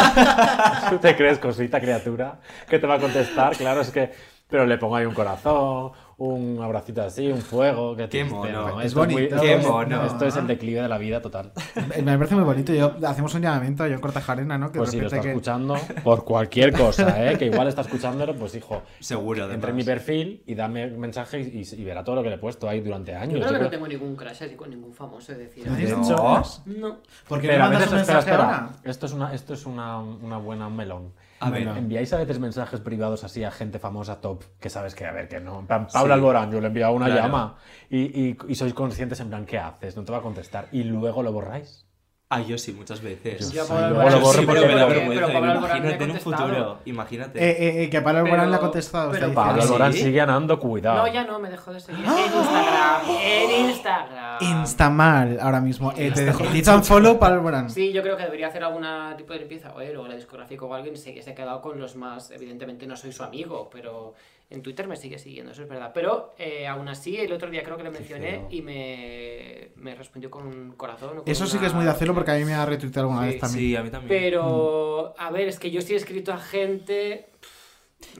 ¿Tú te crees, cosita, criatura? Que te va a contestar, claro, es que. Pero le pongo ahí un corazón, un abracito así, un fuego. Qué, triste, mono. ¿no? Es muy- bonito. esto Qué es- mono. Esto es el declive de la vida total. Me parece muy bonito. Yo, hacemos un llamamiento a John Corteja Arena, ¿no? Que Pues de si lo está repente que- escuchando, por cualquier cosa, ¿eh? que igual está escuchándolo, pues hijo, Seguro, entre en además. mi perfil y dame mensaje y, y verá todo lo que le he puesto ahí durante años. Yo creo que no tengo ningún crash así con ningún famoso, es decir. ¿No tienes no. No. ¿Por qué Pero no a mandas veces, un espera, mensaje espera. ahora? Esto es una, esto es una, una buena un melón. A ver. ¿Enviáis a veces mensajes privados así a gente famosa top que sabes que, a ver, que no? En plan, Pablo Sí. Alborán, yo le he enviado una Claro. llama y, y, y sois conscientes en plan, ¿qué haces? No te va a contestar. Y luego lo borráis. Ah, yo sí, muchas veces. Yo sí, Pablo Alborán lo borro sí, porque pero me da vergüenza. pero Pablo Alborán me ha Imagínate en un contestado. futuro. Imagínate. Eh, eh, eh, que Pablo Alborán le ha contestado. pero Pablo. Alborán ¿Sí? sigue ganando, cuidado. No, ya no, me dejó de seguir. En Instagram, en Instagram. Insta mal ahora mismo. Eh, te dejo. Dicho un follow para Alborán. Sí, yo creo que debería hacer algún tipo de limpieza. O él, o la discográfica o alguien se, se ha quedado con los más. Evidentemente no soy su amigo, pero en Twitter me sigue siguiendo, eso es verdad. Pero eh, aún así, el otro día creo que le mencioné y me, me respondió con un corazón. o con Eso sí que es muy de hacerlo porque a mí me ha retuiteado alguna Sí, vez también. Sí, a mí también. Pero, a ver, es que yo sí he escrito a gente.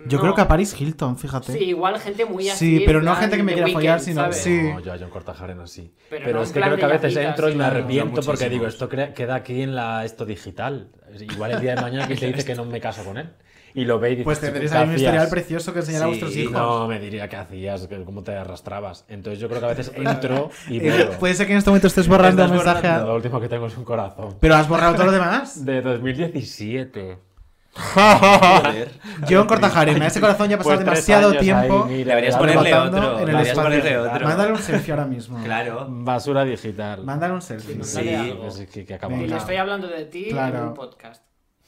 Yo no. creo que a Paris Hilton, fíjate. Sí, igual gente muy así. Sí, pero no plan gente que me quiera follar, Weeknd, sino- ¿sabes? sí. No, yo a John Cortajarena sí. Pero Pero, no es que creo que a veces llacitas, entro y me arrepiento porque digo, esto crea- queda aquí en la esto digital. Igual el día de mañana que te dice que no me caso con él. Y lo ve y dice, Pues tendréis ahí un historial precioso que enseñar a Sí, vuestros hijos. No, me diría qué hacías, cómo te arrastrabas. Entonces yo creo que a veces entro y Eh, veo. puede ser que en este momento estés borrando el mensaje. Lo último que tengo es un corazón. Pero has borrado todo lo demás. De 2017. Joder. John Cortajarena, ese corazón ya ha pasado Pues demasiado ahí, tiempo. mira, Deberías ponerle otro. en el Deberías espacio. ponerle otro. Mándale un selfie ahora mismo. Claro. Basura digital. Mándale un selfie. Sí. Es que, que acabo Venga. Y de- estoy hablando de ti Claro. en un podcast.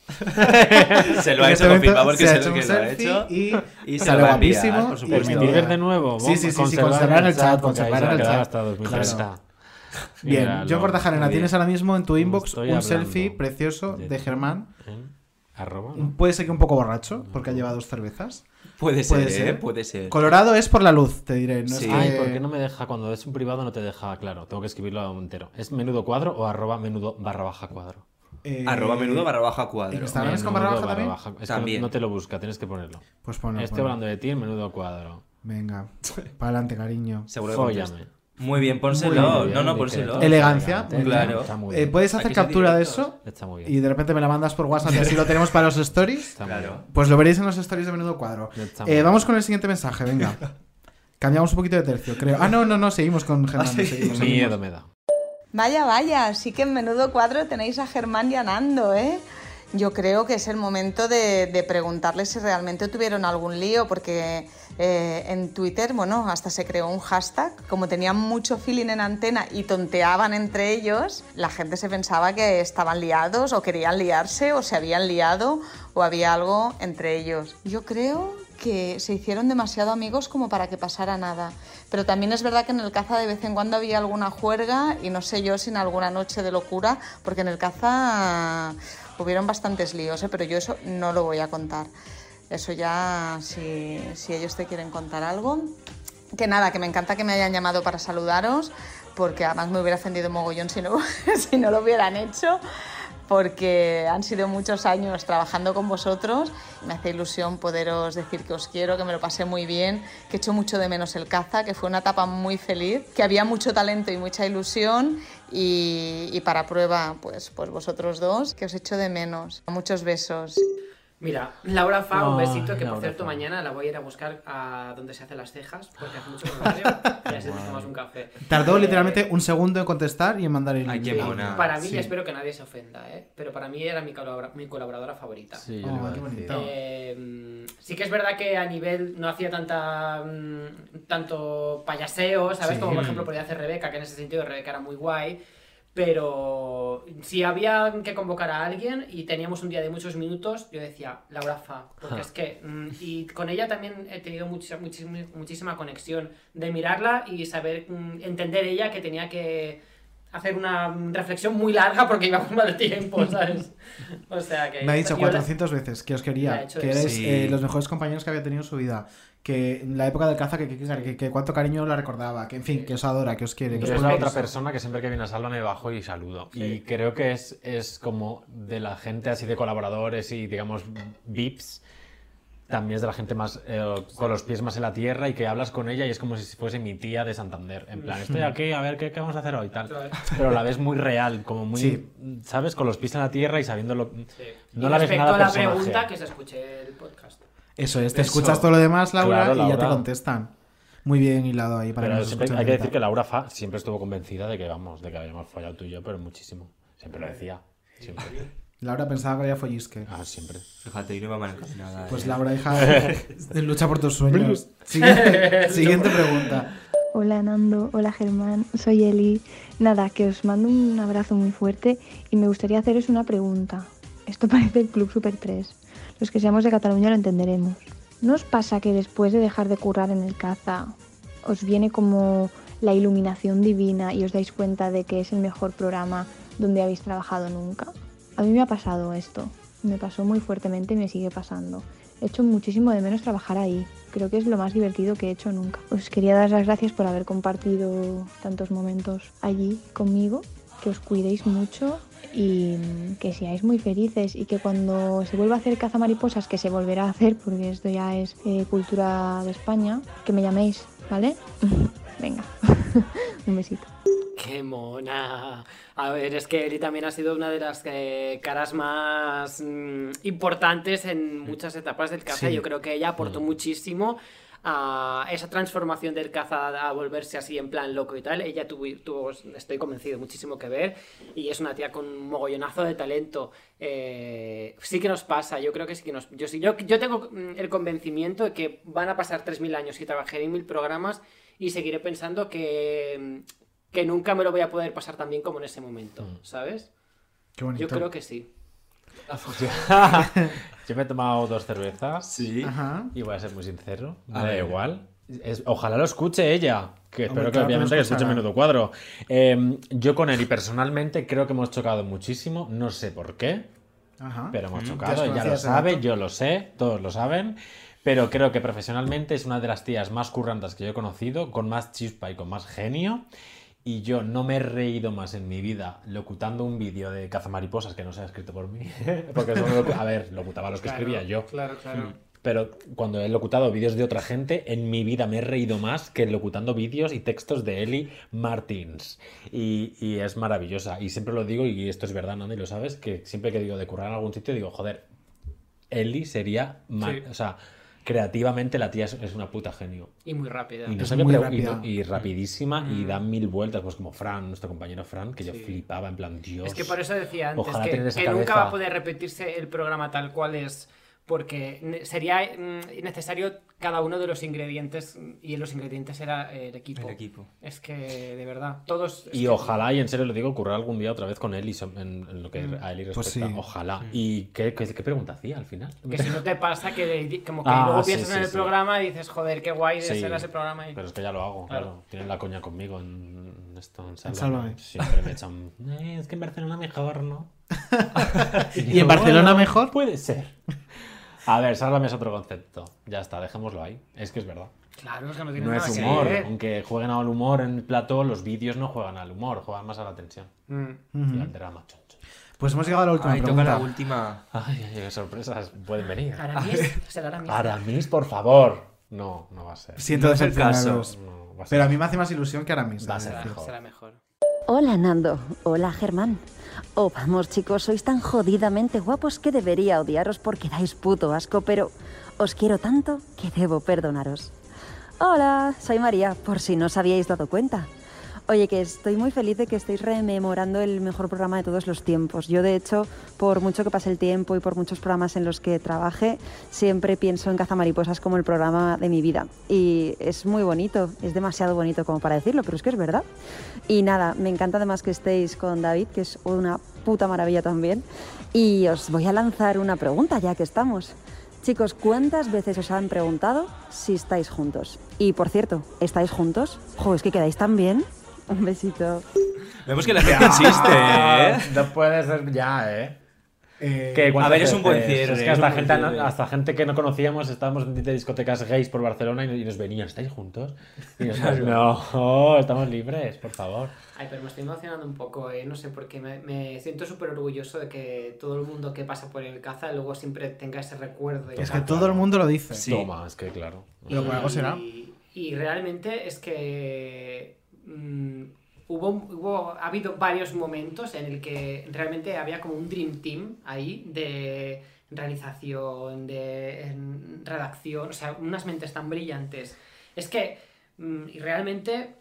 Se lo ha hecho este momento confirmado porque se ha es hecho el un que lo ha selfie hecho. y Y se sale lo guapísimo. por y supuesto. Permitir ver de nuevo. Sí, sí, sí, sí, conservar en el chat, conservar en el chat. hasta 2030. Claro. Bien, Mira, John lo- Cortajarena, tienes ahora mismo en tu inbox un selfie precioso de Germán. ¿En? Arroba, ¿no? Puede ser que un poco borracho, porque ha llevado dos cervezas. Puede ser, Puede ¿eh? ser. Puede ser. Colorado es por la luz, te diré. No Sí. es que- Ay, ¿por qué no me deja? Cuando es un privado no te deja, claro, tengo que escribirlo entero. ¿Es menudo cuadro o arroba menudo barra baja cuadro? Eh, Arroba menudo barra baja cuadro. Instagram es con barra baja también. baja. Es que También. no te lo busca, tienes que ponerlo. Pues ponlo, Estoy ponlo. hablando de ti en menudo cuadro. Venga, para adelante, cariño. Seguro que Fóllame. Muy bien, pónselo. No, no, pónselo. Elegancia. Claro. Eh. ¿Puedes hacer captura de eso? Está muy bien. Y de repente me la mandas por WhatsApp y así lo tenemos para los stories. Claro. Pues lo veréis en los stories de menudo cuadro. Eh, vamos con el siguiente mensaje, venga. Cambiamos un poquito de tercio, creo. Ah, no, no, no, seguimos con Germán. sí. seguimos, Miedo me da. Vaya, vaya, sí que en menudo cuadro tenéis a Germán y ¿eh? Yo creo que es el momento de, de preguntarles si realmente tuvieron algún lío, porque eh, en Twitter, bueno, hasta se creó un hashtag, como tenían mucho feeling en antena y tonteaban entre ellos, la gente se pensaba que estaban liados o querían liarse o se habían liado o había algo entre ellos. Yo creo que se hicieron demasiado amigos como para que pasara nada. Pero también es verdad que en el caza de vez en cuando había alguna juerga y no sé yo si en alguna noche de locura, porque en el caza hubieron bastantes líos, ¿eh? pero yo eso no lo voy a contar. Eso ya, si, si ellos te quieren contar algo. Que nada, que me encanta que me hayan llamado para saludaros, porque además me hubiera ofendido mogollón si no, si no lo hubieran hecho. Porque han sido muchos años trabajando con vosotros. Me hace ilusión poderos decir que os quiero, que me lo pasé muy bien, que echo mucho de menos el caza, que fue una etapa muy feliz, que había mucho talento y mucha ilusión y, para prueba, pues, pues vosotros dos, que os echo de menos. Muchos besos. Mira, Laura Fa, un Ay, besito que por cierto Fa. mañana la voy a ir a buscar a donde se hacen las cejas, porque hace mucho que no la veo, y así nos tomamos un café. Tardó Eh, literalmente un segundo en contestar y en mandar el Sí, audio. Para mí, Sí. y espero que nadie se ofenda, ¿eh? pero para mí era mi, colabora- mi colaboradora favorita. Sí, yo le iba a qué decir. bonito. Eh, mm, sí que es verdad que a nivel no hacía tanta mm, tanto payaseo, ¿sabes? Sí. Como por ejemplo podía hacer Rebeca, que en ese sentido Rebeca era muy guay. Pero si había que convocar a alguien y teníamos un día de muchos minutos, yo decía Laura Fa, porque es que mm, y con ella también he tenido mucha, muchísima, muchísima conexión de mirarla y saber mm, entender ella que tenía que hacer una mm, reflexión muy larga porque iba mal tiempo, ¿sabes? O sea que Me ha dicho yo la- 400 veces que os he quería, que eres Sí. eh, los mejores compañeros que había tenido en su vida, que en la época del caza, que, que, que- que cuánto cariño la recordaba, que en fin, que os adora, que os quiere. Que os Yo es la otra persona que siempre que viene a Salva me bajo y saludo. Sí. Y creo que es, es como de la gente así de colaboradores y digamos VIPs. También es de la gente más eh, con los pies más en la tierra y que hablas con ella y es como si fuese mi tía de Santander. En plan, estoy aquí, a ver qué, qué vamos a hacer hoy, tal. Pero la ves muy real, como muy, Sí. ¿sabes? Con los pies en la tierra y sabiendo lo. No y la ves respecto nada a la personaje. pregunta, que se escuche el podcast. Eso es, te Eso. escuchas todo lo demás, Laura, Claro, y ya te Laura. contestan. Muy bien hilado ahí para que Pero nos siempre hay que de decir que Laura Fa siempre estuvo convencida de que, vamos, de que habíamos fallado tú y yo, pero muchísimo. Siempre lo decía. Siempre. Laura pensaba que había follisque. Ah, siempre. Fíjate, y no iba mal encaminada. Pues eh. Laura, hija, lucha por tus sueños. Siguiente, siguiente pregunta. Hola Nando, hola Germán, soy Eli. Nada, que os mando un abrazo muy fuerte y me gustaría haceros una pregunta. Esto parece el Club Super 3. Los que seamos de Cataluña lo entenderemos. ¿No os pasa que después de dejar de currar en el caza os viene como la iluminación divina y os dais cuenta de que es el mejor programa donde habéis trabajado nunca? A mí me ha pasado esto. Me pasó muy fuertemente y me sigue pasando. He hecho muchísimo de menos trabajar ahí. Creo que es lo más divertido que he hecho nunca. Os quería dar las gracias por haber compartido tantos momentos allí conmigo. Que os cuidéis mucho y que seáis muy felices y que cuando se vuelva a hacer caza mariposas, que se volverá a hacer porque esto ya es eh, cultura de España, que me llaméis, ¿vale? Venga, un besito. ¡Qué mona! A ver, es que Eli también ha sido una de las eh, caras más mm, importantes en muchas etapas del caza. Sí. Yo creo que ella aportó Mm. muchísimo a esa transformación del caza a volverse así en plan loco y tal. Ella tuvo, tuvo, estoy convencido, muchísimo que ver y es una tía con un mogollonazo de talento. Eh, sí que nos pasa, yo creo que sí que nos... Yo, sí- yo, yo tengo mm, el convencimiento de que van a pasar 3.000 años y trabajaré en mil programas y seguiré pensando que, que nunca me lo voy a poder pasar tan bien como en ese momento, ¿sabes? Qué bonito. Yo creo que sí. Yo me he tomado dos cervezas Sí. Ajá. y voy a ser muy sincero. Me da igual. Es- ojalá lo escuche ella, que Hombre, espero que obviamente que escuche. Menudo Cuadro. Eh, yo con Eli personalmente creo que hemos chocado muchísimo, no sé por qué, Ajá. pero hemos Mm, chocado, ella lo sabe, yo lo sé, todos lo saben. Pero creo que profesionalmente es una de las tías más currantas que yo he conocido, con más chispa y con más genio. Y yo no me he reído más en mi vida locutando un vídeo de cazamariposas que no se ha escrito por mí. Porque eso no lo- a ver, locutaba los que Claro, escribía yo. Claro, claro. Mm. Pero cuando he locutado vídeos de otra gente, en mi vida me he reído más que locutando vídeos y textos de Eli Martins. Y, y es maravillosa. Y siempre lo digo, y esto es verdad, Nando, y lo sabes, que siempre que digo de currar en algún sitio, digo, joder, Eli sería. Sí. O sea, creativamente la tía es, es una puta genio. Y muy rápida. Y, no sé muy y rápida. y rapidísima y Mm. da mil vueltas, pues como Fran, nuestro compañero Fran, que yo flipaba en plan, Dios. Es que por eso decía antes ojalá que, tener esa que nunca va a poder repetirse el programa tal cual es, porque sería mm, necesario cada uno de los ingredientes, y los ingredientes era el equipo. El equipo. Es que, de verdad, todos... Y que- ojalá, y en serio lo digo, currar algún día otra vez con Eli so- en, en lo que Mm. a Eli Pues respecta. sí. Ojalá. ¿Y qué, qué, qué pregunta hacía al final? Que si no te pasa que como que Ah, luego sí, piensas sí, en el sí. programa y dices, joder, qué guay de Sí, ser ese programa. Y... Pero es que ya lo hago, claro. Claro. Tienen la coña conmigo en esto, en Sálvame. Sálvame. Siempre me echan. "Eh, es que en Barcelona mejor, ¿no? ¿Y en Barcelona mejor? Puede ser. A ver, Sálvame es otro concepto. Ya está, dejémoslo ahí. Es que es verdad. Claro, es que no tiene No nada es humor. Aunque jueguen al humor en el plató, los vídeos no juegan al humor, juegan más a la tensión. Mm. Y al drama. Pues hemos llegado a la última Ay, toca pregunta. la última. Ay, ay, qué sorpresas pueden venir. Aramis, será Aramis. Aramis, por favor. No, no va a ser. Siento No es el decepcionaros. No, va a ser. Pero a mí me hace más ilusión que ahora mismo. Va a ser es decir. mejor. Será mejor. Hola Nando, hola Germán. Oh, vamos chicos, sois tan jodidamente guapos que debería odiaros porque dais puto asco, pero os quiero tanto que debo perdonaros. Hola, soy María, por si no os habíais dado cuenta. Oye, que estoy muy feliz de que estéis rememorando el mejor programa de todos los tiempos. Yo, de hecho, por mucho que pase el tiempo y por muchos programas en los que trabaje, siempre pienso en Cazamariposas como el programa de mi vida. Y es muy bonito, es demasiado bonito como para decirlo, pero es que es verdad. Y nada, me encanta además que estéis con David, que es una puta maravilla también. Y os voy a lanzar una pregunta ya que estamos. Chicos, ¿cuántas veces os han preguntado si estáis juntos? Y por cierto, ¿estáis juntos? Jo, es que quedáis tan bien. Un besito. Vemos que la gente insiste, ¿eh? No puede ser ya, ¿eh? Eh, Que a ver, es un buen cierre, Es que hasta gente, cierre. hasta gente que no conocíamos estábamos en discotecas gays por Barcelona y, y nos venían, ¿estáis juntos? Y nosotros, no, estamos libres, por favor. Ay, pero me estoy emocionando un poco, ¿eh? No sé, porque me, me siento súper orgulloso de que todo el mundo que pasa por el caza luego siempre tenga ese recuerdo. de Es que todo el mundo lo dice. Toma, es que claro. Pero por algo será. Y realmente es que mm, hubo, hubo, ha habido varios momentos en el que realmente había como un dream team ahí de realización, de redacción, o sea, unas mentes tan brillantes. Es que mm, y realmente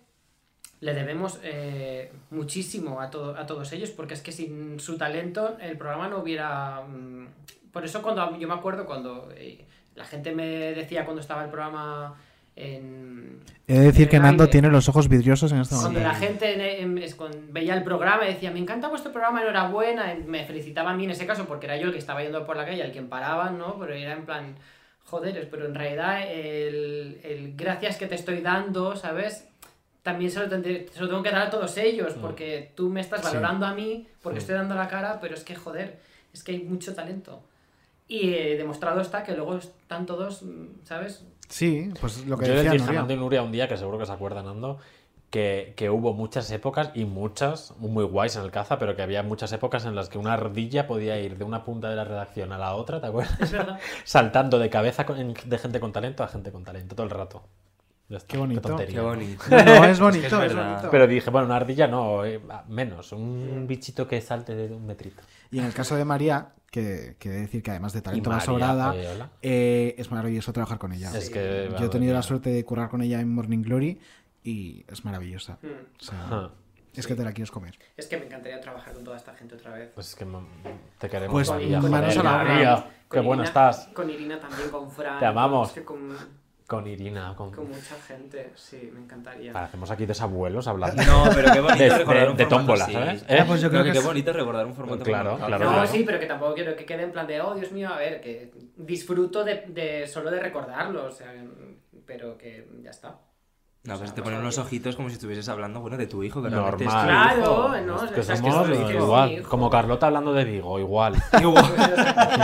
le debemos eh, muchísimo a, todo, a todos ellos, porque es que sin su talento el programa no hubiera... mm, por eso cuando yo me acuerdo cuando eh, la gente me decía cuando estaba el programa en... He de decir que Nando tiene los ojos vidriosos en este Cuando momento. la gente en- en- es- con- veía el programa y decía, me encanta vuestro programa, enhorabuena, me felicitaba a mí en ese caso porque era yo el que estaba yendo por la calle, el quien paraba, ¿no? Pero era en plan, joder, pero en realidad el, el gracias que te estoy dando, ¿sabes? También se lo, tendré- se lo tengo que dar a todos ellos, Mm. porque tú me estás Sí. valorando a mí, porque Mm. estoy dando la cara, pero es que, joder, es que hay mucho talento. Y eh, demostrado está que luego están todos, ¿sabes? Sí, pues lo que Yo le decía Nuria. Nando y Nuria un día, que seguro que se acuerdan, Nando, que, que hubo muchas épocas y muchas muy guays en el caza, pero que había muchas épocas en las que una ardilla podía ir de una punta de la redacción a la otra, ¿te acuerdas? Saltando de cabeza con- de gente con talento a gente con talento todo el rato. Está, Qué bonito. tontería. Qué bonito. No, no, es bonito, Es que es es verdad. bonito. Pero dije, bueno, una ardilla no, eh, menos, un bichito que salte de un metrito. Y en el caso de María, que, que he de decir que además de talento María, sobrada, eh, es maravilloso trabajar con ella. Es que, Yo he tenido la suerte de currar con ella en Morning Glory y es maravillosa. Mm. O sea, es que te la quieres comer. Es que me encantaría trabajar con toda esta gente otra vez. Pues es que te queremos, Pues, María. con manos joder, a la obra. María, qué Irina- estás. Con Irina también, con Fran. Te amamos. Es que con, Con Irina, con... con mucha gente, sí, me encantaría. Hacemos aquí desabuelos hablando. No, pero qué bonito de, recordar de- un de formato tómbola, así. ¿sabes? Ah, pues yo ¿Eh? creo que qué bonito recordar un formato Claro, como- claro, no, claro. sí, pero que tampoco quiero que quede en plan de, oh, Dios mío, a ver, que disfruto de, de solo de recordarlo, o sea, pero que ya está. No, pues O sea, te ponen unos ojitos como si estuvieses hablando, bueno, de tu hijo, que Normal. realmente es tu Claro, hijo. no, que somos igual. Como Carlota hablando de Vigo, igual. Igual.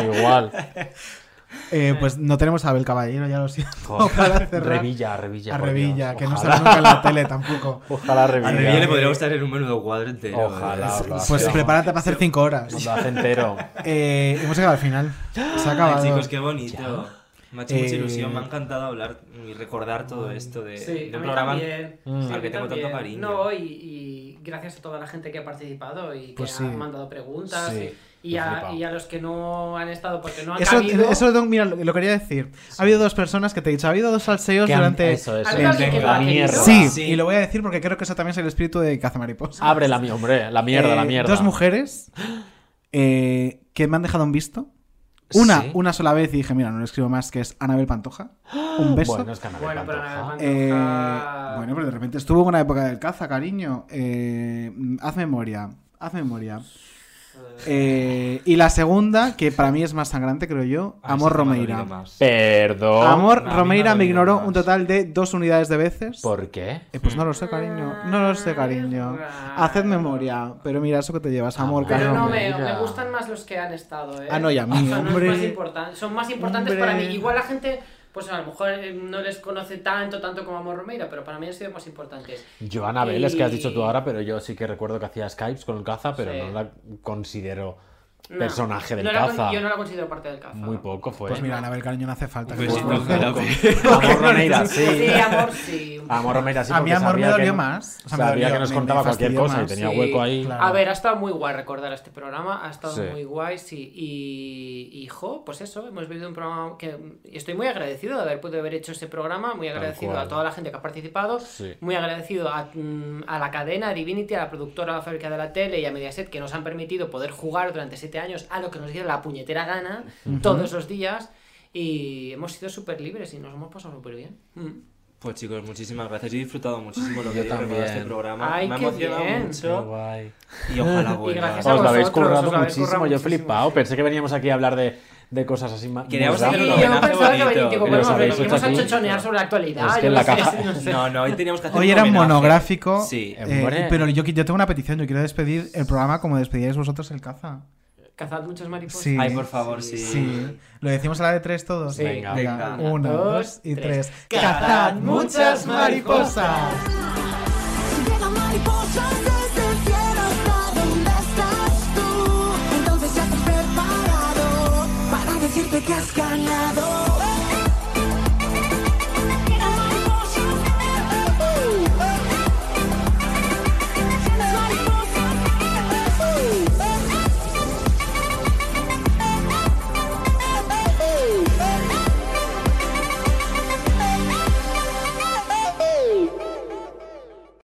igual. Eh, pues no tenemos a Abel Caballero, ya lo siento. Para cerrar. Revilla, Revilla, A Revilla, que no Ojalá. sale nunca en la tele tampoco. Ojalá Revilla. A Revilla le podría gustar en un menudo cuadro entero. Ojalá, ¿eh? lo Pues hace. prepárate para hacer cinco horas. Entero. Eh, hemos llegado al final. Se ha acabado. Ay, chicos, qué bonito. Me ha hecho mucha Eh, ilusión, me ha encantado hablar y recordar todo esto de, Sí, de un programa también. Mm. Sí, a al que tengo tanto también. cariño. No, y, y gracias a toda la gente que ha participado y que Pues ha sí. mandado preguntas. Sí, y, a, flipado. y a los que no han estado porque no han Eso, cabido. eso lo tengo- mira, lo, lo quería decir. Ha habido dos personas que te he dicho, ha habido dos salseos durante. eso, eso, que la mierda. Sí, Sí. y lo voy a decir porque creo que eso también es el espíritu de Cazamariposa. Abre la mierda, hombre. La mierda, la Eh, mierda. Dos mujeres eh, que me han dejado un visto. Una, Sí. una sola vez y dije, mira, no le escribo más, que es Anabel Pantoja. Un beso. Bueno, es que Anabel Bueno, pero Pantoja. Anabel Eh, bueno, pero de repente estuvo en una época del caza, cariño. Eh, haz memoria, haz memoria. Eh, y la segunda, que para mí es más sangrante, creo yo, Ay, Amor Romeira. Perdón. Amor me ha Romeira me ignoró más. un total de dos unidades de veces. ¿Por qué? Eh, pues no lo sé, cariño. No lo sé, cariño. Haced memoria. Pero mira, eso que te llevas, amor, Amor. Pero cariño. no, me, gustan más los que han estado, ¿eh? Ah, no, y a mí, Son los hombre. más importan- son más importantes Hombre. para mí. Igual la gente, pues a lo mejor eh, no les conoce tanto, tanto como Amor Romeira, pero para mí han sido más importantes. Joana Vélez, que has dicho tú Y- ahora, pero yo sí que recuerdo que hacía Skypes con el caza, pero Sí. no la considero No, personaje del no caza. yo no la considero parte del caza. Muy poco fue. Pues mira, Anabel Cariño no hace falta. que Pues sí, ojalá, Amor Romeira, sí. Sí, Amor sí. Amor Romeira, sí, A mí Amor me dolió más. O sea, me sabía dolió, que nos me- contaba me cualquier cosa y tenía Sí. hueco ahí. A ver, ha estado muy guay recordar este programa, ha estado Sí. muy guay, sí. Y, y, jo, pues eso, hemos vivido un programa que estoy muy agradecido de haber podido haber hecho ese programa, muy agradecido a toda la gente que ha participado, Sí. muy agradecido a, mm, a la cadena, a Divinity, a la productora, a la fábrica de la tele y a Mediaset que nos han permitido poder jugar durante siete años a lo que nos diera la puñetera gana Ujú. todos los días y hemos sido súper libres y nos hemos pasado súper bien. Mm. Pues chicos, muchísimas gracias. He disfrutado muchísimo lo Yo que he preparado este también. programa. Ay, Me ha qué emocionado bien. mucho. Qué guay. Y ojalá vuelva. Os lo habéis currado muchísimo, currado yo he flipado. Pensé que veníamos aquí a hablar de, de cosas así más. Queríamos hacer un yo homenaje bonito. habéis venimos a chochonear sobre la actualidad. Es que yo en no la caja- no sé. No, no, hoy teníamos que hacer Hoy un era homenaje. monográfico, Sí. eh, pero yo, yo tengo una petición, yo quiero despedir el programa como despedíais vosotros el caza. Cazad muchas mariposas. Sí. Ay, por favor, sí. Sí. ¿Lo decimos a la de tres todos? Sí. Venga. Venga. Una, Dos, dos y tres. tres. ¡Cazad muchas mariposas! Llegan mariposas desde el cielo hasta donde estás tú. Entonces ya te has preparado para decirte que has ganado.